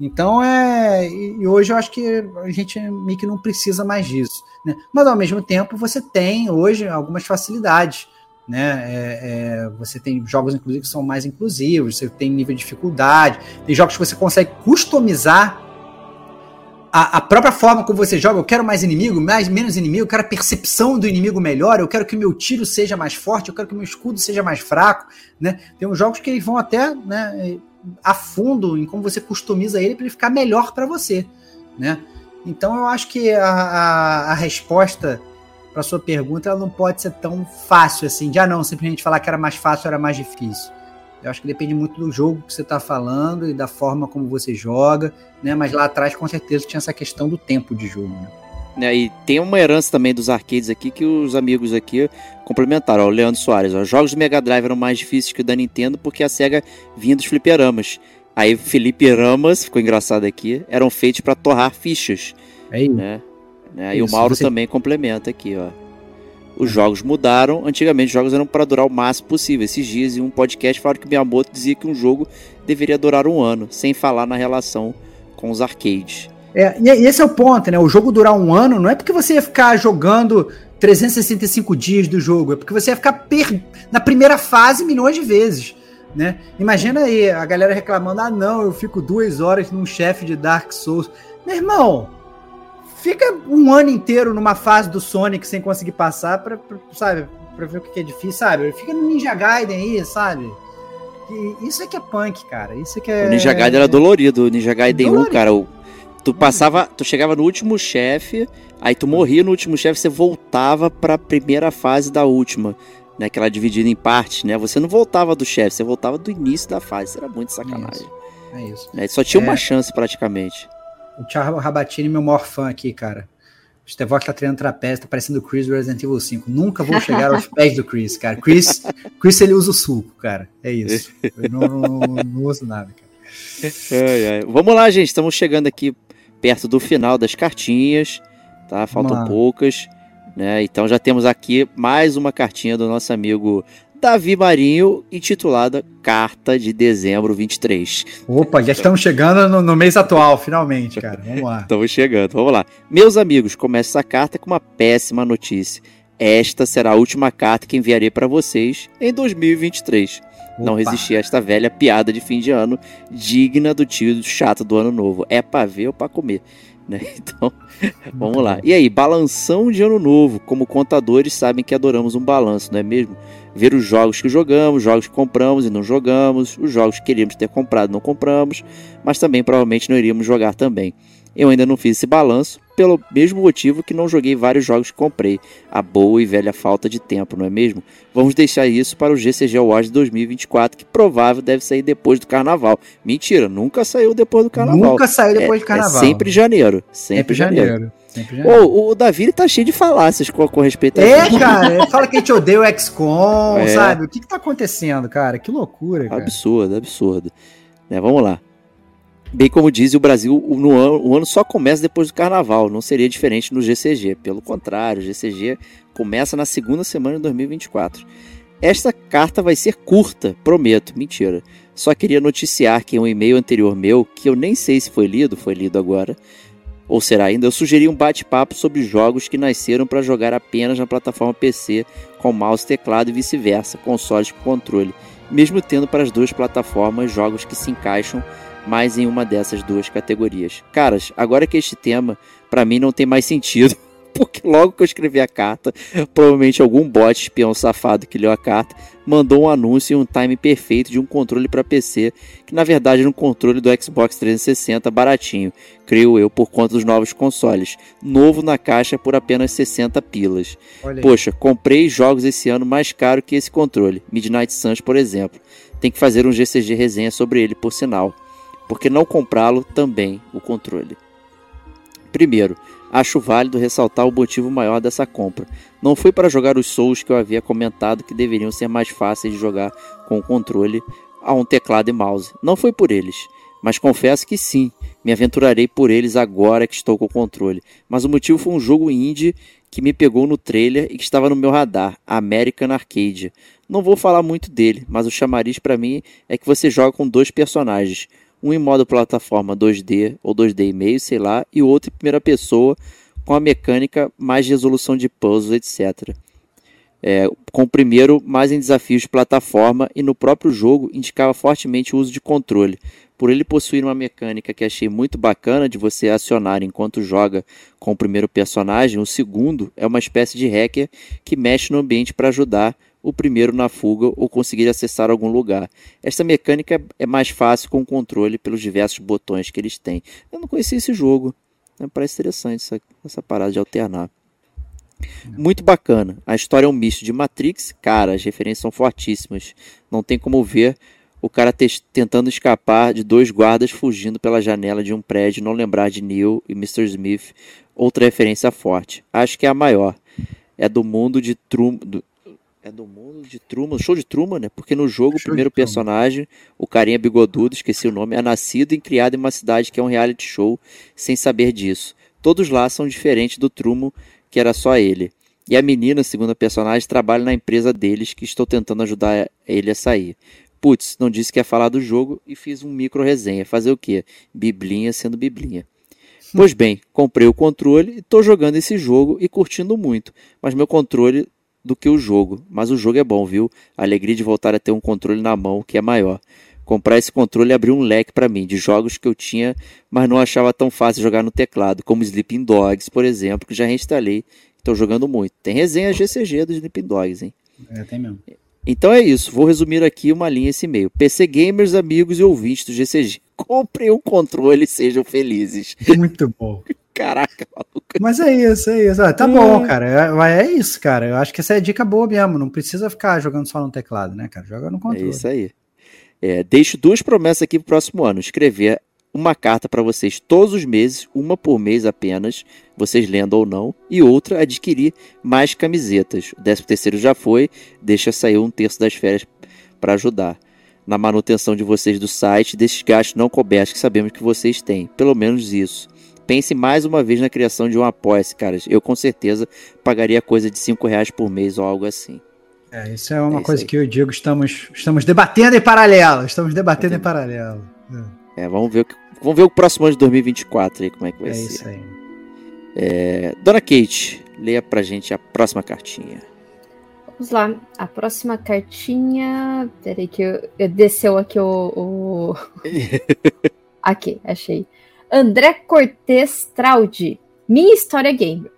Então é. E hoje eu acho que a gente meio que não precisa mais disso. Né? Mas ao mesmo tempo você tem hoje algumas facilidades. Né? É, é, você tem jogos, inclusive, que são mais inclusivos, você tem nível de dificuldade, tem jogos que você consegue customizar a, a, própria forma como você joga, eu quero mais inimigo, mais menos inimigo, eu quero a percepção do inimigo melhor, eu quero que o meu tiro seja mais forte, eu quero que o meu escudo seja mais fraco, né? Tem uns jogos que eles vão até né, a fundo em como você customiza ele para ele ficar melhor para você, né? Então eu acho que a, a, a resposta para sua pergunta ela não pode ser tão fácil assim, de ah não, simplesmente falar que era mais fácil era mais difícil. Eu acho que depende muito do jogo que você está falando e da forma como você joga, né? Mas lá atrás, com certeza, tinha essa questão do tempo de jogo, né? É, e tem uma herança também dos arcades aqui que os amigos aqui complementaram. Ó, o Leandro Soares, ó, jogos do Mega Drive eram mais difíceis que o da Nintendo porque a SEGA vinha dos fliperamas. Aí Felipe Ramas, ficou engraçado aqui, eram feitos para torrar fichas. É isso. Né? É, e o Mauro você... também complementa aqui, ó os jogos mudaram. Antigamente os jogos eram para durar o máximo possível. Esses dias em um podcast falaram que Miyamoto dizia que um jogo deveria durar um ano, sem falar na relação com os arcades. É, e esse é o ponto, né? O jogo durar um ano não é porque você ia ficar jogando 365 dias do jogo, é porque você ia ficar per... na primeira fase milhões de vezes. Né? Imagina aí a galera reclamando: ah, não, eu fico duas horas num chefe de Dark Souls. Meu irmão, fica um ano inteiro numa fase do Sonic sem conseguir passar pra, pra sabe, pra ver o que é difícil, sabe? Fica no Ninja Gaiden aí, sabe? Que isso é que é punk, cara. Isso é que é. O Ninja Gaiden era dolorido. O Ninja Gaiden dolorido. 1, cara, o, tu passava, tu chegava no último chefe, aí tu morria no último chefe, você voltava pra primeira fase da última né, que ela dividida em partes, né? Você não voltava do chefe, você voltava do início da fase. Isso era muito sacanagem. É isso. É isso. Né? Só tinha é... uma chance praticamente. O Thiago Rabatini, meu maior fã aqui, cara. O Stevok tá treinando trapézio, tá parecendo o Chris do Resident Evil 5. Nunca vou chegar aos pés do Chris, cara. Chris, Chris ele usa o suco, cara. É isso. Eu não, não, não uso nada, cara. É, é. Vamos lá, gente. Estamos chegando aqui perto do final das cartinhas, tá? Faltam poucas. Né? Então já temos aqui mais uma cartinha do nosso amigo Davi Marinho, intitulada Carta de Dezembro 23. Opa, já estamos chegando no, no mês atual, finalmente, cara. Vamos lá. estamos chegando, vamos lá. Meus amigos, começa essa carta com uma péssima notícia. Esta será a última carta que enviarei para vocês em 2023. Opa. Não resisti a esta velha piada de fim de ano, digna do tio chato do ano novo. É para ver ou para comer. Né? Então, vamos lá. E aí, balanção de ano novo. Como contadores sabem que adoramos um balanço, não é mesmo? Ver os jogos que jogamos, jogos que compramos e não jogamos, os jogos que queríamos ter comprado e não compramos, mas também provavelmente não iríamos jogar também. Eu ainda não fiz esse balanço, pelo mesmo motivo que não joguei vários jogos que comprei. A boa e velha falta de tempo, não é mesmo? Vamos deixar isso para o GCG Awards 2024, que provável deve sair depois do carnaval. Mentira, nunca saiu depois do carnaval. Nunca saiu depois é, do carnaval. É sempre janeiro. Sempre, sempre janeiro. janeiro. Oh, o Davi tá cheio de falácias com, com respeito a É, cara, fala que a gente odeia o XCOM, é. sabe? O que que tá acontecendo, cara? Que loucura, cara. Absurdo, absurdo. É, vamos lá. Bem como diz, o Brasil, no ano, o ano só começa depois do carnaval, não seria diferente no GCG. Pelo contrário, o GCG começa na segunda semana de 2024. Esta carta vai ser curta, prometo, mentira. Só queria noticiar que em um e-mail anterior meu, que eu nem sei se foi lido, foi lido agora, ou será ainda, eu sugeri um bate-papo sobre jogos que nasceram para jogar apenas na plataforma PC, com mouse, teclado e vice-versa, consoles com controle, mesmo tendo para as duas plataformas jogos que se encaixam mais em uma dessas duas categorias. Caras, agora que este tema para mim não tem mais sentido, porque logo que eu escrevi a carta, provavelmente algum bot espião safado que leu a carta mandou um anúncio e um time perfeito de um controle para PC, que na verdade era um controle do Xbox 360 baratinho, creio eu, por conta dos novos consoles, novo na caixa por apenas 60 pilas. Poxa, comprei jogos esse ano mais caro que esse controle, Midnight Suns, por exemplo. Tem que fazer um GCG resenha sobre ele, por sinal porque não comprá-lo também o controle. Primeiro, acho válido ressaltar o motivo maior dessa compra. Não foi para jogar os Souls que eu havia comentado que deveriam ser mais fáceis de jogar com o controle a um teclado e mouse. Não foi por eles, mas confesso que sim, me aventurarei por eles agora que estou com o controle. Mas o motivo foi um jogo indie que me pegou no trailer e que estava no meu radar, American Arcade. Não vou falar muito dele, mas o chamariz para mim é que você joga com dois personagens, um em modo plataforma 2D ou 2D e meio, sei lá, e outro em primeira pessoa com a mecânica mais resolução de puzzles, etc. É, com o primeiro mais em desafios de plataforma e no próprio jogo indicava fortemente o uso de controle. Por ele possuir uma mecânica que achei muito bacana de você acionar enquanto joga com o primeiro personagem, o segundo é uma espécie de hacker que mexe no ambiente para ajudar o primeiro na fuga ou conseguir acessar algum lugar. Esta mecânica é mais fácil com o controle pelos diversos botões que eles têm. Eu não conhecia esse jogo. Né? Parece interessante essa, essa parada de alternar. Muito bacana. A história é um misto de Matrix. Cara, as referências são fortíssimas. Não tem como ver o cara tentando escapar de dois guardas fugindo pela janela de um prédio, não lembrar de Neil e Mr. Smith. Outra referência forte. Acho que é a maior. É do mundo de Truman. É do mundo de Truman, show de Truman, né? Porque no jogo, show o primeiro personagem, o carinha bigodudo, esqueci o nome, é nascido e criado em uma cidade que é um reality show, sem saber disso. Todos lá são diferentes do Truman, que era só ele. E a menina, segundo a personagem, trabalha na empresa deles, que estou tentando ajudar ele a sair. Putz, não disse que ia falar do jogo e fiz um micro resenha. Fazer o quê? Biblinha sendo biblinha. Pois bem, comprei o controle e estou jogando esse jogo e curtindo muito. Mas meu controle do que o jogo, mas o jogo é bom, viu? A alegria de voltar a ter um controle na mão que é maior. Comprar esse controle abriu um leque para mim de jogos que eu tinha, mas não achava tão fácil jogar no teclado, como Sleeping Dogs, por exemplo, que já reinstalei. Estou jogando muito. Tem resenha GCG do Sleeping Dogs, hein? É, tem mesmo. Então é isso, vou resumir aqui uma linha esse e-mail. PC Gamers, amigos e ouvintes do GCG, comprem um controle e sejam felizes. Muito bom. Caraca, maluco. Mas é isso, é isso. Ah, tá bom, cara. É, é isso, cara. Eu acho que essa é dica boa mesmo. Não precisa ficar jogando só no teclado, né, cara? Joga no controle. É isso aí. É, deixo duas promessas aqui pro próximo ano. Escrever uma carta para vocês todos os meses, uma por mês apenas, vocês lendo ou não, e outra adquirir mais camisetas. O décimo terceiro já foi, deixa sair um terço das férias para ajudar na manutenção de vocês do site, desses gastos não cobertos que sabemos que vocês têm. Pelo menos isso. Pense mais uma vez na criação de um apoia-se, caras. Eu com certeza pagaria coisa de 5 reais por mês ou algo assim. É, isso é uma é coisa aí. que eu e o Diego estamos, estamos debatendo em paralelo. Estamos debatendo em paralelo. É. é, vamos ver o que, vamos ver o próximo ano de 2024 aí, como é que vai é ser. É isso aí. É, Dona Kate, leia pra gente a próxima cartinha. Vamos lá, a próxima cartinha. Peraí, que eu, eu desceu aqui o. o... aqui, achei. André Cortes Traude, Minha História Gamer.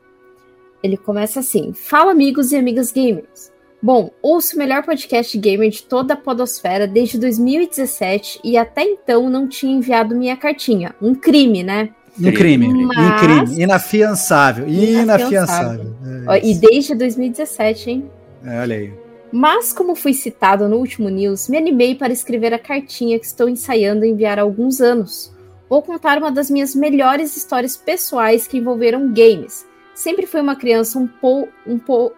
Ele começa assim: Fala, amigos e amigas gamers. Bom, ouço o melhor podcast gamer de toda a Podosfera desde 2017 e até então não tinha enviado minha cartinha. Um crime, né? Um crime, Mas... um crime. Inafiançável. Inafiançável. É e desde 2017, hein? É, olha aí. Mas, como fui citado no último news, me animei para escrever a cartinha que estou ensaiando enviar há alguns anos. Vou contar uma das minhas melhores histórias pessoais que envolveram games. Sempre fui uma criança um pou, um pou,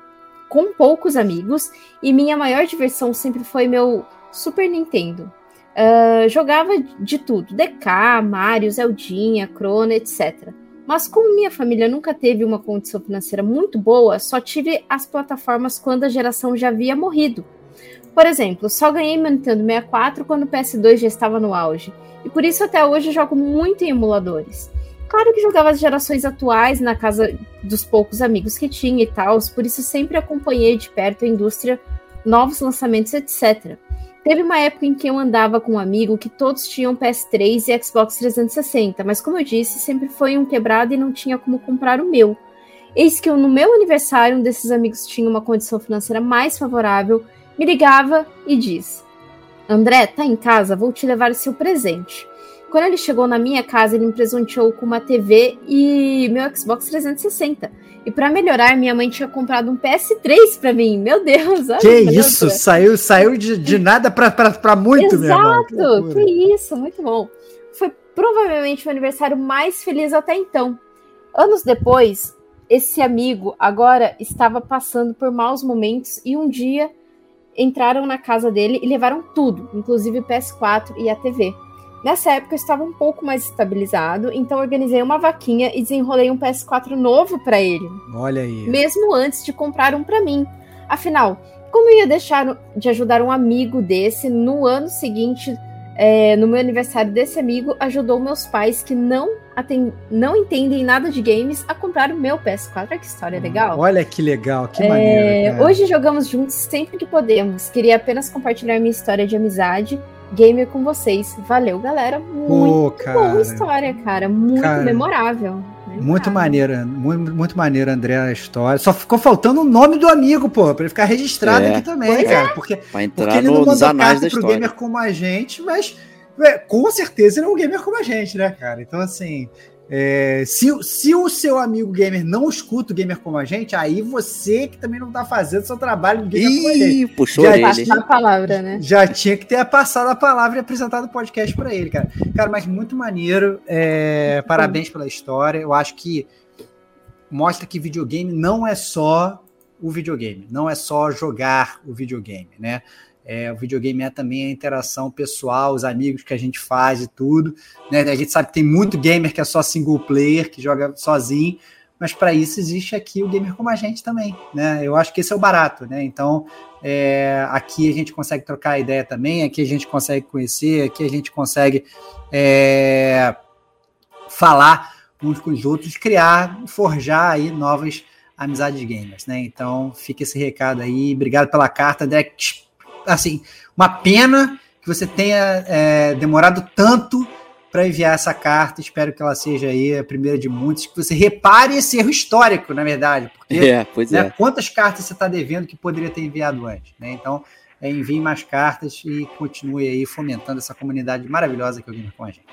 com poucos amigos e minha maior diversão sempre foi meu Super Nintendo. Uh, jogava de tudo: DK, Mario, Zeldinha, Chrono, etc. Mas como minha família nunca teve uma condição financeira muito boa, só tive as plataformas quando a geração já havia morrido. Por exemplo, só ganhei meu Nintendo 64 quando o PS2 já estava no auge, e por isso até hoje jogo muito em emuladores. Claro que jogava as gerações atuais na casa dos poucos amigos que tinha e tal, por isso sempre acompanhei de perto a indústria, novos lançamentos, etc. Teve uma época em que eu andava com um amigo que todos tinham PS3 e Xbox 360, mas como eu disse, sempre foi um quebrado e não tinha como comprar o meu. Eis que eu, no meu aniversário, um desses amigos tinha uma condição financeira mais favorável, me ligava e diz: André, tá em casa? Vou te levar o seu presente. Quando ele chegou na minha casa, ele me presenteou com uma TV e meu Xbox 360. E para melhorar, minha mãe tinha comprado um PS3 para mim. Meu Deus, olha Que isso? Saiu, saiu de, de nada para muito, Exato, que, que isso, muito bom. Foi provavelmente o aniversário mais feliz até então. Anos depois, esse amigo agora estava passando por maus momentos e um dia entraram na casa dele e levaram tudo, inclusive o PS4 e a TV. Nessa época eu estava um pouco mais estabilizado, então organizei uma vaquinha e desenrolei um PS4 novo para ele. Olha aí. Mesmo antes de comprar um para mim. Afinal, como eu ia deixar de ajudar um amigo desse no ano seguinte, é, no meu aniversário desse amigo, ajudou meus pais que não, atend... não entendem nada de games a comprar o meu PS4. Olha que história legal. Olha que legal, que é, maneiro. Hoje jogamos juntos sempre que podemos. Queria apenas compartilhar minha história de amizade gamer com vocês. Valeu, galera. Muito Pô, boa história, cara. Muito cara, memorável. Muito maneira, muito, muito maneira, André, a história. Só ficou faltando o nome do amigo, pô, pra ele ficar registrado é. aqui também, pois cara. É. Porque, porque ele não mandou carta pro gamer como a gente, mas é, com certeza ele é um gamer como a gente, né, cara? Então, assim, é, se, se o seu amigo gamer não escuta o gamer como a gente, aí você que também não está fazendo seu trabalho de gamer Ih, como a gente. Puxou já, ele. a palavra, né? Já tinha que ter passado a palavra e apresentado o podcast para ele, cara. Cara, mas muito maneiro. É, parabéns pela história. Eu acho que mostra que videogame não é só o videogame, não é só jogar o videogame, né? É, o videogame é também a interação pessoal, os amigos que a gente faz e tudo. Né? A gente sabe que tem muito gamer que é só single player, que joga sozinho, mas para isso existe aqui o gamer como a gente também. Né? Eu acho que esse é o barato. Né? Então, é, aqui a gente consegue trocar ideia também, aqui a gente consegue conhecer, aqui a gente consegue é, falar uns com os outros, criar, forjar aí novas amizade de gamers, né? Então fica esse recado aí. Obrigado pela carta, Deck. Assim, uma pena que você tenha é, demorado tanto para enviar essa carta. Espero que ela seja aí a primeira de muitos. Que você repare esse erro histórico, na verdade. Porque é, pois né, é. quantas cartas você está devendo que poderia ter enviado antes, né? Então é, envie mais cartas e continue aí fomentando essa comunidade maravilhosa que eu vim com a gente.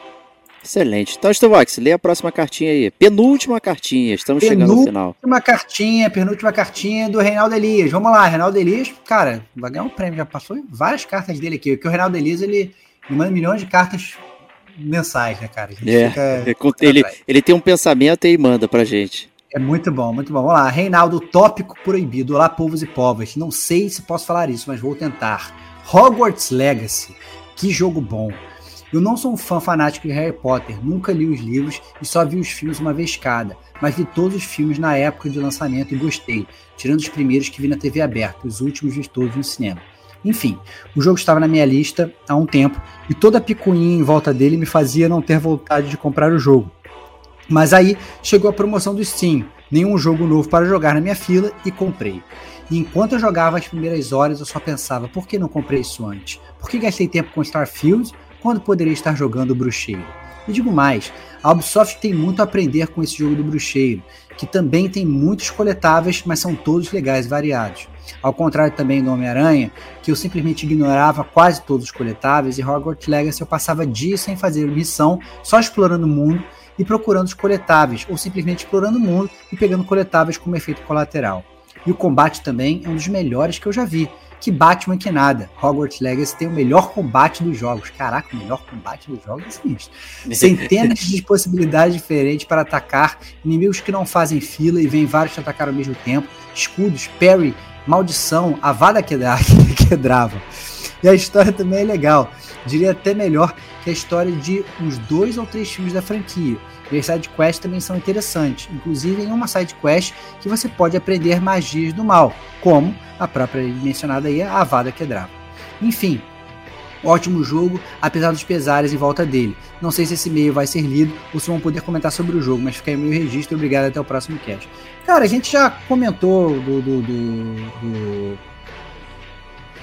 Excelente. Então, Estovox, lê a próxima cartinha aí. Penúltima cartinha, estamos chegando ao final. Penúltima cartinha, penúltima cartinha do Reinaldo Elias. Vamos lá, Reinaldo Elias, cara, vai ganhar um prêmio, já passou várias cartas dele aqui, porque o Reinaldo Elias, ele, ele manda milhões de cartas mensais, né, cara? É, fica, ele, ele tem um pensamento e manda pra gente. É muito bom, muito bom. Vamos lá, Reinaldo, tópico proibido. Olá, povos e povas. Não sei se posso falar isso, mas vou tentar. Hogwarts Legacy. Que jogo bom. Eu não sou um fã fanático de Harry Potter, nunca li os livros e só vi os filmes uma vez cada, mas vi todos os filmes na época de lançamento e gostei, tirando os primeiros que vi na TV aberta, os últimos vi todos no cinema. Enfim, o jogo estava na minha lista há um tempo e toda a picuinha em volta dele me fazia não ter vontade de comprar o jogo. Mas aí chegou a promoção do Steam, nenhum jogo novo para jogar na minha fila e comprei. E enquanto eu jogava as primeiras horas, eu só pensava: por que não comprei isso antes? Por que gastei tempo com Starfield quando poderia estar jogando o Bruxeiro? E digo mais, a Ubisoft tem muito a aprender com esse jogo do Bruxeiro, que também tem muitos coletáveis, mas são todos legais e variados. Ao contrário também do Homem-Aranha, que eu simplesmente ignorava quase todos os coletáveis, e Hogwarts Legacy eu passava dias sem fazer missão, só explorando o mundo e procurando os coletáveis, ou simplesmente explorando o mundo e pegando coletáveis como efeito colateral. E o combate também é um dos melhores que eu já vi, que Batman que nada. Hogwarts Legacy tem o melhor combate dos jogos. Caraca, o melhor combate dos jogos é sinistro. Centenas de possibilidades diferentes para atacar, inimigos que não fazem fila e vêm vários te atacar ao mesmo tempo, escudos, parry, maldição, avada quedrava. E a história também é legal. Diria até melhor que a história de uns dois ou três filmes da franquia. E as sidequests também são interessantes, inclusive em uma sidequest que você pode aprender magias do mal, como a própria mencionada aí, a Avada Kedavra. Enfim, ótimo jogo, apesar dos pesares em volta dele. Não sei se esse e-mail vai ser lido ou se vão poder comentar sobre o jogo, mas fica aí meu registro. Obrigado, até o próximo cast. Cara, a gente já comentou do, do, do,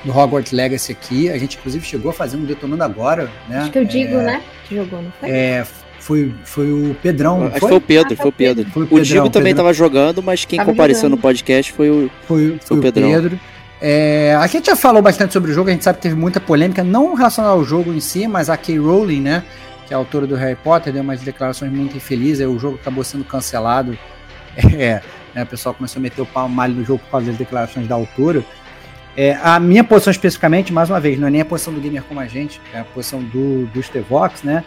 do, Hogwarts Legacy aqui. A gente, inclusive, chegou a fazer um Detonando Agora, né? Acho que eu digo, é, né? Que jogou, não foi? É, foi, foi o Pedrão. Acho que foi o Pedro, foi o Pedro. Foi o, Pedrão, o Digo também estava jogando, mas quem tava compareceu jogando. no podcast foi o, foi, foi, foi o Pedrão. Pedro. É, a gente já falou bastante sobre o jogo, a gente sabe que teve muita polêmica, não relacionada ao jogo em si, mas a Kay Rowling, né? Que é a autora do Harry Potter, deu umas declarações muito infelizes, o jogo acabou sendo cancelado. É, né, o pessoal começou a meter o pau malho no jogo por causa das declarações da autora. É, a minha posição especificamente, mais uma vez, não é nem a posição do gamer como a gente, é a posição do, do Stevox, né?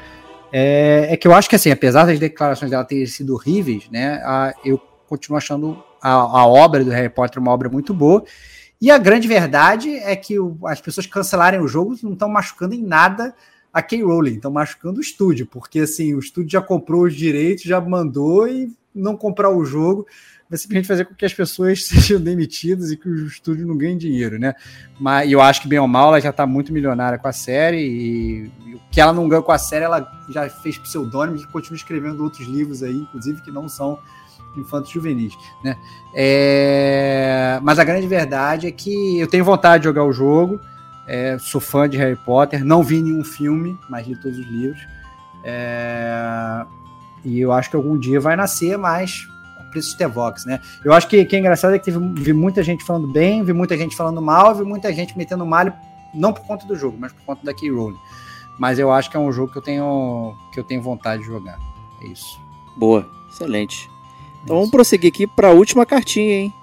É, é, que eu acho que, assim, apesar das declarações dela terem sido horríveis, né, a, eu continuo achando a, a, obra do Harry Potter uma obra muito boa. E a grande verdade é que o, as pessoas cancelarem o jogo não estão machucando em nada a K. Rowling, estão machucando o estúdio, porque assim, o estúdio já comprou os direitos, já mandou e não comprar o jogo vai simplesmente fazer com que as pessoas sejam demitidas e que o estúdio não ganhe dinheiro, né? Mas eu acho que, bem ou mal, ela já está muito milionária com a série e, e o que ela não ganhou com a série, ela já fez pseudônimo e continua escrevendo outros livros aí, inclusive, que não são infantos juvenis, né? É... Mas a grande verdade é que eu tenho vontade de jogar o jogo, é, sou fã de Harry Potter, não vi nenhum filme, mas li todos os livros. É... E eu acho que algum dia vai nascer, mas preço Tevox, né? Eu acho que, que é engraçado é que teve, vi muita gente falando bem, vi muita gente falando mal, vi muita gente metendo malho, não por conta do jogo, mas por conta da Key Rowling. Mas eu acho que é um jogo que eu tenho, que eu tenho vontade de jogar. É isso. Boa, excelente. Então vamos prosseguir aqui para a última cartinha, hein?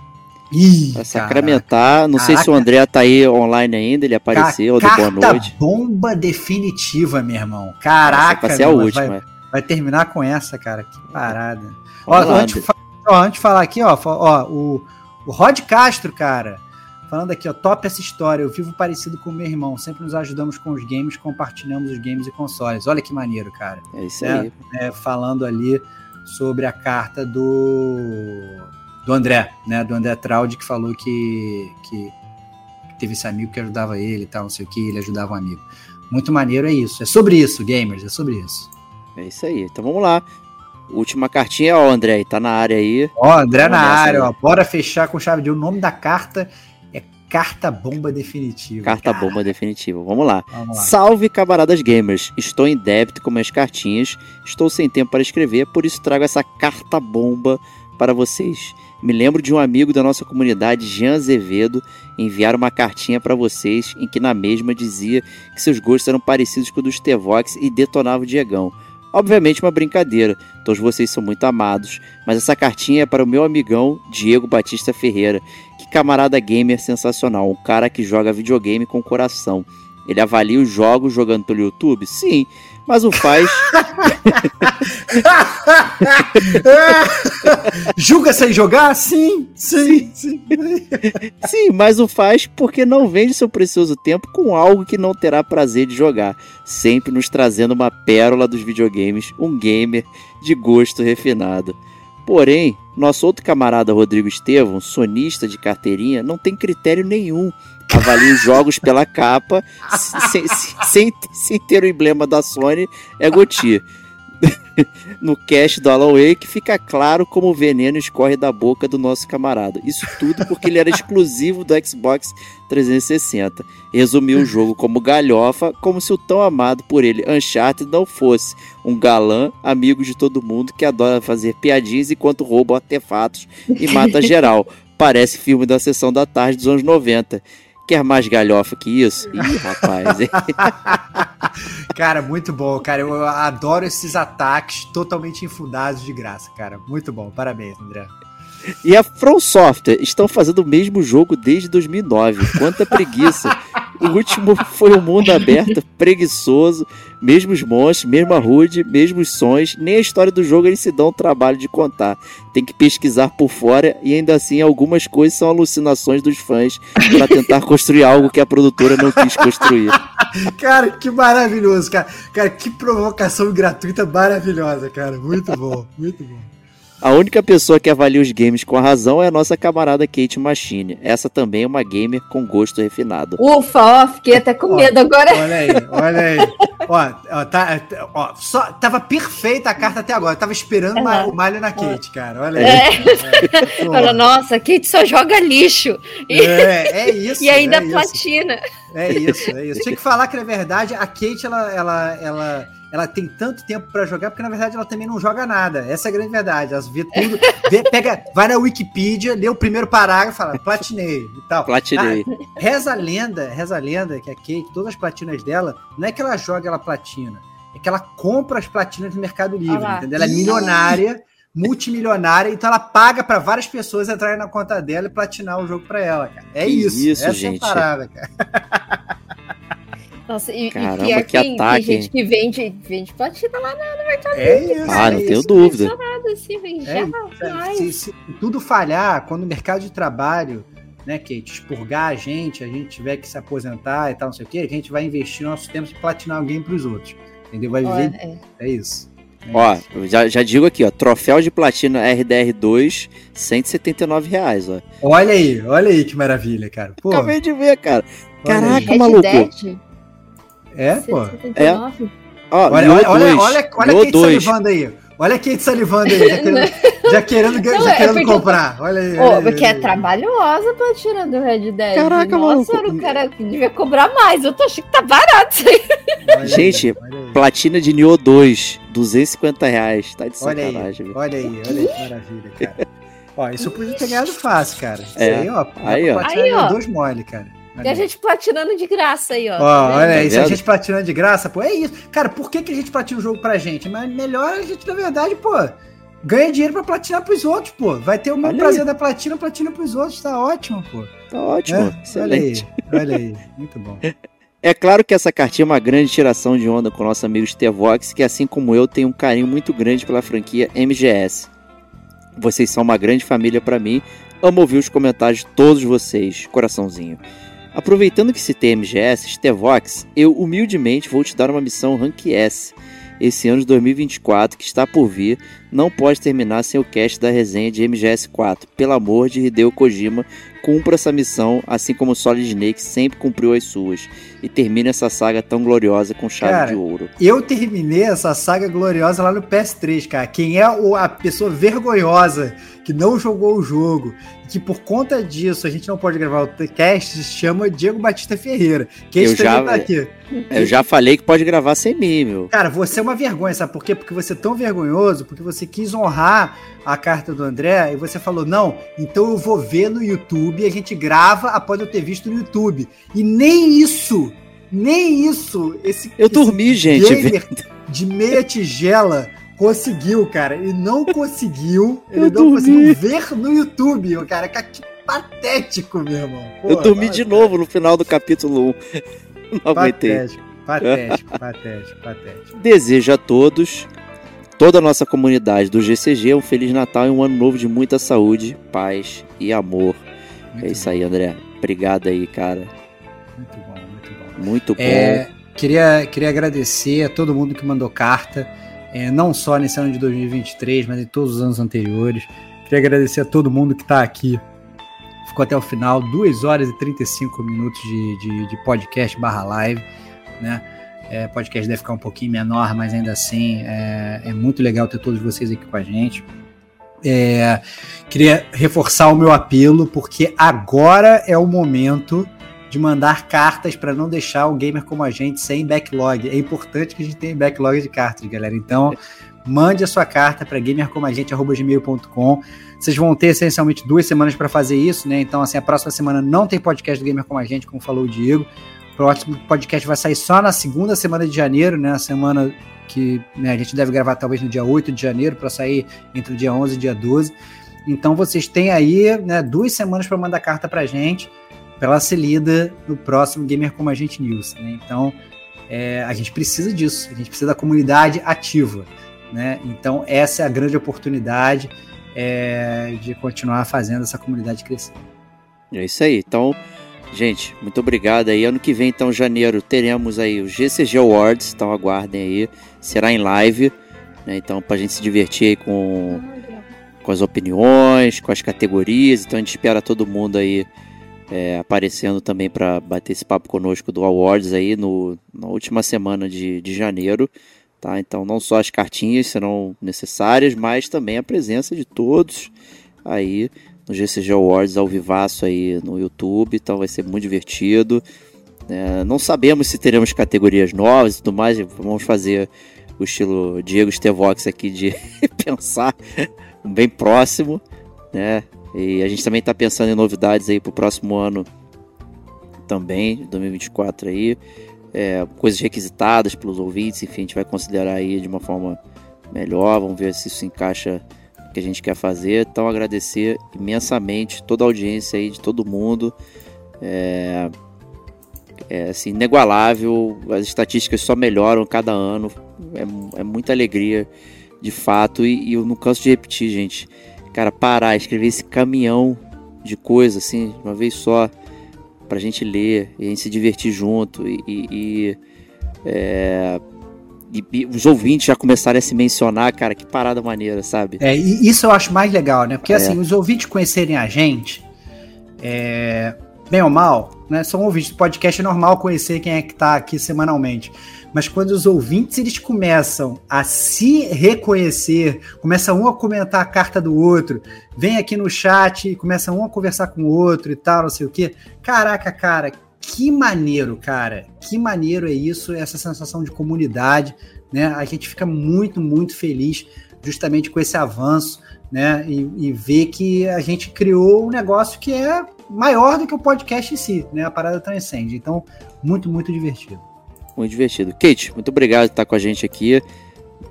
Ih, pra sacramentar. Não caraca. sei se o André tá aí online ainda, ele apareceu, Ca boa noite. bomba definitiva, meu irmão. Caraca, ser a última. Vai, vai, terminar com essa, cara. Que parada. Ó, antes, Ó, antes de falar aqui, ó, ó o, o Rod Castro, cara, falando aqui, ó, top essa história. Eu vivo parecido com o meu irmão. Sempre nos ajudamos com os games, compartilhamos os games e consoles. Olha que maneiro, cara. É isso é, aí. É, falando ali sobre a carta do do André, né? Do André Traude, que falou que, que teve esse amigo que ajudava ele e tal, não sei o que, ele ajudava um amigo. Muito maneiro é isso. É sobre isso, gamers, é sobre isso. É isso aí. Então vamos lá. Última cartinha, ó, André, tá na área aí. Ó, André Vamos na área, né? ó. Bora fechar com chave de ouro. O nome da carta é Carta Bomba Definitiva. Carta bomba definitiva. Vamos lá. Vamos lá. Salve, camaradas gamers! Estou em débito com minhas cartinhas, estou sem tempo para escrever, por isso trago essa carta bomba para vocês. Me lembro de um amigo da nossa comunidade, Jean Azevedo, enviar uma cartinha para vocês em que na mesma dizia que seus gostos eram parecidos com o dos Tevox e detonava o Diegão. Obviamente uma brincadeira, todos vocês são muito amados, mas essa cartinha é para o meu amigão Diego Batista Ferreira. Que camarada gamer sensacional, um cara que joga videogame com coração. Ele avalia os jogos jogando pelo YouTube? Sim, mas o faz. Julga sem jogar? Sim, sim, sim. Sim, mas o faz porque não vende seu precioso tempo com algo que não terá prazer de jogar. Sempre nos trazendo uma pérola dos videogames, um gamer de gosto refinado. Porém, nosso outro camarada Rodrigo Estevão, sonista de carteirinha, não tem critério nenhum. Avalia os jogos pela capa, sem, sem, sem ter o emblema da Sony, é Goti. no cast do Alan Wake fica claro como o veneno escorre da boca do nosso camarada. Isso tudo porque ele era exclusivo do Xbox 360. Resumiu o jogo como galhofa, como se o tão amado por ele Uncharted não fosse um galã, amigo de todo mundo que adora fazer piadinhas enquanto rouba artefatos e mata geral. Parece filme da sessão da tarde dos anos 90. Quer mais galhofa que isso? Ih, rapaz. Cara, muito bom, cara. Eu adoro esses ataques totalmente infundados de graça, cara. Muito bom. Parabéns, André. E a From Software estão fazendo o mesmo jogo desde 2009. Quanta preguiça. O último foi o mundo aberto, preguiçoso, mesmos monstros, mesma HUD, mesmos sons. Nem a história do jogo eles se dão o trabalho de contar. Tem que pesquisar por fora e ainda assim algumas coisas são alucinações dos fãs para tentar construir algo que a produtora não quis construir. Cara, que maravilhoso, cara. Cara, que provocação gratuita maravilhosa, cara. Muito bom, muito bom. A única pessoa que avalia os games com a razão é a nossa camarada Kate Machine. Essa também é uma gamer com gosto refinado. Ufa, ó, fiquei até com Ó, medo agora. Olha aí, olha aí. Ó, ó, tá, ó, só, tava perfeita a carta até agora. Tava esperando É. ma- o malho na Kate, cara. Olha aí. É. É, pô. Fala, nossa, Kate só joga lixo. E, É, é isso. e ainda é isso. platina. É isso, é isso. Tinha que falar que na verdade a Kate ela, ela, ela, ela tem tanto tempo pra jogar porque na verdade ela também não joga nada. Essa é a grande verdade. Ela vê tudo, vê- pega, vai na Wikipedia, lê o primeiro parágrafo, fala platinei e tal. Platinei. Ah, reza a lenda, reza a lenda que a Kate, todas as platinas dela, não é que ela joga ela platina, é que ela compra as platinas no Mercado Livre, entendeu? Ela é milionária, multimilionária, então ela paga pra várias pessoas entrarem na conta dela e platinar o jogo pra ela, cara. É isso. isso, Essa gente. é a parada, cara. Nossa, e, Caramba, e pior que que tem, ataque, tem gente que vende, vende platina lá no mercado É isso. Ah, é não tenho isso. dúvida. nada, assim, vende É. Se, se tudo falhar, quando o mercado de trabalho, né, Kate, expurgar a gente, a gente tiver que se aposentar e tal, não sei o quê, a gente vai investir nosso tempo em platinar alguém para os outros. Entendeu? Vai Ó, viver. é. É isso. É Ó, isso. eu já, já digo aqui, ó, troféu de platina RDR2, 179 reais, ó. Olha aí, olha aí que maravilha, cara. Pô, Acabei de ver, cara. Caraca, Red maluco. Dead, É, pô. 179. Ó, Olha, olha, olha, 2, olha, olha Kate 2. salivando aí. Olha a Kate salivando aí, já querendo, já querendo, Não, já é querendo porque- comprar. Olha aí. Ô, olha aí, porque é trabalhosa a platina do Red Dead. Caraca, Nossa, maluco. o cara devia cobrar mais. Eu tô achando que tá barato isso aí. Gente. Platina de Nioh 2, 250 reais. Tá de Olha aí, sacanagem, velho. olha aí, olha aí que maravilha, cara. Ó, isso eu podia ter ganhado fácil, cara. Isso É, aí, ó. aí, ó. Aí, ó. Dois mole, cara. E a gente platinando de graça aí, ó. Ó, Tá olha aí, se a gente platina de graça, pô, é isso. Cara, por que, que a gente platina o jogo pra gente? Mas melhor a gente, na verdade, pô, ganha dinheiro pra platinar pros outros, pô. Vai ter o mesmo Olha prazer da platina, platina pros outros, tá ótimo, pô. Tá ótimo, É, olha aí, excelente. olha aí, muito bom. É claro que essa cartinha é uma grande tiração de onda com nosso amigo Stevox, que assim como eu tem um carinho muito grande pela franquia MGS. Vocês são uma grande família pra mim. Amo ouvir os comentários de todos vocês. Coraçãozinho. Aproveitando que citei MGS, Stevox, eu humildemente vou te dar uma missão Rank S. Esse ano de 2024 que está por vir não pode terminar sem o cast da resenha de MGS4. Pelo amor de Hideo Kojima, cumpra essa missão, assim como Solid Snake sempre cumpriu as suas. E termine essa saga tão gloriosa com chave Cara, de ouro. Eu terminei essa saga gloriosa lá no PS3, cara. Quem é a pessoa vergonhosa que não jogou o jogo, que por conta disso a gente não pode gravar o cast, se chama Diego Batista Ferreira. Que Eu já- tá aqui. Eu já falei que pode gravar sem mim, meu. Cara, você é uma vergonha, sabe por quê? Porque você é tão vergonhoso, porque você quis honrar a carta do André e você falou, não, então eu vou ver no YouTube e a gente grava após eu ter visto no YouTube. E nem isso, nem isso, esse Eu esse dormi, gente. de meia tigela conseguiu, cara. Ele não conseguiu, ele Eu não dormi. conseguiu ver no YouTube, cara. Cara, Que patético, meu irmão. Eu Pô, dormi fala de novo no final do capítulo 1. Não aguentei. Patético, patético, patético, patético. Desejo a todos, toda a nossa comunidade do GCG, um Feliz Natal e um ano novo de muita saúde, paz e amor. Muito é isso aí, André. Obrigado aí, cara. Muito bom. Muito bom. É, queria, queria agradecer a todo mundo que mandou carta, é, não só nesse ano de 2023, mas em todos os anos anteriores. Queria agradecer a todo mundo que está aqui. Ficou até o final, 2 horas e 35 minutos de, de, de podcast barra live, né? É, podcast deve ficar um pouquinho menor, mas ainda assim é, é muito legal ter todos vocês aqui com a gente. É, queria reforçar o meu apelo, porque agora é o momento de mandar cartas para não deixar o gamer como a gente sem backlog. É importante que a gente tenha backlog de cartas, galera. Então, mande a sua carta para gamercomagente@gmail.com. Vocês vão ter essencialmente duas semanas para fazer isso, né? Então, assim, a próxima semana não tem podcast do Gamer Como a Gente, como falou o Diego. O próximo podcast vai sair só na segunda semana de janeiro, né? A semana que né, a gente deve gravar talvez no dia 8 de janeiro para sair entre o dia 11 e o dia 12. Então vocês têm aí né, duas semanas para mandar carta para gente, para ela ser lida no próximo Gamer Como a Gente News. Né? Então é, a gente precisa disso, a gente precisa da comunidade ativa. Né? Então essa é a grande oportunidade é, de continuar fazendo essa comunidade crescer. É isso aí. Então, gente, muito obrigado aí. Ano que vem, então, janeiro, teremos aí o GCG Awards. Então, aguardem aí. Será em live. Né? Então, pra gente se divertir aí com, com as opiniões, com as categorias. Então, a gente espera todo mundo aí é, aparecendo também para bater esse papo conosco do Awards aí no, na última semana de, de janeiro. Tá? Então, não só as cartinhas serão necessárias, mas também a presença de todos aí no GCG Awards ao vivaço aí no YouTube, então vai ser muito divertido. É, não sabemos se teremos categorias novas e tudo mais, vamos fazer o estilo Diego Stevox aqui de pensar bem próximo, né? E a gente também está pensando em novidades aí para o próximo ano também, 2024 aí, é, coisas requisitadas pelos ouvintes, enfim, a gente vai considerar aí de uma forma melhor, vamos ver se isso encaixa que a gente quer fazer. Então agradecer imensamente toda a audiência aí de todo mundo. É, é assim, inigualável. As estatísticas só melhoram cada ano. É, é muita alegria, de fato. E, e, eu não canso de repetir, gente. Cara, parar, escrever esse caminhão de coisa assim, de uma vez só, pra gente ler e a gente se divertir junto. E. e, e é, e, e, os ouvintes já começaram a se mencionar, cara, que parada maneira, sabe? É, e isso eu acho mais legal, né? Porque é. assim, os ouvintes conhecerem a gente, é, bem ou mal, né? São ouvintes do podcast é normal conhecer quem é que tá aqui semanalmente. Mas quando os ouvintes eles começam a se reconhecer, começa um a comentar a carta do outro, vem aqui no chat, começa um a conversar com o outro e tal, não sei o quê. Caraca, cara, que maneiro, cara. Que maneiro é isso, essa sensação de comunidade, né? A gente fica muito, muito feliz justamente com esse avanço, né? E, e ver que a gente criou um negócio que é maior do que o podcast em si, né? A parada transcende. Então, muito, muito divertido. Muito divertido. Kate, muito obrigado por estar com a gente aqui.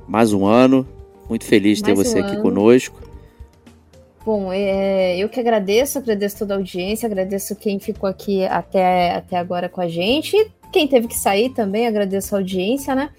Mais um ano. Muito feliz de ter Mais você um aqui ano. conosco. Bom, é, eu que agradeço, agradeço toda a audiência, agradeço quem ficou aqui até, até agora com a gente. E quem teve que sair também, agradeço a audiência, né?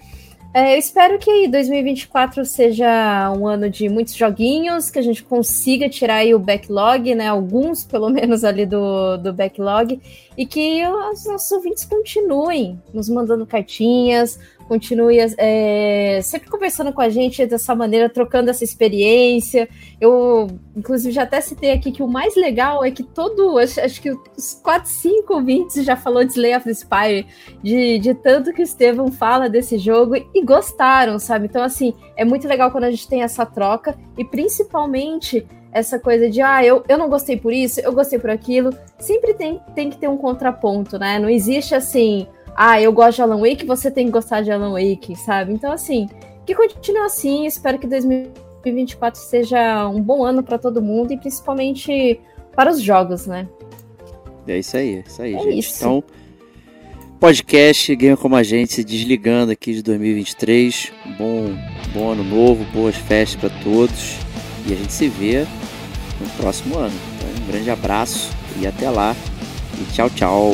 É, eu espero que 2024 seja um ano de muitos joguinhos, que a gente consiga tirar aí o backlog, né? Alguns, pelo menos, ali do, do backlog, e que os nossos ouvintes continuem nos mandando cartinhas, continue é, sempre conversando com a gente dessa maneira, trocando essa experiência. Eu, inclusive, já até citei aqui que o mais legal é que todo, acho, acho que os 4, 5 ouvintes já falou de Slay of the Spire, de, de tanto que o Estevão fala desse jogo e gostaram, sabe? Então, assim, é muito legal quando a gente tem essa troca e principalmente essa coisa de, ah, eu, eu não gostei por isso, eu gostei por aquilo. Sempre tem, tem que ter um contraponto, né? Não existe assim ah, eu gosto de Alan Wake, você tem que gostar de Alan Wake, sabe? Então, assim, que continue assim. Espero que 2024 seja um bom ano para todo mundo e principalmente para os jogos, né? É isso aí, é isso aí, é gente. Isso. Então, podcast Game Como a Gente se desligando aqui de 2023. Bom, bom ano novo, boas festas para todos. E a gente se vê no próximo ano. Então, um grande abraço e até lá. E tchau, tchau.